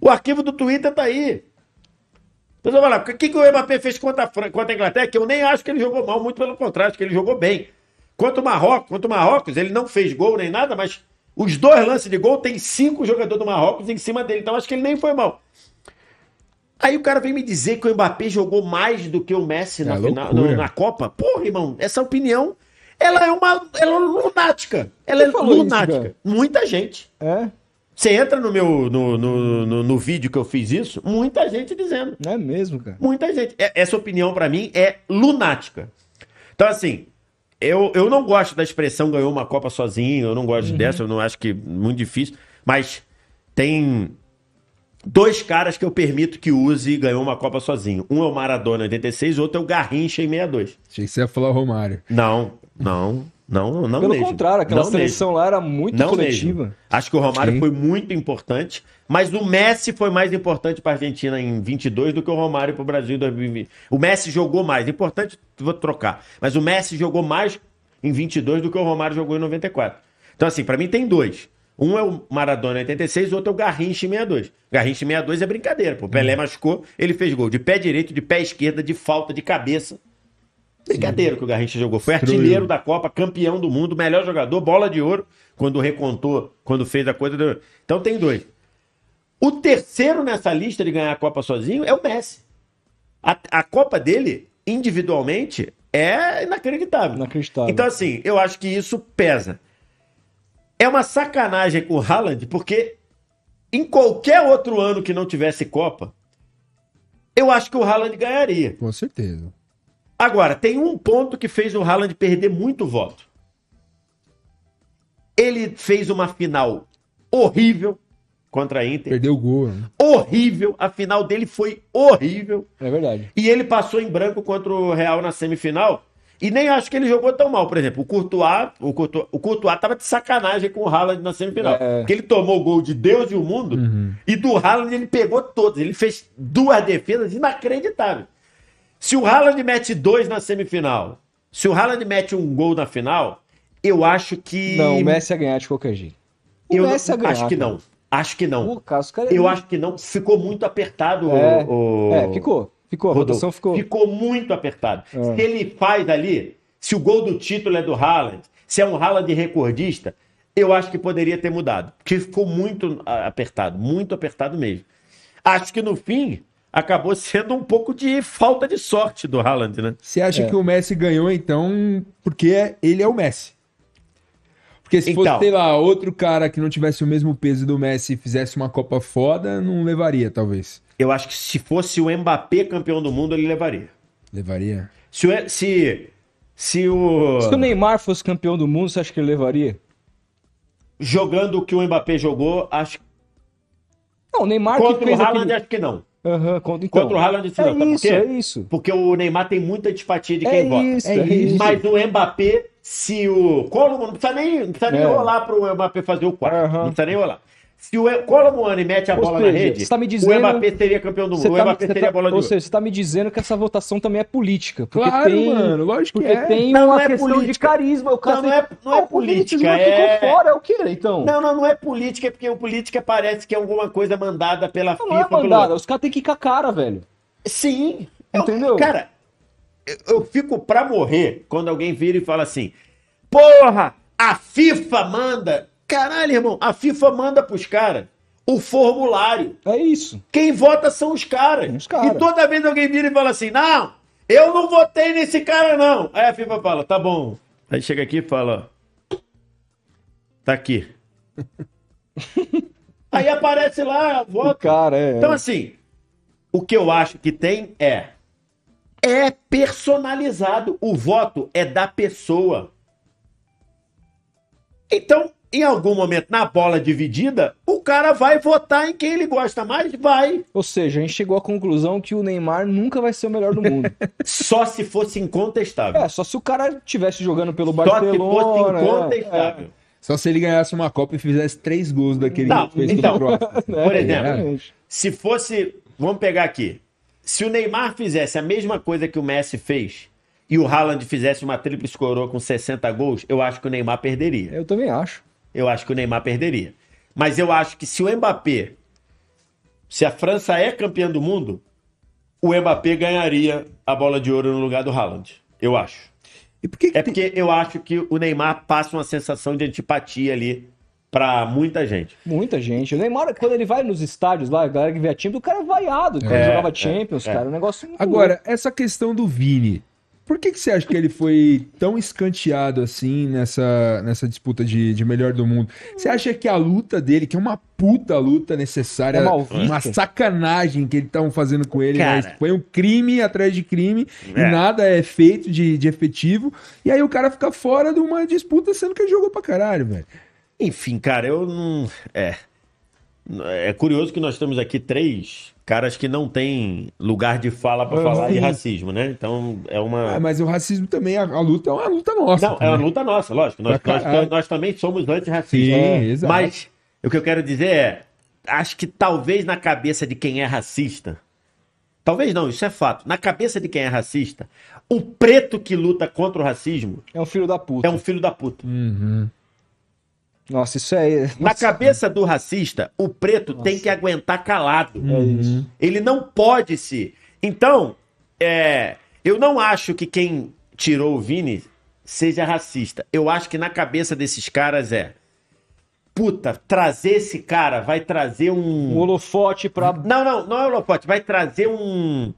O arquivo do Twitter tá aí. O pessoal falava, o que, que o Mbappé fez contra a, Fran- contra a Inglaterra? Que eu nem acho que ele jogou mal, muito pelo contrário, acho que ele jogou bem. Contra o Marrocos, contra o Marrocos, ele não fez gol nem nada, mas os dois lances de gol tem cinco jogadores do Marrocos em cima dele, então acho que ele nem foi mal. Aí o cara vem me dizer que o Mbappé jogou mais do que o Messi na, É final, loucura. no- na Copa. Porra, irmão, essa opinião, ela é uma ela é lunática. Ela Quem é isso, lunática. cara? Muita gente. É, Você entra no meu no, no, no, no vídeo que eu fiz isso, muita gente dizendo. não é mesmo, cara. Muita gente. É- Essa opinião, pra mim, é lunática. Então, assim, eu, eu não gosto da expressão ganhou uma Copa sozinho, eu não gosto dessa, eu não acho que é muito difícil, mas tem dois caras que eu permito que use e ganhou uma Copa sozinho. Um é o Maradona em 86, o outro é o Garrincha em 62. Achei que você ia falar o Romário. Não, não, não, não Pelo mesmo. contrário, aquela Não seleção lá era muito não coletiva. mesmo. Acho que o Romário Sim. foi muito importante, mas o Messi foi mais importante para a Argentina em 22 do que o Romário para o Brasil em 2020. O Messi jogou mais, importante, vou trocar, mas o Messi jogou mais em 22 do que o Romário jogou em 94. Então assim, para mim tem dois. Um é o Maradona em 86, o outro é o Garrincha em 62. Garrincha em 62 é brincadeira, pô. O Pelé machucou, ele fez gol de pé direito, de pé esquerdo, de falta, de cabeça. Brincadeira que o Garrincha jogou. Foi Destruiu. artilheiro da Copa, campeão do mundo, melhor jogador, bola de ouro, quando recontou, quando fez a coisa. Do... Então tem dois. O terceiro nessa lista de ganhar a Copa sozinho é o Messi. A, a Copa dele, individualmente, é inacreditável. Inacreditável. Então, assim, eu acho que isso pesa. É uma sacanagem com o Haaland, porque em qualquer outro ano que não tivesse Copa, eu acho que o Haaland ganharia. Com certeza. Agora, tem um ponto que fez o Haaland perder muito voto. Ele fez uma final horrível contra a Inter. Perdeu o gol. né? Horrível. A final dele foi horrível. É verdade. E ele passou em branco contra o Real na semifinal. E nem acho que ele jogou tão mal. Por exemplo, o Courtois, o Courtois, o Courtois tava de sacanagem com o Haaland na semifinal. É. Porque ele tomou o gol de Deus e o mundo. E do Haaland ele pegou todos. Ele fez duas defesas inacreditáveis. Se o Haaland mete dois na semifinal, se o Haaland mete um gol na final, eu acho que. Não, o Messi ia ganhar de qualquer jeito. O eu Messi ia ganhar. acho que cara. não. Acho que não. Pô, cara, os caras- Eu acho que não. Ficou muito apertado É, o. é, ficou. Ficou, a Rodolfo. votação ficou. Ficou muito apertado. É. Se ele faz ali, se o gol do título é do Haaland, se é um Haaland recordista, eu acho que poderia ter mudado. Porque ficou muito ah, apertado, muito apertado mesmo. Acho que no fim acabou sendo um pouco de falta de sorte do Haaland, né? Você acha É. que o Messi ganhou, então, porque ele é o Messi? Porque se fosse, Então. sei lá, outro cara que não tivesse o mesmo peso do Messi e fizesse uma Copa foda, não levaria, talvez. Eu acho que se fosse o Mbappé campeão do mundo, ele levaria. Levaria? Se o. Se, se o Se o Neymar fosse campeão do mundo, você acha que ele levaria? jogando o que o Mbappé jogou, acho que Não, o Neymar que contra o fez Haaland, aquele... acho que não. Aham, contra, então. Contra o Haaland, sim, É não, isso, é isso. Porque o Neymar tem muita antipatia de É quem vota. isso, é isso. Mas o Mbappé, se o Colombo, não precisa nem, não precisa nem É. rolar pro Mbappé fazer o quarto. Aham. Não precisa nem rolar. Se o Colomboani mete a Ou bola seja, na rede, você tá me dizendo- o Mbappé seria campeão do mundo. Você O tá- Mbappé seria tá- a bola de Ou seja, você tá me dizendo que essa votação também é política. Porque Claro, tem, mano, lógico que porque é. tem Não, uma não é questão política. de carisma. O cara Não, não é- não é Ah, o política, politismo é- ficou fora, é o quê, então? Não, não, não é política, é porque o política parece que é alguma coisa mandada pela Não, FIFA. não é pelo- mandada. Os caras têm que ir com a cara, velho. Sim. Eu- Entendeu? cara, eu, eu fico pra morrer quando alguém vira e fala assim: Porra, a FIFA manda. Caralho, irmão, a FIFA manda pros caras o formulário. É isso. Quem vota são os caras. Os caras. E toda vez alguém vira e fala assim: Não, eu não votei nesse cara, não. Aí a FIFA fala: Tá bom. Aí chega aqui e fala: Tá aqui. Aí aparece lá, O vota. cara, é. Então, assim, o que eu acho que tem é. É personalizado. O voto é da pessoa. Então, em algum momento, na bola dividida, o cara vai votar em quem ele gosta mais, vai. Ou seja, a gente chegou à conclusão que o Neymar nunca vai ser o melhor do mundo. Só se fosse incontestável. é, só se o cara estivesse jogando pelo Só se fosse Barcelona. incontestável. Só se ele ganhasse uma Copa e fizesse três gols daquele Não, que fez então, Croácia. é, Por é, exemplo. Se fosse. Vamos pegar aqui. Se o Neymar fizesse a mesma coisa que o Messi fez e o Haaland fizesse uma tríplice coroa com 60 gols, eu acho que o Neymar perderia. Eu também acho. Eu acho que o Neymar perderia. Mas eu acho que se o Mbappé. Se a França é campeã do mundo, o Mbappé ganharia a bola de ouro no lugar do Haaland. Eu acho. E por que, que É tem- porque eu acho que o Neymar passa uma sensação de antipatia ali pra muita gente. Muita gente. O Neymar, quando ele vai nos estádios lá, a galera que vê a Champions, o cara é vaiado. Quando É, jogava é, Champions, é. cara, é um negócio muito Agora, essa questão do Vini, por que, que você acha que ele foi tão escanteado assim nessa, nessa disputa de, de melhor do mundo? Você acha que a luta dele, que é uma puta luta necessária, É uma sacanagem que eles estavam fazendo com ele, Cara. né? foi um crime atrás de crime É. e nada é feito de, de efetivo, e aí o cara fica fora de uma disputa sendo que ele jogou pra caralho, velho. Enfim, cara, eu não. É. É curioso que nós temos aqui três caras que não têm lugar de fala pra Ah, falar de racismo, né? Então é uma. Ah, mas o racismo também, a, a luta é uma luta nossa. Não, é uma também. luta nossa, lógico. Nós, nós, caralho. nós também somos antirracistas. É. exato. Mas o que eu quero dizer é: acho que talvez na cabeça de quem é racista. Talvez não, isso é fato. Na cabeça de quem é racista, o preto que luta contra o racismo É um filho da puta. é um filho da puta. Uhum. Nossa, isso é. Na Nossa, cabeça do racista, o preto tem que aguentar calado. É isso. Ele não pode se. Então, é, eu não acho que quem tirou o Vini seja racista. Eu acho que na cabeça desses caras é. Puta, trazer esse cara vai trazer Um um. holofote pra. Não, não, não é o Lopote. Vai trazer um.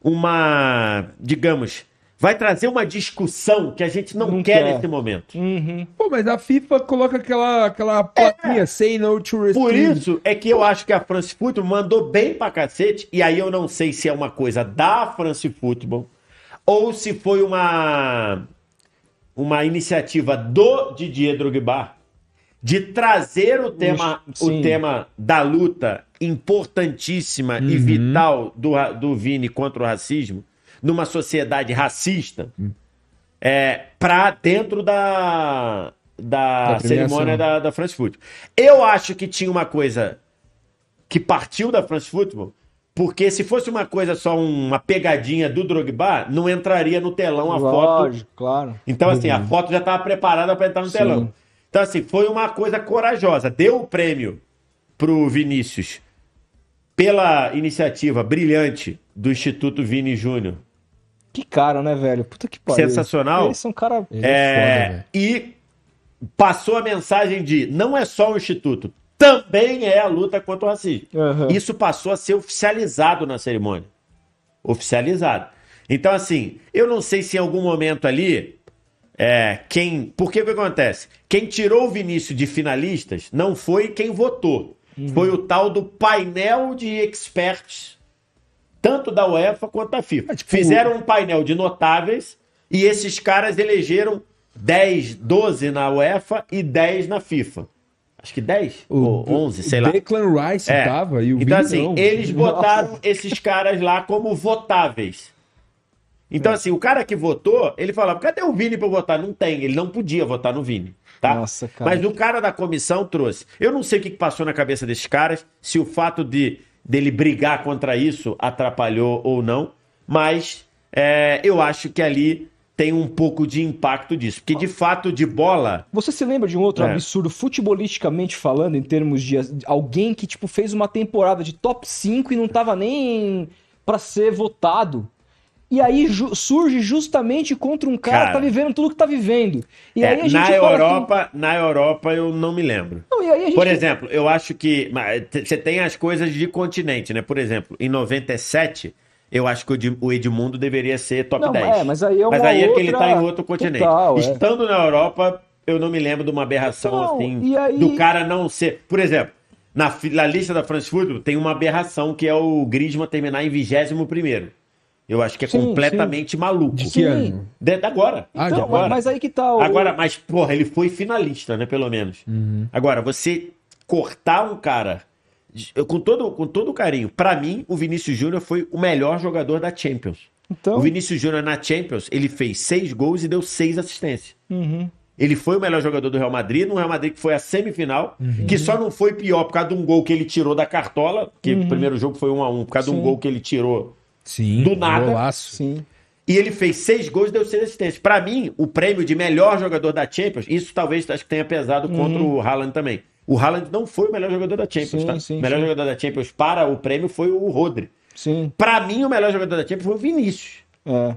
Uma. Digamos. Vai trazer uma discussão que a gente não, Não quer, quer. nesse momento. Uhum. Pô, mas a FIFA coloca aquela, aquela plaquinha, say no to É. Por isso é que eu acho que a France Football mandou bem pra cacete. E aí eu não sei se é uma coisa da France Football ou se foi uma, uma iniciativa do Didier Drogba de trazer o tema, Sim. o tema da luta importantíssima e vital do, do Vini contra o racismo numa sociedade racista é, para dentro da, da, Da cerimônia da, da France Football. Eu acho que tinha uma coisa que partiu da France Football, porque se fosse uma coisa só uma pegadinha do Drogba, não entraria no telão a foto Lógico, claro. então, assim, a foto já estava preparada para entrar no Sim. telão. Então, assim, foi uma coisa corajosa. Deu o prêmio pro Vinícius pela iniciativa brilhante do Instituto Vini Júnior. Que cara, né, velho? Puta que pariu. Sensacional. Eles são cara. Ele é É, foda, e passou a mensagem de não é só o Instituto, também é a luta contra o racismo. Aham. Isso passou a ser oficializado na cerimônia. Oficializado. Então, assim, eu não sei se em algum momento ali. É, quem. Porque o que acontece? Quem tirou o Vinícius de finalistas não foi quem votou. Foi o tal do painel de experts, tanto da UEFA quanto da FIFA. É, tipo, Fizeram um painel de notáveis e esses caras elegeram 10, 12 na UEFA e 10 na FIFA. Acho que 10 ou 11, sei lá. Declan Rice É. tava e o Então, assim, não. eles Nossa. botaram esses caras lá como votáveis. Então, assim, o cara que votou, ele falava: cadê o Vini pra eu votar? Não tem, ele não podia votar no Vini. Tá? Nossa, cara. Mas o cara da comissão trouxe. Eu não sei o que passou na cabeça desses caras, se o fato de dele brigar contra isso atrapalhou ou não, mas é, eu acho que ali tem um pouco de impacto disso. Porque, de fato, de bola. Você se lembra de um outro É. absurdo, futebolisticamente falando, em termos de alguém que, tipo, fez uma temporada de top 5 e não tava nem pra ser votado? E aí ju- surge justamente contra um cara, Cara. que tá vivendo tudo que tá vivendo. E é, aí a gente na Europa, na Europa eu não me lembro. não, gente- Por exemplo, eu acho que você tem as coisas de continente, né? Por exemplo, em 97, eu acho que o Ed- o Edmundo deveria ser top Não, 10. é, mas aí é Mas aí é que ele outra- tá em outro continente. Total, é. Estando na Europa, eu não me lembro de uma aberração Então, assim, aí- do cara não ser... Por exemplo, na, na lista da France Football tem uma aberração que é o Griezmann terminar em 21º. Eu acho que é Sim, completamente maluco. De que Sim. ano? De, agora. Ah, Então, de agora. mas aí que tá o... Agora, mas, porra, ele foi finalista, né? Pelo menos. Uhum. Agora, você cortar um cara. eu- Com todo, com todo carinho, pra mim, o Vinícius Júnior foi o melhor jogador da Champions. Então, O Vinícius Júnior na Champions, ele fez seis gols e deu seis assistências. uhum. Ele foi o melhor jogador do Real Madrid, no Real Madrid que foi a semifinal, Uhum. que só não foi pior por causa de um gol que ele tirou da cartola, que o primeiro jogo foi um a um, por causa de um Uhum. Sim. gol que ele tirou. Sim. Do nada. Golaço. sim. E ele fez seis gols e deu seis assistências. Pra mim, o prêmio de melhor jogador da Champions, isso talvez acho que tenha pesado contra o Haaland também. O Haaland não foi o melhor jogador da Champions, Uhum. Sim, tá? sim, o melhor sim. jogador da Champions para o prêmio foi o Rodri. Sim, Pra mim, o melhor jogador da Champions foi o Vinícius. é.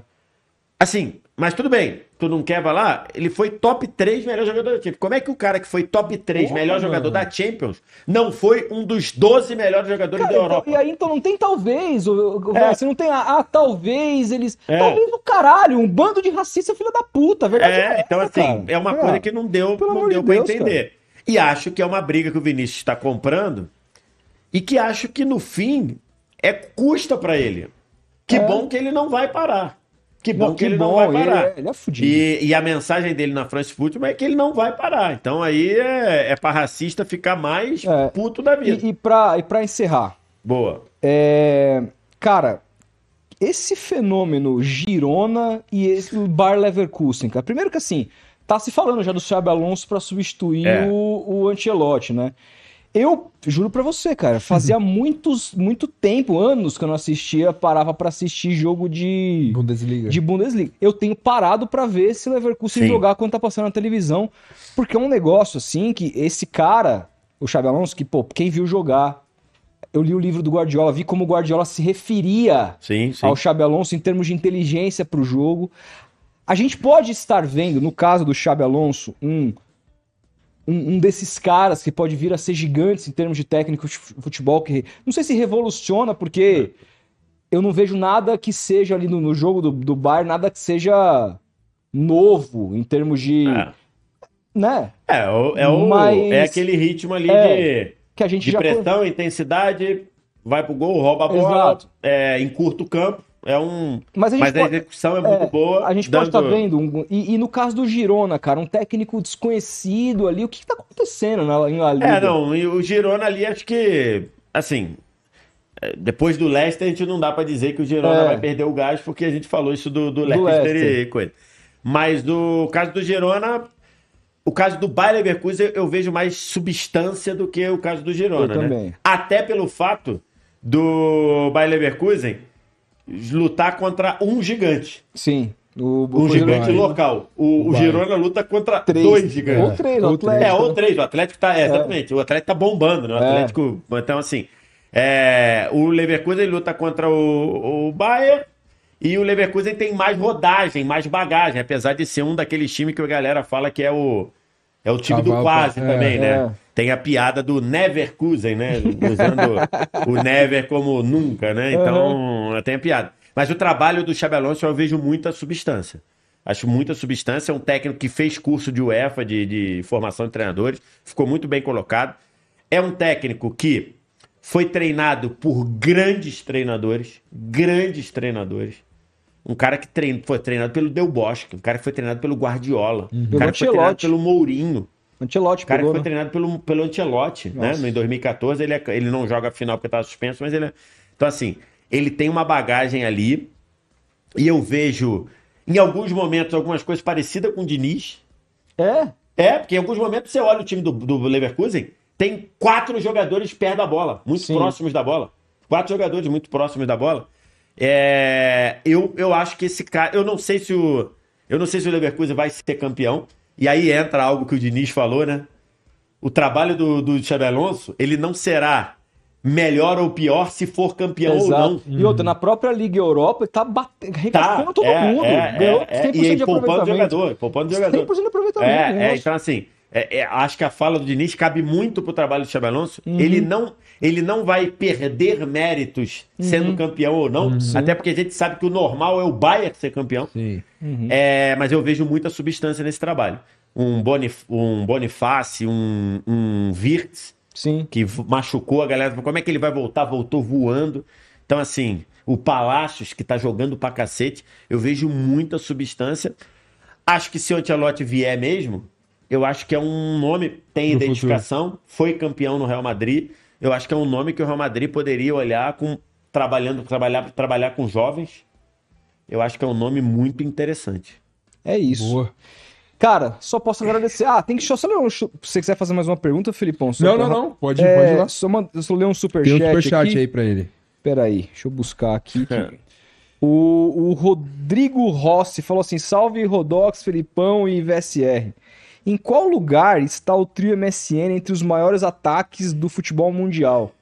Assim, mas tudo bem, tu não quer falar? Ele foi top 3 melhor jogador da Champions. Como é que o cara que foi top 3 Porra, melhor mano. jogador da Champions não foi um dos 12 melhores jogadores Cara, da então- Europa? e aí então não tem talvez, o- o- É. você não tem a, ah, talvez eles, É. talvez o caralho, um bando de racista filha da puta, verdade É, essa, então assim, cara. é uma É. coisa que não deu, Pelo não deu de pra Deus, entender. E acho que é uma briga que o Vinícius está comprando e que acho que no fim é custa pra ele. Que É. bom que ele não vai parar. Que bom Não, que, ele bom, não vai ele parar. é- ele é fudido. E, e a mensagem dele na France Football é que ele não vai parar. Então aí é, é pra racista ficar mais É. puto da vida. E, e, pra, e pra encerrar, Boa. é, cara, esse fenômeno Girona e esse Bar Leverkusen, cara, primeiro que assim, tá se falando já do Xabi Alonso pra substituir É. o, o Ancelotti, né? Eu juro pra você, cara, fazia muitos, muito tempo, anos que eu não assistia, parava pra assistir jogo de, Bundesliga. de Bundesliga. Eu tenho parado pra ver esse Leverkusen Sim. jogar quando tá passando na televisão, porque é um negócio assim que esse cara, o Xabi Alonso, que pô, quem viu jogar, eu li o livro do Guardiola, vi como o Guardiola se referia Sim, sim. ao Xabi Alonso em termos de inteligência pro jogo. A gente pode estar vendo, no caso do Xabi Alonso, um, um, um desses caras que pode vir a ser gigantes em termos de técnico de futebol, que não sei se revoluciona, porque eu não vejo nada que seja ali no, no jogo do, do Bayern, nada que seja novo em termos de. É, Né? é, é, o- Mas- é aquele ritmo ali É, de, Que a gente de já. pressão, intensidade, vai pro gol, rouba a bola, é, encurta o campo. É um. Mas a Mas a pode- execução é muito É, boa. A gente pode estar dando- vendo. um- e, e no caso do Girona, cara, um técnico desconhecido ali, o que, que tá acontecendo na, em La Liga? É, não, e o Girona ali, acho que, assim, é, depois do Leicester, a gente não dá pra dizer que o Girona É. vai perder o gás, porque a gente falou isso do, do, Do Leicester, e coisa. Mas do caso do Girona, o caso do Bayer Leverkusen, eu vejo mais substância do que o caso do Girona, Eu né? também. Até pelo fato do Bayer Leverkusen lutar contra um gigante. Sim. O, Um gigante local. O, o. Girona luta contra três. dois gigantes. Ou três, Ou o Atlético. É, ou três. O Atlético tá. É, exatamente. O Atlético tá bombando, né? O É. Atlético. Então, assim. é, o Leverkusen luta contra o, o Bayern. E o Leverkusen tem mais rodagem, mais bagagem, apesar de ser um daqueles times que a galera fala que é o. É o time do Cavalo, quase é. também, né? É. Tem a piada do Neverkusen, né? Usando o Never como nunca, né? Então, tem a piada. Mas o trabalho do Xabi Alonso eu vejo muita substância. Acho muita substância. É um técnico que fez curso de UEFA, de, de formação de treinadores. Ficou muito bem colocado. É um técnico que foi treinado por grandes treinadores. Grandes treinadores. Um cara que trein... foi treinado pelo Del Bosque. Um cara que foi treinado pelo Guardiola. Um Pelo cara que foi treinado pelo Mourinho. Antelote O cara que pegou, foi né? treinado pelo, pelo Ancelotti, né? Em 2014, ele, é- ele não joga a final porque tá suspenso, mas ele é... Então, assim, ele tem uma bagagem ali e eu vejo, em alguns momentos, algumas coisas parecidas com o Diniz. É? É, porque em alguns momentos você olha o time do, do Leverkusen, tem quatro jogadores perto da bola, muito Sim. próximos da bola. Quatro jogadores muito próximos da bola. É, eu, eu acho que esse cara. Eu não sei se o. Eu não sei se o Leverkusen vai ser campeão. E aí entra algo que o Diniz falou, né? O trabalho do, do Xabi Alonso, ele não será melhor ou pior se for campeão ou não. Exato. E outra, na própria Liga Europa, ele tá batendo, Tá, todo é, mundo. é, Ganhou é, é, 100% e de poupando jogador, poupando jogador. 100% de aproveitamento. É, é, então assim, é, é, acho que a fala do Diniz cabe muito pro trabalho do Xabi Alonso. Uhum. Ele, não, ele não vai perder méritos Uhum. sendo campeão ou não, até porque a gente sabe que o normal é o Bayern ser campeão. Sim. É, mas eu vejo muita substância nesse trabalho. Um, Bonif um Boniface, um, um Sim. que machucou a galera. Como é que ele vai voltar? Voltou voando. Então, assim, o Palácios, que tá jogando pra cacete, eu vejo muita substância. Acho que se o Ancelotti vier mesmo, eu acho que é um nome, tem Pro identificação, foi campeão no Real Madrid. Eu acho que é um nome que o Real Madrid poderia olhar com trabalhando, trabalhar, trabalhar com jovens. Eu acho que é um nome muito interessante. É isso. Boa. Cara, só posso agradecer. Ah, tem que só ler um. Se você quiser fazer mais uma pergunta, Filipão. Não, não, não. Pode, É, pode ir lá. Só, mand- só ler um Tem um superchat superchat aqui. aí pra ele. Peraí, deixa eu buscar aqui. que- É. O, o Rodrigo Rossi falou assim: salve Rodox, Felipão e VSR. Em qual lugar está o trio MSN entre os maiores ataques do futebol mundial?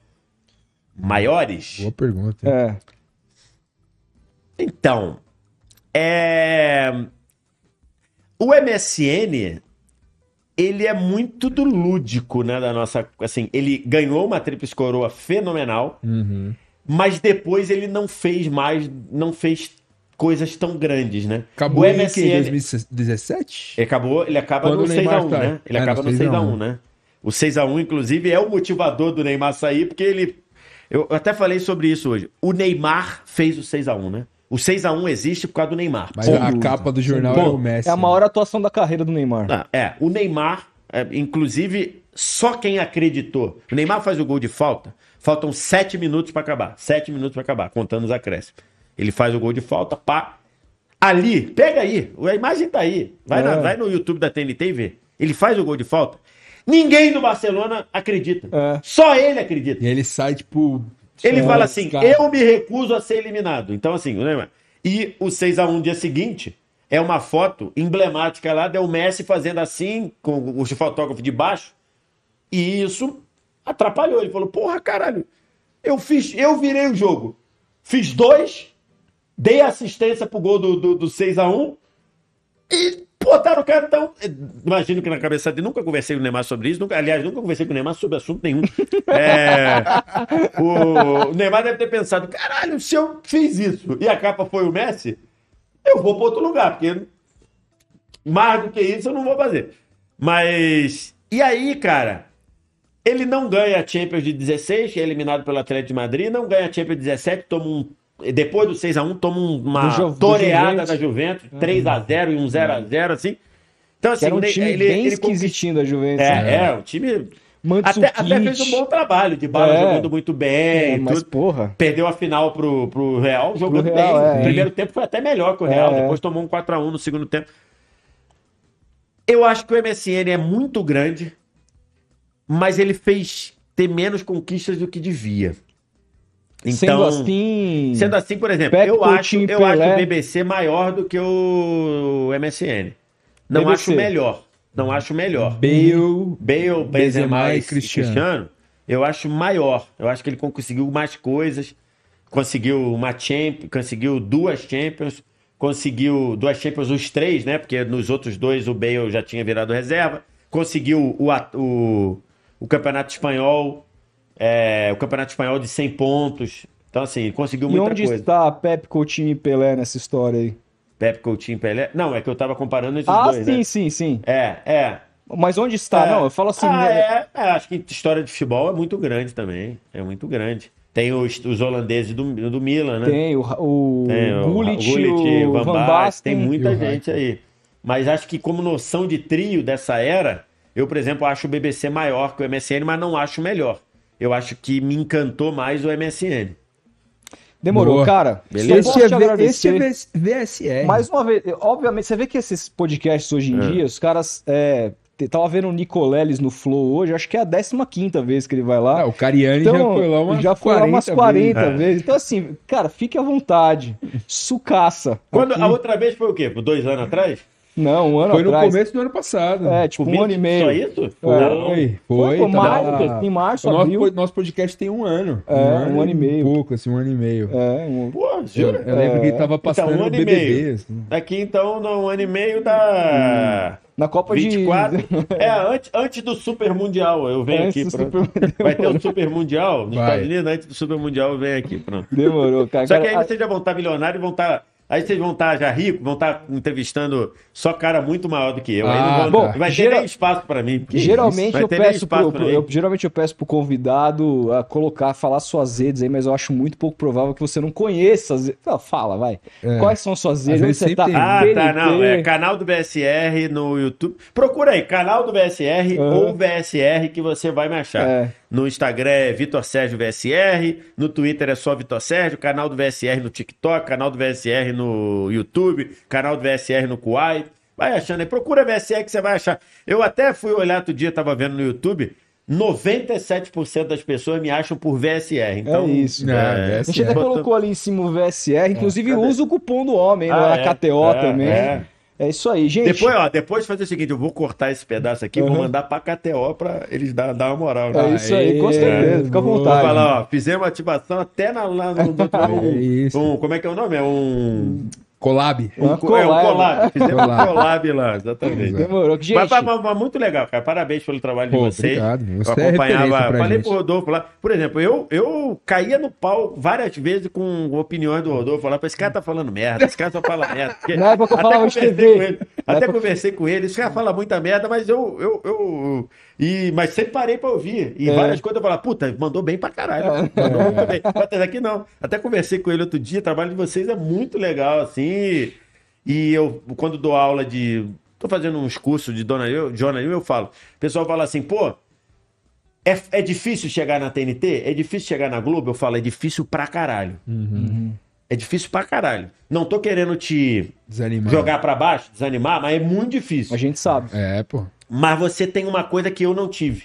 Maiores? Boa pergunta. É. Então, é... o MSN, ele é muito do lúdico, né, da nossa, assim, ele ganhou uma tríplice coroa fenomenal, Uhum. mas depois ele não fez mais, não fez coisas tão grandes, né? Acabou o em MSN, 2017? ele acabou, ele acaba Quando no o Neymar 6x1, sai. né? Ele É, acaba no no 6x1, 6x1, né? O 6x1, inclusive, é o motivador do Neymar sair, porque ele. Eu até falei sobre isso hoje. O Neymar fez o 6x1, né? O 6x1 existe por causa do Neymar. Mas Sem a capa do jornal Sem é o. Messi. É a maior atuação da carreira do Neymar. Ah, é, o Neymar, é, inclusive, só quem acreditou. O Neymar faz o gol de falta, faltam sete minutos pra acabar. Sete minutos pra acabar, contando os acréscimos. Ele faz o gol de falta, pá. Ali, pega aí, a imagem tá aí. Vai, na- É. vai no YouTube da TNT e vê. Ele faz o gol de falta. Ninguém do Barcelona acredita. É. Só ele acredita. E ele sai, tipo. Ele fala assim: caras. eu me recuso a ser eliminado. Então, assim, Neymar. E o 6x1 dia seguinte é uma foto emblemática lá, é o Messi fazendo assim, com o fotógrafo de baixo. E isso atrapalhou. Ele falou: porra, caralho, eu fiz, eu virei o jogo. Fiz dois, dei assistência pro gol do, do, do 6x1 e botaram o cara então. Imagino que na cabeça dele, nunca conversei com o Neymar sobre isso, nunca, aliás, nunca conversei com o Neymar sobre assunto nenhum. É, o, o Neymar deve ter pensado: caralho, se eu fiz isso e a capa foi o Messi, eu vou para outro lugar, porque mais do que isso eu não vou fazer. Mas. E aí, cara? Ele não ganha a Champions de 16, que é eliminado pelo Atlético de Madrid, não ganha a Champions de 17, toma um. Depois do 6x1, toma um- uma do toreada da Juventus, 3x0 e um 0x0, assim. Então, assim, era um ele- time ele, bem ele esquisitinho da Juventus. É, né? é, o time. Até, até fez um bom trabalho, de bala É. jogando muito bem. É, mas porra. Perdeu a final pro, pro Real, jogando Real, bem. é. O primeiro tempo foi até melhor que o Real, É. depois tomou um 4x1 no segundo tempo. Eu acho que o MSN é muito grande, mas ele fez ter menos conquistas do que devia. Sendo assim. Sendo assim, por exemplo, eu, acho, e eu acho o BBC maior do que o MSN. Não BBC. acho melhor. Não acho melhor. Bale. Bale, Benzema e Cristiano. Cristiano. eu acho maior. Eu acho que ele conseguiu mais coisas. Conseguiu uma Champions, conseguiu duas Champions, conseguiu duas Champions, os três, né? Porque nos outros dois o Bale já tinha virado reserva. Conseguiu o, o, o Campeonato Espanhol, é, o Campeonato Espanhol de 100 pontos. Então, assim, conseguiu E muita onde coisa. está Pepe, Coutinho e Pelé nessa história aí? Pepe Coutinho, Pelé. Não, é que eu tava comparando esses Ah, dois, sim, né? sim, sim. É, é. Mas onde está? É. Não, eu falo assim. Ah, né? é, é, acho que história de futebol é muito grande também. É muito grande. Tem os, os holandeses do, do Milan, né? Tem o, o, Tem o Gullit, Gullit, o Van Van Basten, tem muita E o gente aí. Mas acho que como noção de trio dessa era, eu, por exemplo, acho o BBC maior que o MSN, mas não acho melhor. Eu acho que me encantou mais o MSN. Demorou, Boa. cara. Beleza. Só Esse é, V- esse é VSR. Mais uma vez, obviamente, você vê que esses podcasts hoje em É. dia, os caras. É, tava vendo o Nicoleles no Flow hoje, acho que é a 15 vez que ele vai lá. Ah, o Cariani já foi lá umas já foi lá 40 umas 40 vezes. vezes. Então, assim, cara, fique à vontade. Sucaça. Quando, Aqui- a outra vez foi o quê? Por dois anos atrás? Não, um ano Foi no atrás. começo do ano passado. É, tipo, um ano e 20? meio. Só isso? Foi, Não. foi. Foi, pô, tá. março, em março, o nosso, abril. nosso podcast tem um ano. É, um ano e meio. pouco, assim, um ano e meio. É, um- Pô, Eu, jura? eu lembro que ele tava passando Então, um no ano e BBB. meio. assim. Aqui, então, no um ano e meio dá... na Copa 24. de. É, antes, antes do Super Mundial, eu venho Antes aqui. Pronto. Super- Vai ter o Super Mundial nos Vai. Estados Unidos, antes do Super Mundial eu venho aqui, pronto. Demorou, cara. Só que aí vocês já vão estar milionários e vão estar Aí vocês vão estar já ricos, vão estar entrevistando só cara muito maior do que eu. Aí Ah, não vão, bom, vai ter gera- nem espaço pra mim. porque Geralmente eu ter peço pro, pra pro- mim. eu, geralmente eu peço pro convidado a colocar, falar suas redes aí, mas eu acho muito pouco provável que você não conheça as redes. Fala, vai. É. Quais são suas redes? Onde você tá? tem. Ah, tá, PNT? não. É canal do VSR no YouTube. Procura aí, canal do VSR Aham. ou VSR que você vai me achar. É. No Instagram é Vitor Sérgio VSR, no Twitter é só Vitor Sérgio, canal do VSR no TikTok, canal do VSR no YouTube, canal do VSR no Kuwait. Vai achando aí, procura VSR que você vai achar. Eu até fui olhar outro dia, tava vendo no YouTube, 97% das pessoas me acham por VSR. Então, É isso. Ah, A gente até colocou ali em cima o VSR, inclusive cadê? usa o cupom do homem, lá Ah, na é. KTO É, também. é. É. isso aí, gente. Depois, ó, depois fazer o seguinte, eu vou cortar esse pedaço aqui e vou Uhum. mandar pra KTO pra eles dar, dar uma moral. É né? isso aí, com certeza, fica à boa. Vou vontade. falar, ó, fizemos ativação até na, lá no, no, É um, isso. um- como é que é o nome? É um, Collab. um, Uma co- é um collab. Fizemos um Collab. collab lá, exatamente. Demorou. Gente, Mas, mas- mas- mas muito legal, cara. Parabéns pelo trabalho de Pô, vocês. obrigado. Eu Você é referência acompanhava. pra falei gente. pro Rodolfo lá. Por exemplo, eu, eu caía no pau várias vezes com opiniões do Rodolfo. Falava, esse cara tá falando merda, esse cara só fala merda. Porque Na época eu até falava de conversei com ele. Esse cara fala muita merda, mas eu. eu, eu e, mas sempre parei pra ouvir. E É. várias coisas eu falava, puta, mandou bem pra caralho. Mandou muito bem. Mas até daqui não. Até conversei com ele outro dia. O trabalho de vocês é muito legal, assim. E eu, quando dou aula de. Tô fazendo uns cursos de jornalismo, de jornalismo, eu falo. O pessoal fala assim, pô, é, é difícil chegar na TNT? É difícil chegar na Globo? Eu falo, é difícil pra caralho. É difícil pra caralho. Não tô querendo te Desanimado. jogar pra baixo, desanimar, mas é muito difícil. a gente sabe. É, pô. Mas você tem uma coisa que eu não tive,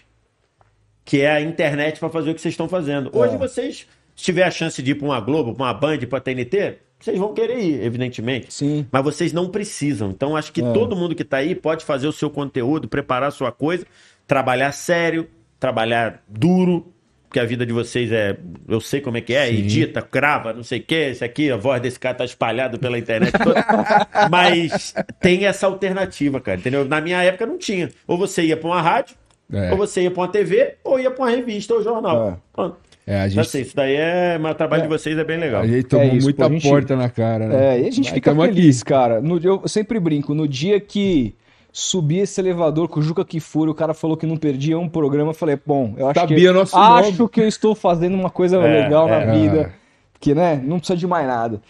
que é a internet pra fazer o que vocês estão fazendo. Hoje É. vocês, se tiver a chance de ir pra uma Globo, pra uma Band, pra TNT, vocês vão querer ir, evidentemente. Sim. Mas vocês não precisam. Então, acho que É. todo mundo que tá aí pode fazer o seu conteúdo, preparar a sua coisa, trabalhar sério, trabalhar duro, porque a vida de vocês é. Eu sei como é que é, Sim. edita, grava, não sei o quê, esse aqui, a voz desse cara tá espalhado pela internet toda. Mas tem essa alternativa, cara, entendeu? Na minha época não tinha. Ou você ia pra uma rádio, É. ou você ia pra uma TV, ou ia pra uma revista ou jornal. É. Pronto. É, a Então, gente, assim, isso daí é. Mas o trabalho de vocês é bem legal. a gente tomou É isso, muita gente- porta na cara, né? É, e a gente Mas fica feliz, cara. No, eu sempre brinco, no dia que subi esse elevador com o Juca Kifuri, o cara falou que não perdia um programa, eu falei, bom, eu acho Sabia que nosso acho nome. que eu estou fazendo uma coisa É, legal na é. vida, que, né, não precisa de mais nada.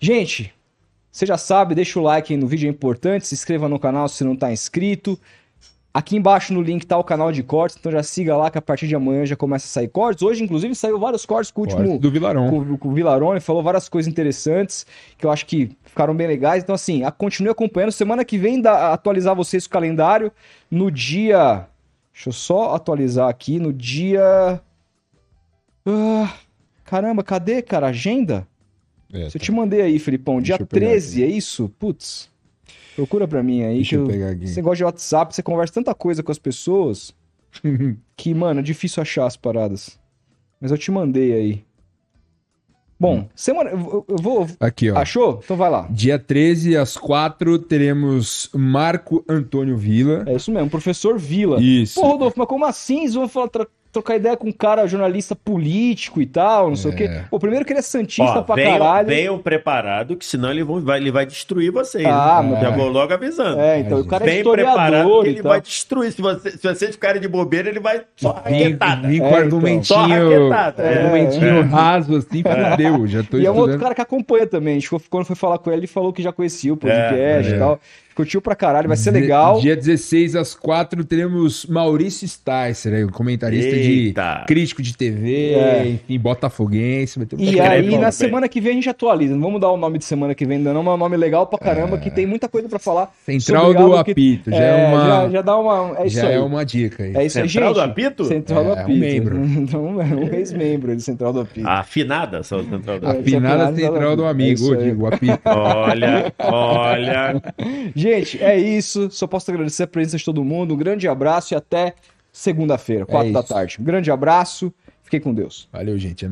Gente, você já sabe, deixa o like aí no vídeo, é importante, se inscreva no canal se não tá inscrito. Aqui embaixo no link tá o canal de cortes, então já siga lá que a partir de amanhã já começa a sair cortes. Hoje, inclusive, saiu vários cortes com o último do Vilarão. com, com o Vilarone, falou várias coisas interessantes que eu acho que ficaram bem legais. Então, assim, a- continue acompanhando. Semana que vem, dá, atualizar vocês o calendário. No dia. Deixa eu só atualizar aqui. No dia. Ah, caramba, cadê, cara? Agenda? É, Se eu tá. te mandei aí, Felipão. Dia Deixa eu pegar 13, é isso? Putz. Procura pra mim aí. Deixa eu- pegar aqui. Você gosta de WhatsApp, você conversa tanta coisa com as pessoas que, mano, é difícil achar as paradas. Mas eu te mandei aí. Bom, semana. Eu, eu vou. Aqui, ó. Achou? Então vai lá. Dia 13, às 4, teremos Marco Antônio Vila. É isso mesmo, professor Vila. Isso. Pô, Rodolfo, mas como assim? Vocês vão falar, trocar ideia com um cara jornalista político e tal, não sei o É. quê. Pô, primeiro que ele é santista Ó, pra venham, caralho. venham preparado, que senão ele, vai, ele vai destruir vocês. Ah, né? Já vou logo avisando. É, então o cara é Bem preparado, ele vai destruir. Se, você, se vocês ficarem de bobeira, ele vai só Vim, raquetada. vim É, com então. argumentinho. É. argumentinho raso, assim, fudeu. Já tô E é um outro estudando. cara que acompanha também. Quando foi falar com ele, ele falou que já conhecia o podcast É, e é. tal. Curtiu pra caralho, vai ser Dia- legal. Dia 16 às 4 teremos Maurício Sticer, aí, o comentarista Eita. de crítico de TV, É. enfim, botafoguense. Vai ter E aí, na bem. semana que vem a gente atualiza. Não vamos dar o nome de semana que vem ainda não, mas é um nome legal pra caramba, que tem muita coisa pra falar. Central do algo que- apito, já é uma- Já, já dá uma... É isso Já aí. é uma dica aí. É isso aí, Central gente. do apito? Central do É, um apito. membro. Então, é um ex-membro de Central do apito. Afinada só Central do É. apito. Afinada Central Central do é Amigo, eu digo, apito. Olha, olha. Gente, é isso. Só posso agradecer a presença de todo mundo. Um grande abraço e até segunda-feira, quatro da isso. tarde. Um grande abraço. Fiquem com Deus. Valeu, gente.